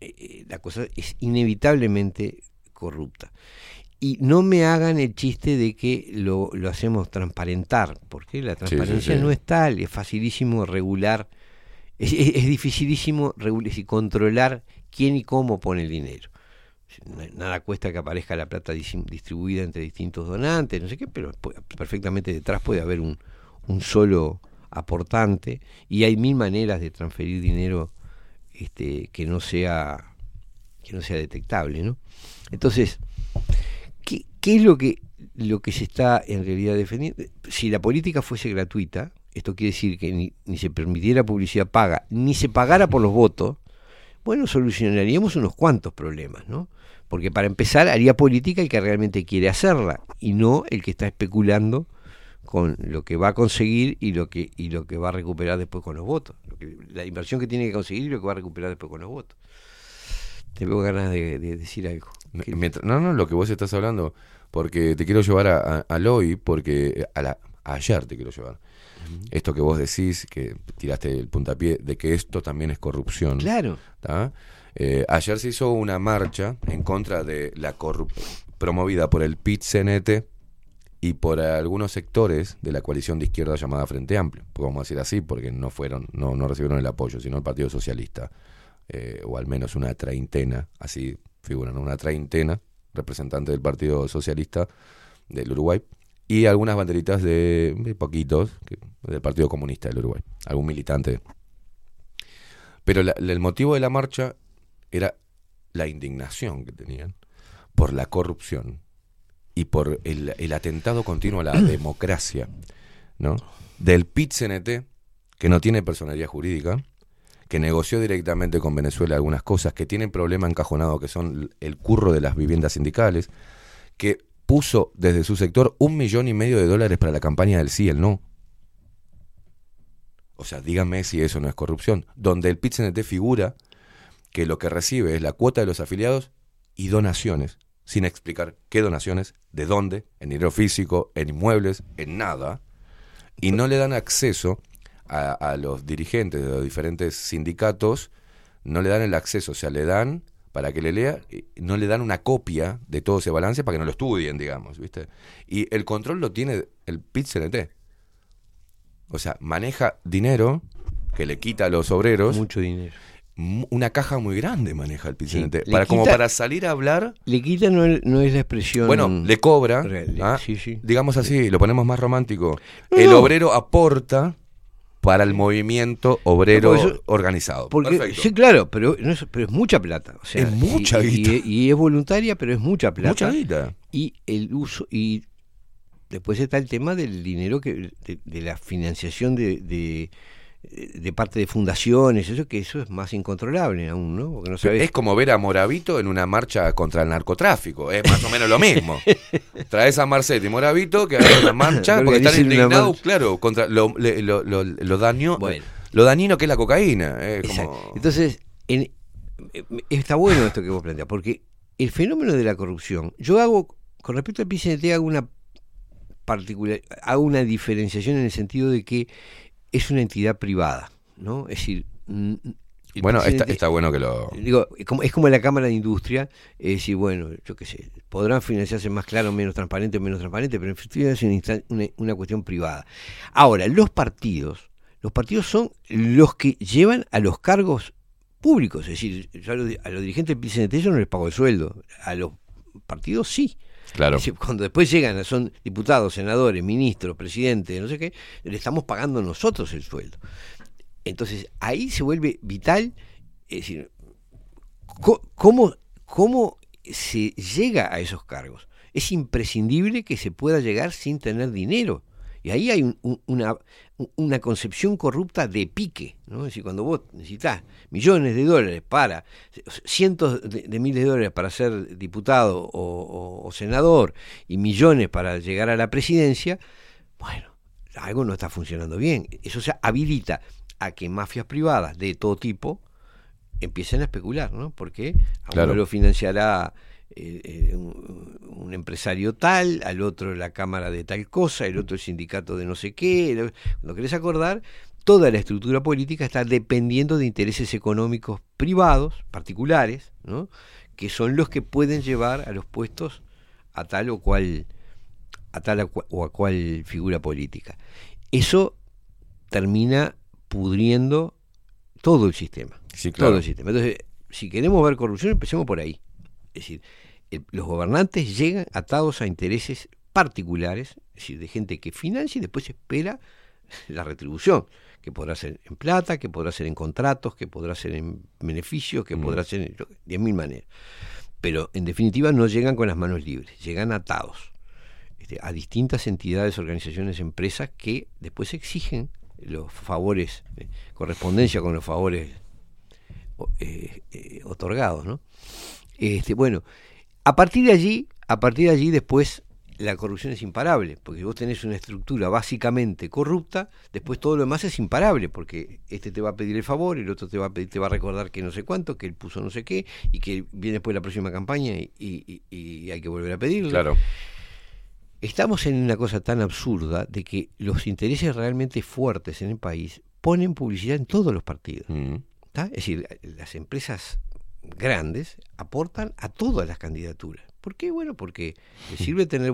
eh, eh, la cosa es inevitablemente corrupta. Y no me hagan el chiste de que lo, lo hacemos transparentar, porque la sí, transparencia sí. no es tal, es facilísimo regular, es, es- es dificilísimo regular y controlar quién y cómo pone el dinero. Na- Nada cuesta que aparezca la plata dis- distribuida entre distintos donantes, no sé qué, pero perfectamente detrás puede haber un, un solo aportante y hay mil maneras de transferir dinero este, que no sea que no sea detectable, ¿no? Entonces, ¿qué, qué es lo que lo que se está en realidad defendiendo? Si la política fuese gratuita, esto quiere decir que ni, ni se permitiera publicidad paga, ni se pagara por los votos, bueno, solucionaríamos unos cuantos problemas, ¿no? Porque para empezar haría política el que realmente quiere hacerla y no el que está especulando con lo que va a conseguir y lo que y lo que va a recuperar después con los votos. Lo que- la inversión que tiene que conseguir y lo que va a recuperar después con los votos. Tengo ganas de, de decir algo. Mientras- no, no, lo que vos estás hablando, porque te quiero llevar a, a- al hoy, porque a la, ayer te quiero llevar. Esto que vos decís, que tiraste el puntapié, de que esto también es corrupción. Claro. ¿tá? Eh, ayer se hizo una marcha en contra de la corrupción promovida por el PIT-CNT y por algunos sectores de la coalición de izquierda llamada Frente Amplio. Podemos decir así, porque no fueron, no, no recibieron el apoyo, sino el Partido Socialista, eh, o al menos una treintena, así figuran, una treintena representantes del Partido Socialista del Uruguay y algunas banderitas de, de poquitos que- del Partido Comunista del Uruguay, algún militante. Pero la- el motivo de la marcha era la indignación que tenían por la corrupción y por el, el atentado continuo a la democracia, ¿no? Del PIT-CNT, que no tiene personalidad jurídica, que negoció directamente con Venezuela algunas cosas, que tienen problema encajonado, que son el curro de las viviendas sindicales, que puso desde su sector un millón y medio de dólares para la campaña del sí y el no. O sea, díganme si eso no es corrupción. Donde el pit figura que lo que recibe es la cuota de los afiliados y donaciones, sin explicar qué donaciones, de dónde, en dinero físico, en inmuebles, en nada, y no le dan acceso a, los dirigentes de los diferentes sindicatos, no le dan el acceso, o sea, le dan para que le lea, no le dan una copia de todo ese balance para que no lo estudien, digamos, ¿viste? Y el control lo tiene el pit -CNT. O sea, maneja dinero que le quita a los obreros. Mucho dinero. Una caja muy grande maneja el Sí, le Para, como para salir a hablar. Le quita no, es- no es la expresión. Bueno, le cobra. real, ¿ah? sí, sí. Digamos así, lo ponemos más romántico. No, el no. obrero aporta para el movimiento obrero eso- organizado. Porque, Perfecto. sí, claro, pero, no es, pero es mucha plata. O sea, Es mucha y, guita. Y, y es voluntaria, pero es mucha plata. Mucha guita. Y el uso. Y después está el tema del dinero, que de, de la financiación de, de, de parte de fundaciones, eso que eso es más incontrolable aún, ¿no? Porque no sabes. Es como ver a Moravito en una marcha contra el narcotráfico. Es más o menos lo mismo. Traes a Marcetti y Moravito que hagan una marcha Que porque están indignados, claro, contra lo, lo, lo- lo daño, Bueno. lo dañino que es la cocaína. Es como... Entonces, en- eh, está bueno esto que vos planteas, porque el fenómeno de la corrupción, yo hago, con respecto al PCNT, hago una particular, hago una diferenciación en el sentido de que es una entidad privada, ¿no? Es decir, el Bueno, está, bueno que lo... Digo, es como, es como la Cámara de Industria, es decir, bueno, yo qué sé, podrán financiarse más claro, menos transparente, menos transparente, pero en definitiva es una, una, una cuestión privada. Ahora, los partidos, los partidos son los que llevan a los cargos públicos, es decir, yo a los, a los dirigentes del PCNT yo no les pago el sueldo, a los partidos sí. Claro. Cuando después llegan, son diputados, senadores, ministros, presidentes, no sé qué, le estamos pagando nosotros el sueldo. Entonces ahí se vuelve vital, es decir, ¿cómo, cómo se llega a esos cargos? Es imprescindible que se pueda llegar sin tener dinero. Y ahí hay un- un- una, una concepción corrupta de pique. ¿no? Es decir, cuando vos necesitas millones de dólares para, cientos de, de miles de dólares para ser diputado o, o- o senador y millones para llegar a la presidencia, bueno, algo no está funcionando bien. Eso se habilita a que mafias privadas de todo tipo empiecen a especular, ¿no? Porque a Claro. uno lo financiará eh, eh, un, un empresario tal, al otro la cámara de tal cosa, el otro el sindicato de no sé qué. Cuando querés acordar, toda la estructura política está dependiendo de intereses económicos privados, particulares, ¿no? que son los que pueden llevar a los puestos a tal o cual a tal o a cual figura política. Eso termina pudriendo todo el sistema. Sí, claro. Todo el sistema. Entonces, si queremos ver corrupción, empecemos por ahí. Es decir, el- los gobernantes llegan atados a intereses particulares, es decir, de gente que financia y después espera la retribución, que podrá ser en plata, que podrá ser en contratos, que podrá ser en beneficios, que Mm. podrá ser en diez mil maneras. Pero en definitiva no llegan con las manos libres, llegan atados este, a distintas entidades, organizaciones, empresas que después exigen los favores, eh, correspondencia con los favores eh, eh, otorgados, ¿no? Este, bueno, a partir de allí, a partir de allí después la corrupción es imparable, porque si vos tenés una estructura básicamente corrupta, después todo lo demás es imparable, porque este te va a pedir el favor, el otro te va a pedir, te va a recordar que no sé cuánto, que él puso no sé qué, y que viene después la próxima campaña y, y- hay que volver a pedirle. Claro. Estamos en una cosa tan absurda de que los intereses realmente fuertes en el país ponen publicidad en todos los partidos. Mm. Es decir, las empresas grandes aportan a todas las candidaturas. ¿Por qué? Bueno, porque les sirve tener,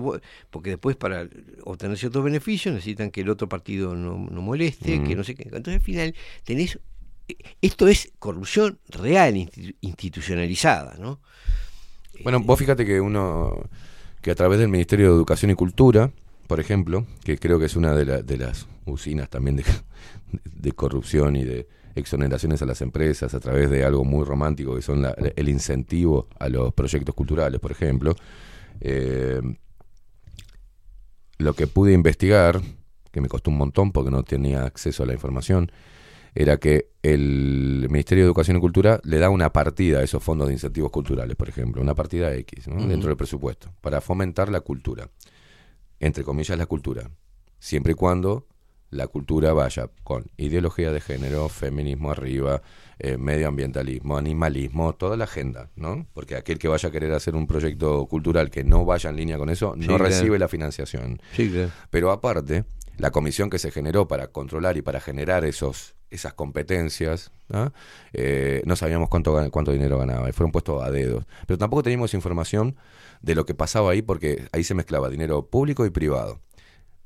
porque después para obtener ciertos beneficios necesitan que el otro partido no, no moleste, Mm. que no sé qué. Entonces al final tenés, eh, esto es corrupción real, institu- institucionalizada, ¿no? Bueno, vos fíjate que uno, que a través del Ministerio de Educación y Cultura, por ejemplo, que creo que es una de, la- de las usinas también de, de corrupción y de exoneraciones a las empresas a través de algo muy romántico que son la- el incentivo a los proyectos culturales, por ejemplo. Eh, lo que pude investigar, que me costó un montón porque no tenía acceso a la información, era que el Ministerio de Educación y Cultura le da una partida a esos fondos de incentivos culturales, por ejemplo, una partida X ¿no? Dentro del presupuesto, para fomentar la cultura, entre comillas la cultura, siempre y cuando la cultura vaya con ideología de género, feminismo arriba, eh, medioambientalismo, animalismo, toda la agenda, ¿no? Porque aquel que vaya a querer hacer un proyecto cultural que no vaya en línea con eso, Sí, no claro. recibe la financiación. Sí, claro. Pero aparte, la comisión que se generó para controlar y para generar esos esas competencias, ¿no? Eh, no sabíamos cuánto, cuánto dinero ganaba, y fueron puestos a dedos. Pero tampoco teníamos información de lo que pasaba ahí, porque ahí se mezclaba dinero público y privado.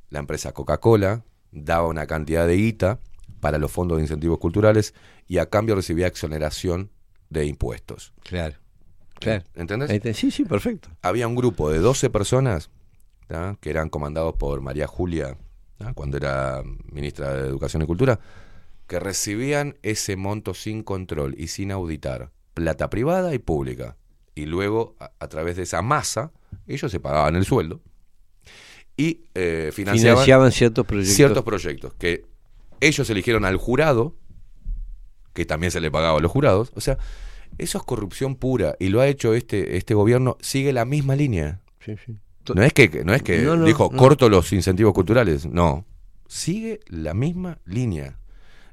La empresa Coca-Cola daba una cantidad de guita para los fondos de incentivos culturales y a cambio recibía exoneración de impuestos. Claro. Claro. ¿Entendés? Sí, sí, perfecto. había un grupo de 12 personas ¿tá? que eran comandados por María Julia, ¿tá? cuando era ministra de Educación y Cultura, que recibían ese monto sin control y sin auditar, plata privada y pública. Y luego, a, a través de esa masa, ellos se pagaban el sueldo y eh, financiaban, Financiaban ciertos proyectos. ciertos proyectos que ellos eligieron al jurado, que también se le pagaba a los jurados. O sea, eso es corrupción pura y lo ha hecho este, este gobierno, sigue la misma línea. Sí, sí. No es que, no es que No, no, dijo no. corto los incentivos culturales, no. Sigue la misma línea.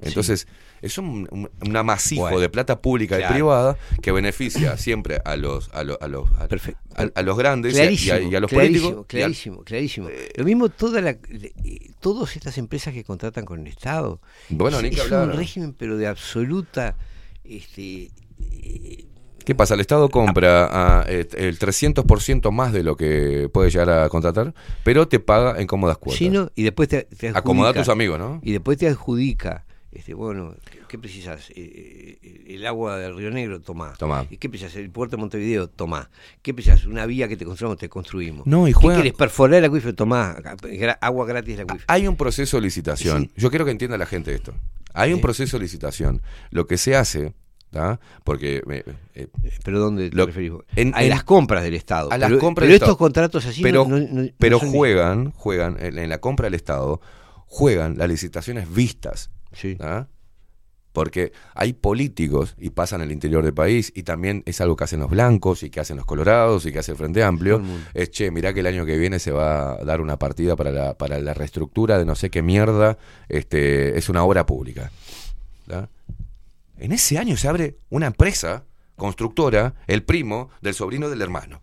Entonces, es un, un- un amasijo Bueno, de plata pública claro. y privada que beneficia siempre a los a los, a los, a, a- a los grandes y a- y Clarísimo, a, y a los clarísimo, políticos. y Clarísimo, clarísimo. Lo mismo toda la, eh, todas estas empresas que contratan con el Estado. Bueno, es, ni que es hablar. un régimen, pero de absoluta. Este, ¿Qué pasa? El Estado compra a, eh, el 300% más de lo que puede llegar a contratar, pero te paga en cómodas cuotas. sí, ¿no? Y después te, te Acomoda a adjudica- tus amigos, ¿no? Y después te adjudica. Este, bueno, ¿qué, qué precisas? Eh, eh, el agua del Río Negro, tomá. Tomá. ¿Y ¿Qué precisas? El puerto de Montevideo, tomá. ¿Qué precisas? Una vía que te construimos, te construimos. No, y ¿Qué juega- quieres? Perforar el acuífero, tomá. Agua gratis del acuífero. Hay un proceso de licitación. Yo quiero que entienda la gente esto. Hay un proceso de licitación. Lo que se hace, ¿tá? porque... eh, eh, ¿Pero dónde te lo- referís? en- a en- las compras del Estado. A las Pero- compras pero del estos Estado. contratos así pero, no- no- no pero juegan, juegan en, en la compra del Estado, juegan las licitaciones vistas. ¿Tá? Porque hay políticos y pasan al interior del país y también es algo que hacen los blancos y que hacen los colorados y que hace el Frente Amplio. El. Es, che, mirá que el año que viene se va a dar una partida para la, para la reestructura de no sé qué mierda, este, es una obra pública. En ese año se abre una empresa constructora, el primo del sobrino del hermano.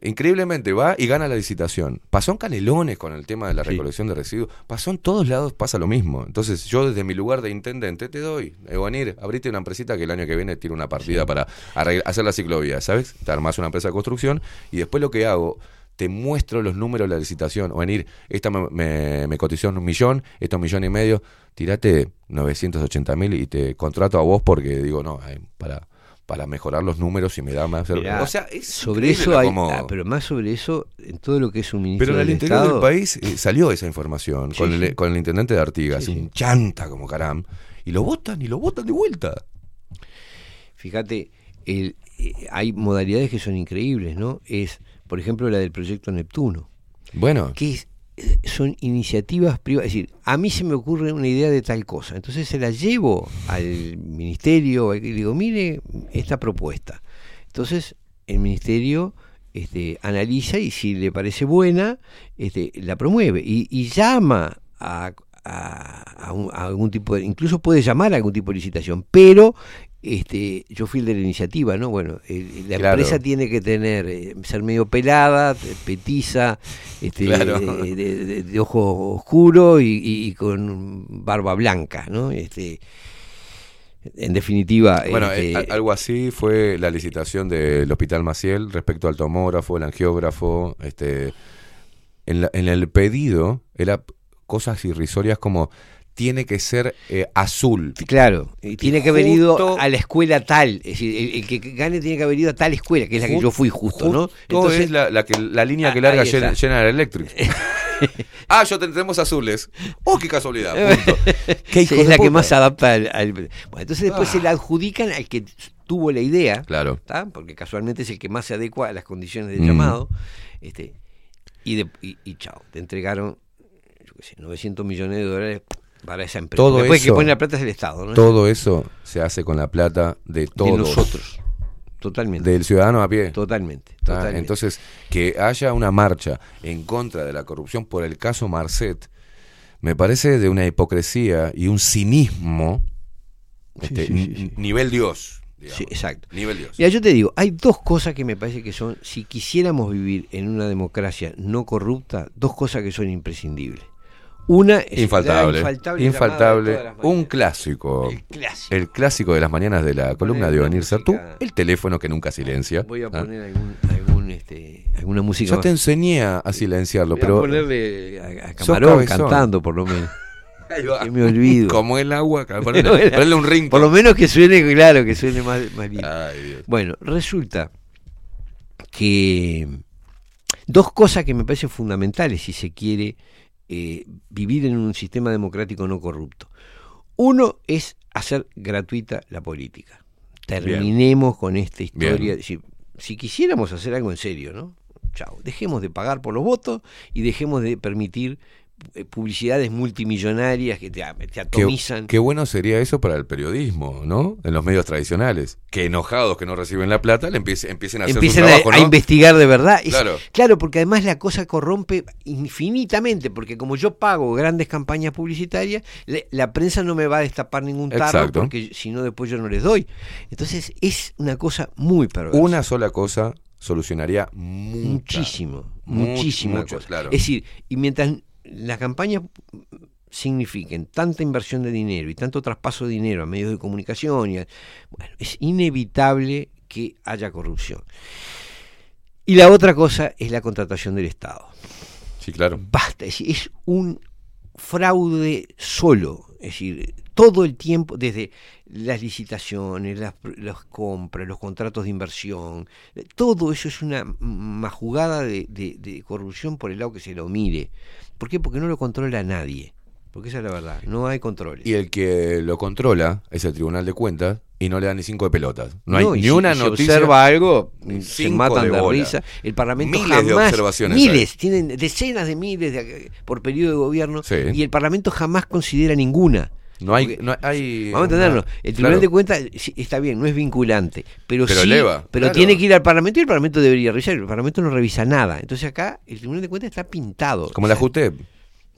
Increíblemente va y gana la licitación. Pasó en Canelones con el tema de la Sí. recolección de residuos. Pasó en todos lados, pasa lo mismo. Entonces yo desde mi lugar de intendente te doy. Evanir, abrite una empresita que el año que viene tiene una partida para hacer la ciclovía, ¿sabes? Te armás una empresa de construcción y después lo que hago, te muestro los números de la licitación. O venir, esta me, me, me cotizó en un millón, esto un millón y medio, tirate 980 mil y te contrato a vos porque digo, no, para, para mejorar los números y me da más... Mirá, o sea, es sobre eso hay, cómo- ah, pero más sobre eso, en todo lo que es un ministro pero en el del interior Estado, del país eh, salió esa información Sí, con, sí. el, con el intendente de Artigas, Sí, sí. un chanta como caram, y lo votan y lo votan de vuelta. Fíjate, el, eh, hay modalidades que son increíbles, ¿no? Es, por ejemplo, la del proyecto Neptuno. Bueno. Que es- son iniciativas privadas. Es decir, a mí se me ocurre una idea de tal cosa. Entonces se la llevo al ministerio y digo, mire esta propuesta. Entonces el ministerio este, analiza y si le parece buena, este, la promueve y, y llama a, a algún tipo de, incluso puede llamar a algún tipo de licitación, pero este, yo fui el de la iniciativa, ¿no? Bueno, el- la Claro. empresa tiene que tener, eh, ser medio pelada, te- petiza, este, Claro. de, de- de- ojo oscuro y, y- con barba blanca, ¿no? Este, en definitiva, Bueno, este, eh, algo así fue la licitación del Hospital Maciel respecto al tomógrafo, el angiógrafo. Este, en, la- en el pedido era cosas irrisorias como tiene que ser eh, azul. Claro, y tiene que haber ido a la escuela tal, es decir, el, el que gane tiene que haber ido a tal escuela, que es la que yo fui justo, ¿no? Todo es la, la, que, la línea que Ah, larga ahí Gen- está. General Electric. ah, yo te- tenemos azules. Oh, qué casualidad. punto. Qué hijo Sí, es la que más se adapta al, al- Bueno, entonces después Ah. se la adjudican al que tuvo la idea, Claro. ¿tá? porque casualmente es el que más se adecua a las condiciones del Mm. llamado, este, y, de, y, y chao, te entregaron yo qué sé, 900 millones de dólares para esa empresa. Todo Después que eso- pone la plata es el Estado, ¿no? Todo eso se hace con la plata de todos. nosotros. Totalmente. Del ciudadano a pie. Totalmente. Ah, totalmente. Entonces, que haya una marcha en contra de la corrupción por el caso Marcet, me parece de una hipocresía y un cinismo este, sí, sí, n- nivel Dios. digamos. Exacto. Nivel Dios. Mira, yo te digo, hay dos cosas que me parece que son, si quisiéramos vivir en una democracia no corrupta, dos cosas que son imprescindibles. Una es Infaltable. infaltable, Infaltable. un clásico. El clásico. El clásico de las mañanas de la columna de Onir Sartú. El teléfono que nunca silencia. Voy a Ah. poner algún, algún, este, alguna música. Yo más. te enseñé a a silenciarlo, Voy a pero. ponerle a, a sos Camarón cantando, por lo menos. Que me olvido. Como el agua, ponele un ring. Por lo menos que suene, claro, que suene más, más lindo. Ay, Dios. Bueno, resulta que dos cosas que me parecen fundamentales si se quiere eh, vivir en un sistema democrático no corrupto. Uno es hacer gratuita la política. Terminemos con esta historia. Si, si quisiéramos hacer algo en serio, ¿no? Chao. Dejemos de pagar por los votos y dejemos de permitir publicidades multimillonarias que te, atomizan. qué bueno sería eso para el periodismo, ¿no? En los medios tradicionales. Que enojados que no reciben la plata le empiecen, empiecen a hacer empiecen su a, trabajo, a ¿no? investigar de verdad. Es- Claro. claro, porque además la cosa corrompe infinitamente, porque como yo pago grandes campañas publicitarias, le- la prensa no me va a destapar ningún tarro, Exacto. porque si no después yo no les doy. Entonces es una cosa muy perversa. Una sola cosa solucionaría mucha, muchísimo, mucho, muchísima mucho, cosa. claro. Es decir, y mientras las campañas signifiquen tanta inversión de dinero y tanto traspaso de dinero a medios de comunicación, y a- bueno, es inevitable que haya corrupción. Y la otra cosa es la contratación del Estado. Sí, claro. Basta, es, es un fraude solo, es decir, todo el tiempo, desde las licitaciones, las, las compras, los contratos de inversión, todo eso es una majugada de, de, de corrupción por el lado que se lo mire. ¿Por qué? Porque no lo controla nadie. Porque esa es la verdad, no hay controles. Y el que lo controla es el Tribunal de Cuentas y no le da ni cinco de pelotas. No hay No, ni si- una si noticia. observa algo, se cinco matan de, bola. risa. El Parlamento Miles de jamás, observaciones miles, tienen decenas de miles de- por periodo de gobierno Sí. y el Parlamento jamás considera ninguna. No hay, Porque- no hay Vamos a entenderlo. una- El Tribunal claro. de Cuentas sí, está bien, no es vinculante, pero, Pero sí, eleva, pero claro. tiene que ir al Parlamento y el Parlamento debería revisar. El Parlamento no revisa nada. Entonces acá el Tribunal de Cuentas está pintado. Como O la sea, JUTEP.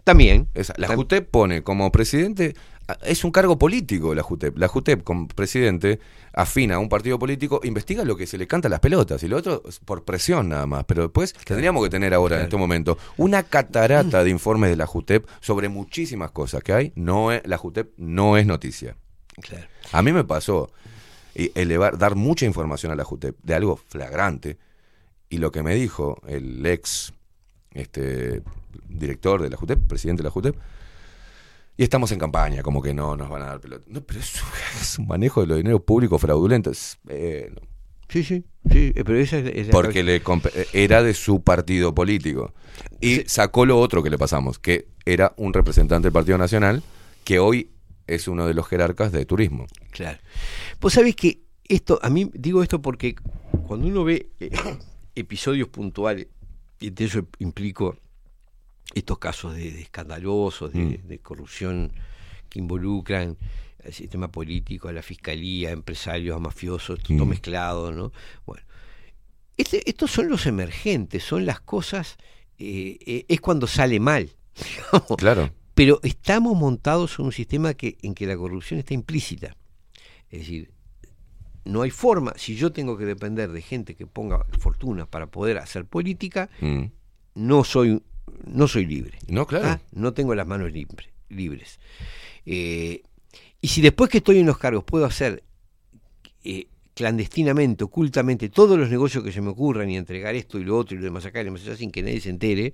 También. Esa- la JUTEP pone como presidente, es un cargo político la JUTEP. La JUTEP como presidente afina a un partido político, investiga lo que se le canta a las pelotas y lo otro es por presión nada más. Pero después tendríamos que tener ahora en este momento una catarata de informes de la JUTEP sobre muchísimas cosas que hay. No es, la JUTEP no es noticia. Claro. A mí me pasó y elevar, dar mucha información a la JUTEP de algo flagrante y lo que me dijo el ex este, director de la JUTEP, presidente de la JUTEP, y estamos en campaña, como que no nos van a dar pelota. No, pero es, es un manejo de los dineros públicos fraudulento. Es, eh, no. Sí, sí, sí, eh, pero esa es, porque le comp- era de su partido político. Y sacó lo otro que le pasamos, que era un representante del Partido Nacional, que hoy es uno de los jerarcas de turismo. Claro. Vos sabés que esto, a mí digo esto porque cuando uno ve eh, episodios puntuales, y de eso implico estos casos de, de escandalosos, de, Mm. de corrupción que involucran al sistema político, a la fiscalía, a empresarios, a mafiosos, todo Mm. mezclado, ¿no? Bueno, este- estos son los emergentes, son las cosas, eh, eh, es cuando sale mal. digamos. Claro. Pero estamos montados en un sistema que, en que la corrupción está implícita. Es decir, no hay forma, si yo tengo que depender de gente que ponga fortunas para poder hacer política, Mm. no soy, no soy libre. No, claro. Ah, No tengo las manos libre- libres. Eh, y si después que estoy en los cargos puedo hacer eh, clandestinamente, ocultamente, todos los negocios que se me ocurran y entregar esto y lo otro y lo demás acá y lo demás allá sin que nadie se entere,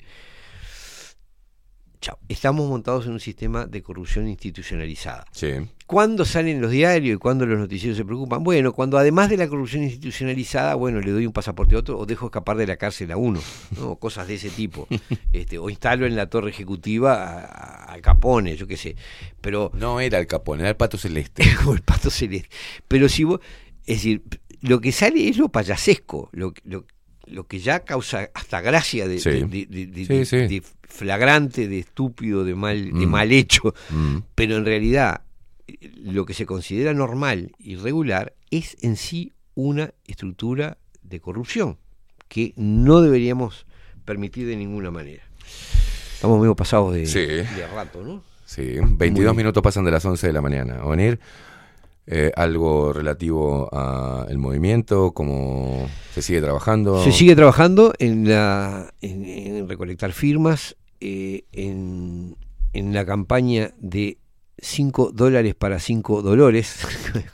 chao. Estamos montados en un sistema de corrupción institucionalizada. Sí. ¿Cuándo salen los diarios y cuándo los noticieros se preocupan? Bueno, cuando además de la corrupción institucionalizada, bueno, le doy un pasaporte a otro o dejo escapar de la cárcel a uno, ¿no? cosas de ese tipo. Este, o instalo en la torre ejecutiva al Capone, yo qué sé. Pero No era el Capone, era el Pato Celeste. como el pato celeste. Pero si vos, es decir, lo que sale es lo payasesco, lo, lo- lo que ya causa hasta gracia de, Sí. de- de- de- de- Sí, sí. de flagrante, de estúpido, de mal, de Mm. mal hecho. Mm. Pero en realidad, eh, lo que se considera normal y regular es en sí una estructura de corrupción que no deberíamos permitir de ninguna manera. Estamos medio pasados de, Sí. de rato, ¿no? Sí, 22 bien. minutos pasan de las 11 de la mañana. Onir, eh, algo relativo al movimiento, cómo se sigue trabajando. Se sigue trabajando en, la, en, recolectar firmas, eh, en, en la campaña de 5 dólares para 5 dolores.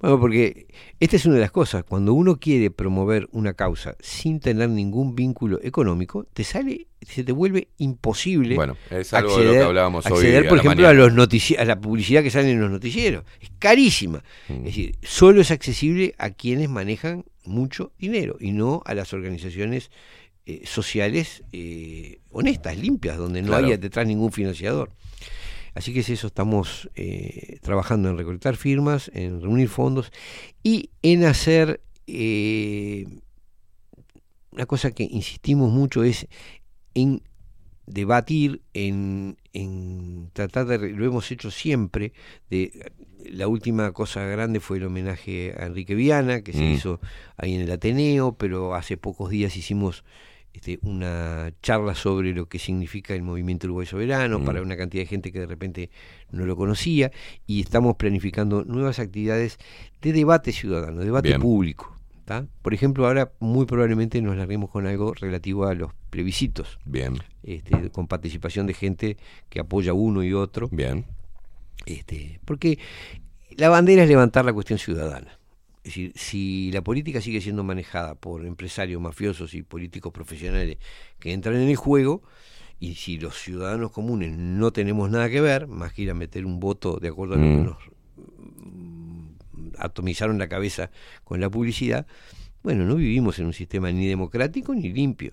Bueno, porque esta es una de las cosas. Cuando uno quiere promover una causa sin tener ningún vínculo económico, te sale, se te vuelve imposible. Bueno, es algo de lo que hablábamos acceder, por ejemplo, a, los notici- a la publicidad que sale en los noticieros. Es carísima. Mm. Es decir, solo es accesible a quienes manejan mucho dinero y no a las organizaciones eh, sociales eh, honestas, limpias, donde no Claro. haya detrás ningún financiador. Así que es eso, estamos eh, trabajando en recolectar firmas, en reunir fondos y en hacer eh, una cosa que insistimos mucho es en debatir, en, en tratar de, lo hemos hecho siempre, de la última cosa grande fue el homenaje a Enrique Viana, que se Mm. hizo ahí en el Ateneo, pero hace pocos días hicimos este, una charla sobre lo que significa el movimiento Uruguay Soberano Mm. para una cantidad de gente que de repente no lo conocía y estamos planificando nuevas actividades de debate ciudadano, debate Bien. público. ¿tá? Por ejemplo, ahora muy probablemente nos larguemos con algo relativo a los plebiscitos, Bien, este, con participación de gente que apoya uno y otro. bien. Este, porque la bandera es levantar la cuestión ciudadana. Es decir, si la política sigue siendo manejada por empresarios mafiosos y políticos profesionales que entran en el juego, y si los ciudadanos comunes no tenemos nada que ver, más que ir a meter un voto de acuerdo a lo que Mm. nos mm, atomizaron la cabeza con la publicidad, bueno, no vivimos en un sistema ni democrático ni limpio.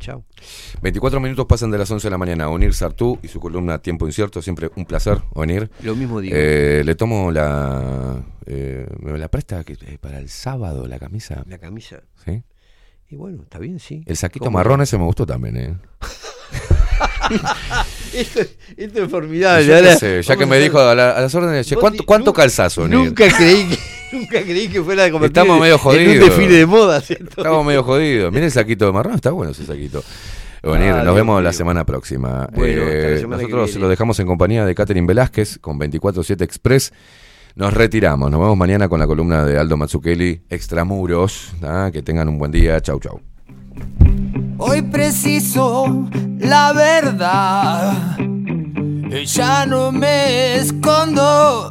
Chao. 24 minutos pasan de las 11 de la mañana. Onir Sartú y su columna Tiempo Incierto, siempre un placer, Onir. Lo mismo digo. Eh, le tomo la... eh, ¿Me la presta que- eh, para el sábado la camisa? La camisa. ¿Sí? Y bueno, está bien, sí. El saquito ¿Cómo marrón ese me gustó también, ¿eh? esto, esto es formidable. Yo sé, ya que me dijo a, la- a las órdenes, che, ¿cuánto, cuánto nunca- calzazo? Nunca creí que, nunca creí que fuera a convertir Estamos medio en jodidos. un desfile de moda, ¿cierto? Estamos medio jodidos. Miren el saquito de marrón, está bueno ese saquito. Onir, Ah, nos Dios vemos la semana próxima. Bueno, la Eh, semana nosotros viene. lo dejamos en compañía de Catherine Velázquez con 24-7 Express. Nos retiramos. Nos vemos mañana con la columna de Aldo Mazzucchelli, Extramuros. ¿ah? Que tengan un buen día. Chau, chau. Hoy preciso la verdad. Ya no me escondo.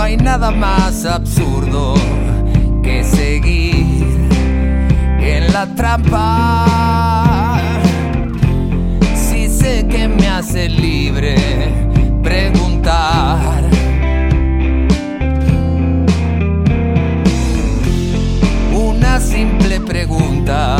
No hay nada más absurdo que seguir en la trampa. Si sé que me hace libre preguntar. Una simple pregunta